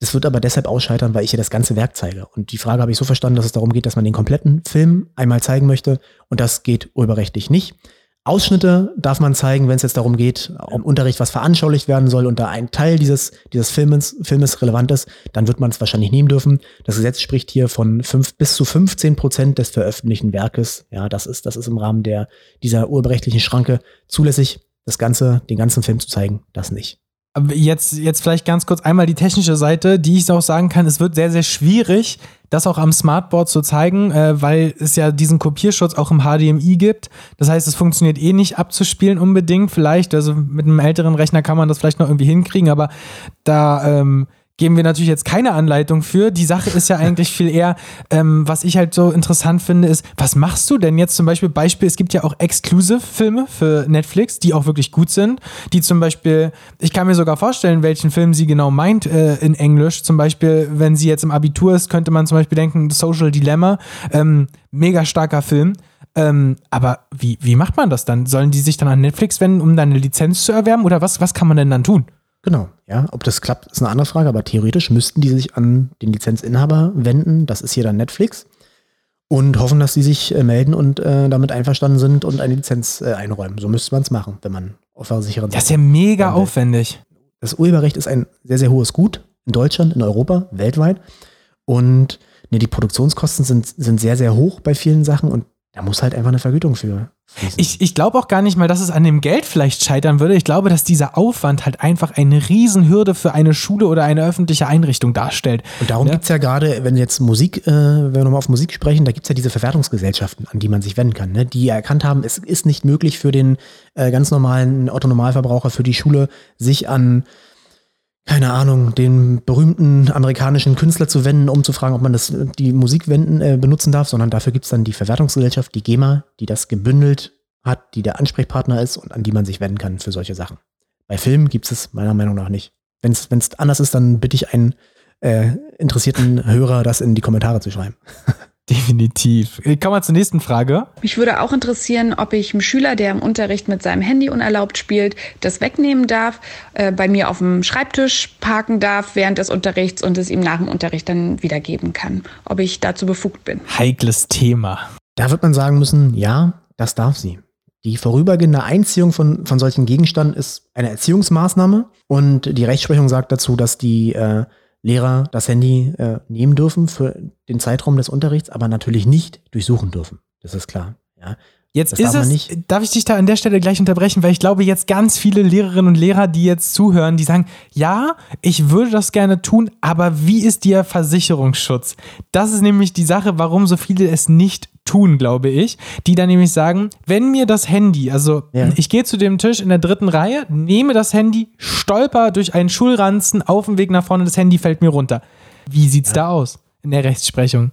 das wird aber deshalb ausscheitern, weil ich hier das ganze Werk zeige. Und die Frage habe ich so verstanden, dass es darum geht, dass man den kompletten Film einmal zeigen möchte. Und das geht urheberrechtlich nicht. Ausschnitte darf man zeigen, wenn es jetzt darum geht, um Unterricht was veranschaulicht werden soll und da ein Teil dieses, dieses Filmes, Filmes relevant ist, dann wird man es wahrscheinlich nehmen dürfen. Das Gesetz spricht hier von fünf, bis zu 15 Prozent des veröffentlichten Werkes. Ja, das ist, das ist im Rahmen der, dieser urheberrechtlichen Schranke zulässig. Das Ganze, den ganzen Film zu zeigen, das nicht. Jetzt, jetzt vielleicht ganz kurz einmal die technische Seite, die ich auch sagen kann, es wird sehr, sehr schwierig, das auch am Smartboard zu zeigen, äh, weil es ja diesen Kopierschutz auch im HDMI gibt. Das heißt, es funktioniert eh nicht abzuspielen unbedingt. Vielleicht, also mit einem älteren Rechner kann man das vielleicht noch irgendwie hinkriegen, aber da ähm, geben wir natürlich jetzt keine Anleitung für. Die Sache ist ja eigentlich viel eher, ähm, was ich halt so interessant finde, ist, was machst du denn jetzt zum Beispiel? Beispiel, es gibt ja auch Exclusive-Filme für Netflix, die auch wirklich gut sind, die zum Beispiel, ich kann mir sogar vorstellen, welchen Film sie genau meint äh, in Englisch. Zum Beispiel, wenn sie jetzt im Abitur ist, könnte man zum Beispiel denken, Social Dilemma, ähm, mega starker Film. Ähm, aber wie, wie macht man das dann? Sollen die sich dann an Netflix wenden, um dann eine Lizenz zu erwerben? Oder was, was kann man denn dann tun? Genau, ja. Ob das klappt, ist eine andere Frage, aber theoretisch müssten die sich an den Lizenzinhaber wenden. Das ist hier dann Netflix. Und hoffen, dass sie sich äh, melden und äh, damit einverstanden sind und eine Lizenz äh, einräumen. So müsste man es machen, wenn man auf der sicheren Das ist ja mega aufwendig. Das Urheberrecht ist ein sehr, sehr hohes Gut in Deutschland, in Europa, weltweit. Und ne, die Produktionskosten sind, sind sehr, sehr hoch bei vielen Sachen und da muss halt einfach eine Vergütung für. Ich, ich glaube auch gar nicht mal, dass es an dem Geld vielleicht scheitern würde. Ich glaube, dass dieser Aufwand halt einfach eine Riesenhürde für eine Schule oder eine öffentliche Einrichtung darstellt. Und darum ja? gibt es ja gerade, wenn jetzt Musik, äh, wenn wir nochmal auf Musik sprechen, da gibt es ja diese Verwertungsgesellschaften, an die man sich wenden kann, ne? die erkannt haben, es ist nicht möglich für den äh, ganz normalen Otto-Normalverbraucher, für die Schule, sich an keine Ahnung, den berühmten amerikanischen Künstler zu wenden, um zu fragen, ob man das, die Musik wenden, äh, benutzen darf, sondern dafür gibt es dann die Verwertungsgesellschaft, die GEMA, die das gebündelt hat, die der Ansprechpartner ist und an die man sich wenden kann für solche Sachen. Bei Filmen gibt es meiner Meinung nach nicht. Wenn es anders ist, dann bitte ich einen äh, interessierten Hörer, das in die Kommentare zu schreiben. <laughs> Definitiv. Kommen wir zur nächsten Frage. Mich würde auch interessieren, ob ich einem Schüler, der im Unterricht mit seinem Handy unerlaubt spielt, das wegnehmen darf, äh, bei mir auf dem Schreibtisch parken darf während des Unterrichts und es ihm nach dem Unterricht dann wiedergeben kann. Ob ich dazu befugt bin. Heikles Thema. Da wird man sagen müssen, ja, das darf sie. Die vorübergehende Einziehung von, von solchen Gegenständen ist eine Erziehungsmaßnahme und die Rechtsprechung sagt dazu, dass die äh, Lehrer das Handy äh, nehmen dürfen für den Zeitraum des Unterrichts, aber natürlich nicht durchsuchen dürfen. Das ist klar. Ja. Jetzt das ist darf es, darf ich dich da an der Stelle gleich unterbrechen, weil ich glaube, jetzt ganz viele Lehrerinnen und Lehrer, die jetzt zuhören, die sagen, ja, ich würde das gerne tun, aber wie ist der Versicherungsschutz? Das ist nämlich die Sache, warum so viele es nicht tun, glaube ich, die dann nämlich sagen, wenn mir das Handy, also ja. ich gehe zu dem Tisch in der dritten Reihe, nehme das Handy, stolper durch einen Schulranzen auf dem Weg nach vorne, das Handy fällt mir runter. Wie sieht's ja. da aus in der Rechtsprechung?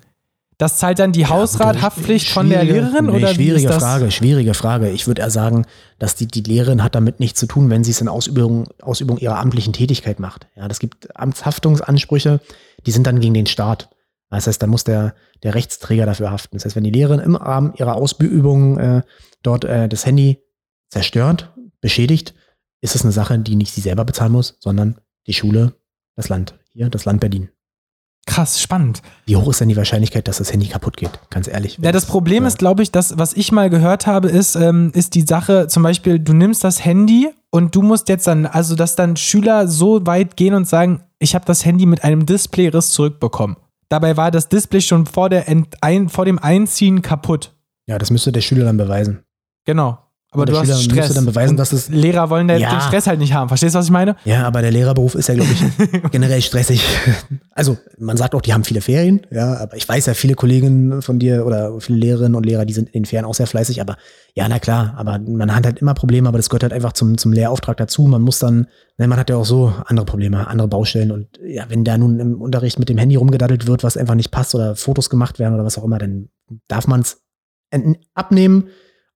Das zahlt dann die ja, Hausrathaftpflicht von der Lehrerin nee, oder schwierige Frage, schwierige Frage. Ich würde eher sagen, dass die, die Lehrerin hat damit nichts zu tun, wenn sie es in Ausübung, Ausübung ihrer amtlichen Tätigkeit macht. Ja, das gibt Amtshaftungsansprüche, die sind dann gegen den Staat. Das heißt, da muss der, der Rechtsträger dafür haften. Das heißt, wenn die Lehrerin im Rahmen ihrer Ausübung äh, dort äh, das Handy zerstört, beschädigt, ist es eine Sache, die nicht sie selber bezahlen muss, sondern die Schule, das Land, hier, das Land Berlin. Krass, spannend. Wie hoch ist denn die Wahrscheinlichkeit, dass das Handy kaputt geht? Ganz ehrlich. Ja, das Problem ja. ist, glaube ich, dass, was ich mal gehört habe, ist, ähm, ist die Sache, zum Beispiel, du nimmst das Handy und du musst jetzt dann, also dass dann Schüler so weit gehen und sagen, ich habe das Handy mit einem Displayriss zurückbekommen. Dabei war das Display schon vor, der ein, vor dem Einziehen kaputt. Ja, das müsste der Schüler dann beweisen. Genau. Aber du Schüler hast Stress. dann beweisen, dass es Lehrer wollen ja. den Stress halt nicht haben. Verstehst du, was ich meine? Ja, aber der Lehrerberuf ist ja, glaube ich, <laughs> generell stressig. Also, man sagt auch, die haben viele Ferien, ja, aber ich weiß ja, viele Kolleginnen von dir oder viele Lehrerinnen und Lehrer, die sind in den Ferien auch sehr fleißig, aber ja, na klar, aber man hat halt immer Probleme, aber das gehört halt einfach zum, zum Lehrauftrag dazu. Man muss dann, ne, man hat ja auch so andere Probleme, andere Baustellen und ja, wenn da nun im Unterricht mit dem Handy rumgedaddelt wird, was einfach nicht passt oder Fotos gemacht werden oder was auch immer, dann darf man es abnehmen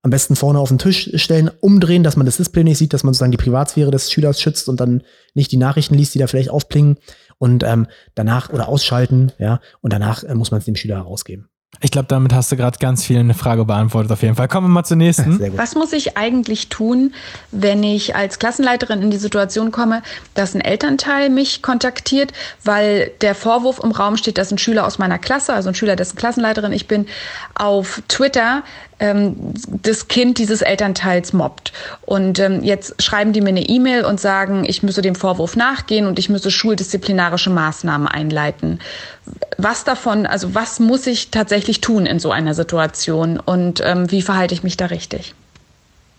am besten vorne auf den Tisch stellen, umdrehen, dass man das Display nicht sieht, dass man sozusagen die Privatsphäre des Schülers schützt und dann nicht die Nachrichten liest, die da vielleicht aufplingen und ähm, danach oder ausschalten, ja, und danach äh, muss man es dem Schüler herausgeben. Ich glaube, damit hast du gerade ganz viel eine Frage beantwortet auf jeden Fall. Kommen wir mal zur nächsten. Was muss ich eigentlich tun, wenn ich als Klassenleiterin in die Situation komme, dass ein Elternteil mich kontaktiert, weil der Vorwurf im Raum steht, dass ein Schüler aus meiner Klasse, also ein Schüler, dessen Klassenleiterin ich bin, auf Twitter ähm, das Kind dieses Elternteils mobbt. Und ähm, jetzt schreiben die mir eine E-Mail und sagen, ich müsse dem Vorwurf nachgehen und ich müsse schuldisziplinarische Maßnahmen einleiten. Was davon, also was muss ich tatsächlich tun in so einer Situation und ähm, wie verhalte ich mich da richtig?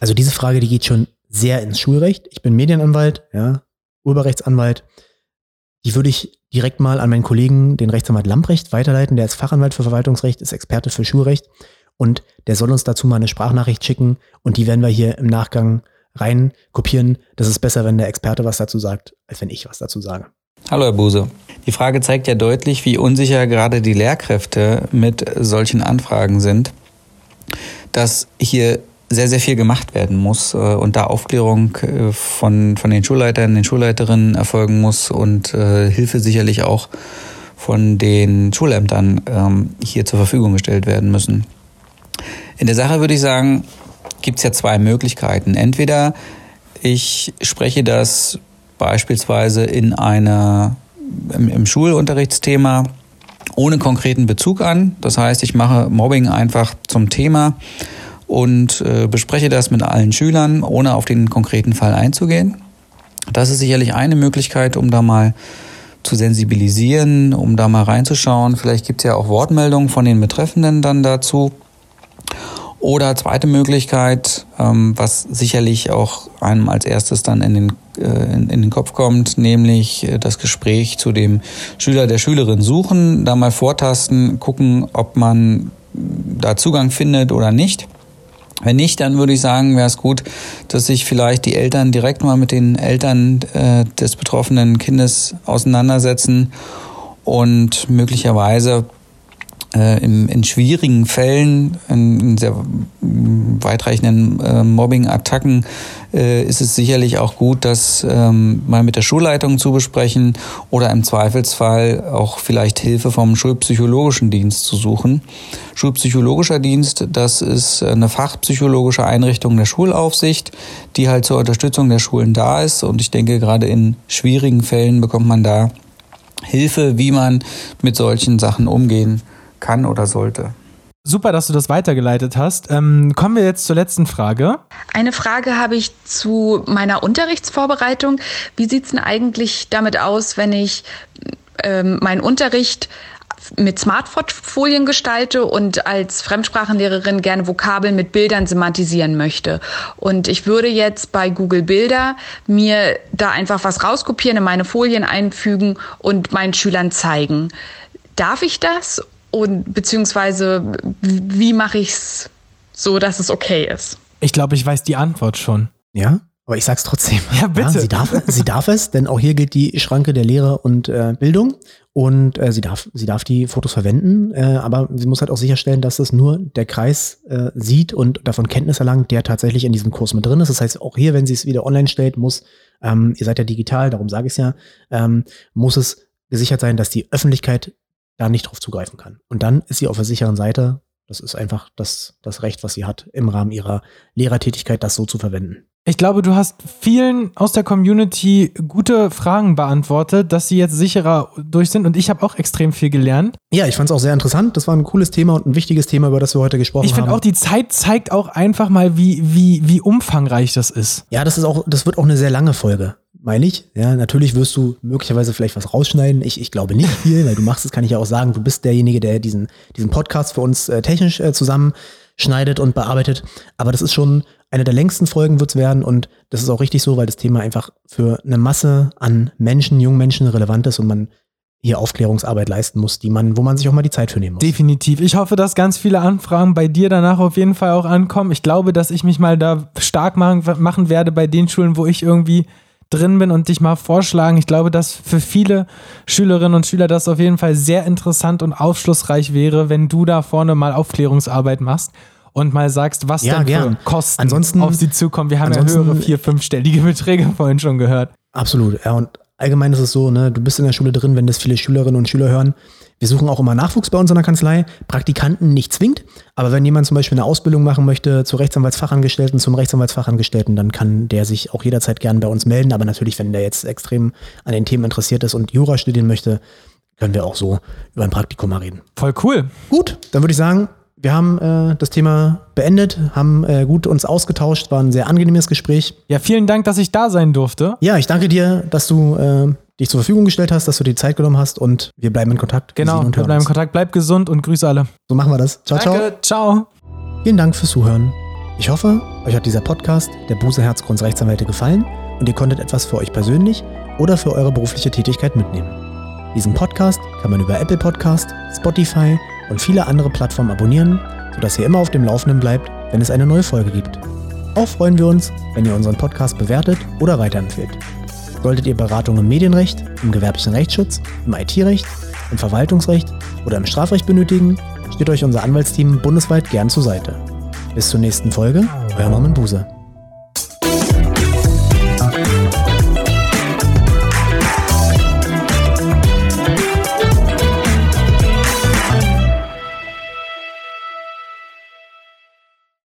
Also diese Frage, die geht schon sehr ins Schulrecht. Ich bin Medienanwalt, ja, Urheberrechtsanwalt. Die würde ich direkt mal an meinen Kollegen, den Rechtsanwalt Lamprecht, weiterleiten. Der ist Fachanwalt für Verwaltungsrecht, ist Experte für Schulrecht und der soll uns dazu mal eine Sprachnachricht schicken und die werden wir hier im Nachgang rein kopieren. Das ist besser, wenn der Experte was dazu sagt, als wenn ich was dazu sage. Hallo Herr Buse. Die Frage zeigt ja deutlich, wie unsicher gerade die Lehrkräfte mit solchen Anfragen sind, dass hier sehr, sehr viel gemacht werden muss äh, und da Aufklärung äh, von, von den Schulleitern, den Schulleiterinnen erfolgen muss und äh, Hilfe sicherlich auch von den Schulämtern ähm, hier zur Verfügung gestellt werden müssen. In der Sache würde ich sagen, gibt es ja zwei Möglichkeiten. Entweder ich spreche das beispielsweise in einer, im, im Schulunterrichtsthema ohne konkreten Bezug an. Das heißt, ich mache Mobbing einfach zum Thema und äh, bespreche das mit allen Schülern, ohne auf den konkreten Fall einzugehen. Das ist sicherlich eine Möglichkeit, um da mal zu sensibilisieren, um da mal reinzuschauen. Vielleicht gibt es ja auch Wortmeldungen von den Betreffenden dann dazu. Oder zweite Möglichkeit, ähm, was sicherlich auch einem als erstes dann in den, äh, in, den Kopf kommt, nämlich äh, das Gespräch zu dem Schüler, der Schülerin suchen, da mal vortasten, gucken, ob man da Zugang findet oder nicht. Wenn nicht, dann würde ich sagen, wäre es gut, dass sich vielleicht die Eltern direkt mal mit den Eltern äh, des betroffenen Kindes auseinandersetzen und möglicherweise äh, in, in schwierigen Fällen, in, in sehr weitreichenden äh, Mobbing-Attacken, äh, ist es sicherlich auch gut, das ähm, mal mit der Schulleitung zu besprechen oder im Zweifelsfall auch vielleicht Hilfe vom Schulpsychologischen Dienst zu suchen. Schulpsychologischer Dienst, das ist eine fachpsychologische Einrichtung der Schulaufsicht, die halt zur Unterstützung der Schulen da ist. Und ich denke, gerade in schwierigen Fällen bekommt man da Hilfe, wie man mit solchen Sachen umgehen kann oder sollte. Super, dass du das weitergeleitet hast. Ähm, kommen wir jetzt zur letzten Frage. Eine Frage habe ich zu meiner Unterrichtsvorbereitung. Wie sieht es denn eigentlich damit aus, wenn ich ähm, meinen Unterricht mit Smartfolien gestalte und als Fremdsprachenlehrerin gerne Vokabeln mit Bildern semantisieren möchte. Und ich würde jetzt bei Google Bilder mir da einfach was rauskopieren, in meine Folien einfügen und meinen Schülern zeigen. Darf ich das und beziehungsweise wie mache ich es so, dass es okay ist? Ich glaube, ich weiß die Antwort schon. Ja, aber ich sag's trotzdem. Ja, bitte. Ja, sie, darf, sie darf es, denn auch hier gilt die Schranke der Lehre und äh, Bildung. Und äh, sie, darf, sie darf die Fotos verwenden, äh, aber sie muss halt auch sicherstellen, dass es nur der Kreis äh, sieht und davon Kenntnis erlangt, der tatsächlich in diesem Kurs mit drin ist. Das heißt, auch hier, wenn sie es wieder online stellt, muss, ähm, ihr seid ja digital, darum sage ich es ja, ähm, muss es gesichert sein, dass die Öffentlichkeit da nicht drauf zugreifen kann. Und dann ist sie auf der sicheren Seite. Das ist einfach das, das Recht, was sie hat, im Rahmen ihrer Lehrertätigkeit das so zu verwenden. Ich glaube, du hast vielen aus der Community gute Fragen beantwortet, dass sie jetzt sicherer durch sind und ich habe auch extrem viel gelernt. Ja, ich fand es auch sehr interessant. Das war ein cooles Thema und ein wichtiges Thema, über das wir heute gesprochen haben. Ich finde auch, die Zeit zeigt auch einfach mal, wie, wie, wie umfangreich das ist. Ja, das ist auch, das wird auch eine sehr lange Folge meine ich. Ja, natürlich wirst du möglicherweise vielleicht was rausschneiden. Ich, ich glaube nicht viel, weil du machst es, kann ich ja auch sagen, du bist derjenige, der diesen, diesen Podcast für uns äh, technisch äh, zusammenschneidet und bearbeitet. Aber das ist schon eine der längsten Folgen wird es werden und das ist auch richtig so, weil das Thema einfach für eine Masse an Menschen, jungen Menschen relevant ist und man hier Aufklärungsarbeit leisten muss, die man, wo man sich auch mal die Zeit für nehmen muss. Definitiv. Ich hoffe, dass ganz viele Anfragen bei dir danach auf jeden Fall auch ankommen. Ich glaube, dass ich mich mal da stark machen, machen werde bei den Schulen, wo ich irgendwie drin bin und dich mal vorschlagen. Ich glaube, dass für viele Schülerinnen und Schüler das auf jeden Fall sehr interessant und aufschlussreich wäre, wenn du da vorne mal Aufklärungsarbeit machst. und mal sagst, was Ja, denn gern. für Kosten Ansonsten- auf sie zukommen. Wir haben ja höhere vier-, fünfstellige Beträge vorhin schon gehört. Absolut, ja. Und allgemein ist es so, ne, du bist in der Schule drin, wenn das viele Schülerinnen und Schüler hören. Wir suchen auch immer Nachwuchs bei uns in der Kanzlei. Praktikanten nicht zwingend, aber wenn jemand zum Beispiel eine Ausbildung machen möchte zur Rechtsanwaltsfachangestellten, zum Rechtsanwaltsfachangestellten, dann kann der sich auch jederzeit gern bei uns melden. Aber natürlich, wenn der jetzt extrem an den Themen interessiert ist und Jura studieren möchte, können wir auch so über ein Praktikum mal reden. Voll cool. Gut, dann würde ich sagen, wir haben äh, das Thema beendet, haben äh, gut uns ausgetauscht, war ein sehr angenehmes Gespräch. Ja, vielen Dank, dass ich da sein durfte. Ja, ich danke dir, dass du äh, dich zur Verfügung gestellt hast, dass du dir die Zeit genommen hast und wir bleiben in Kontakt. Wir Genau, wir hören bleiben in. Kontakt. Bleib gesund und grüße alle. So machen wir das. Ciao, ciao. Danke, ciao. Vielen Dank fürs Zuhören. Ich hoffe, euch hat dieser Podcast der Buse Herzgrunds Rechtsanwälte gefallen und ihr konntet etwas für euch persönlich oder für eure berufliche Tätigkeit mitnehmen. Diesen Podcast kann man über Apple Podcast, Spotify und viele andere Plattformen abonnieren, sodass ihr immer auf dem Laufenden bleibt, wenn es eine neue Folge gibt. Auch freuen wir uns, wenn ihr unseren Podcast bewertet oder weiterempfehlt. Solltet ihr Beratung im Medienrecht, im gewerblichen Rechtsschutz, im IT-Recht, im Verwaltungsrecht oder im Strafrecht benötigen, steht euch unser Anwaltsteam bundesweit gern zur Seite. Bis zur nächsten Folge, euer Norman Buse.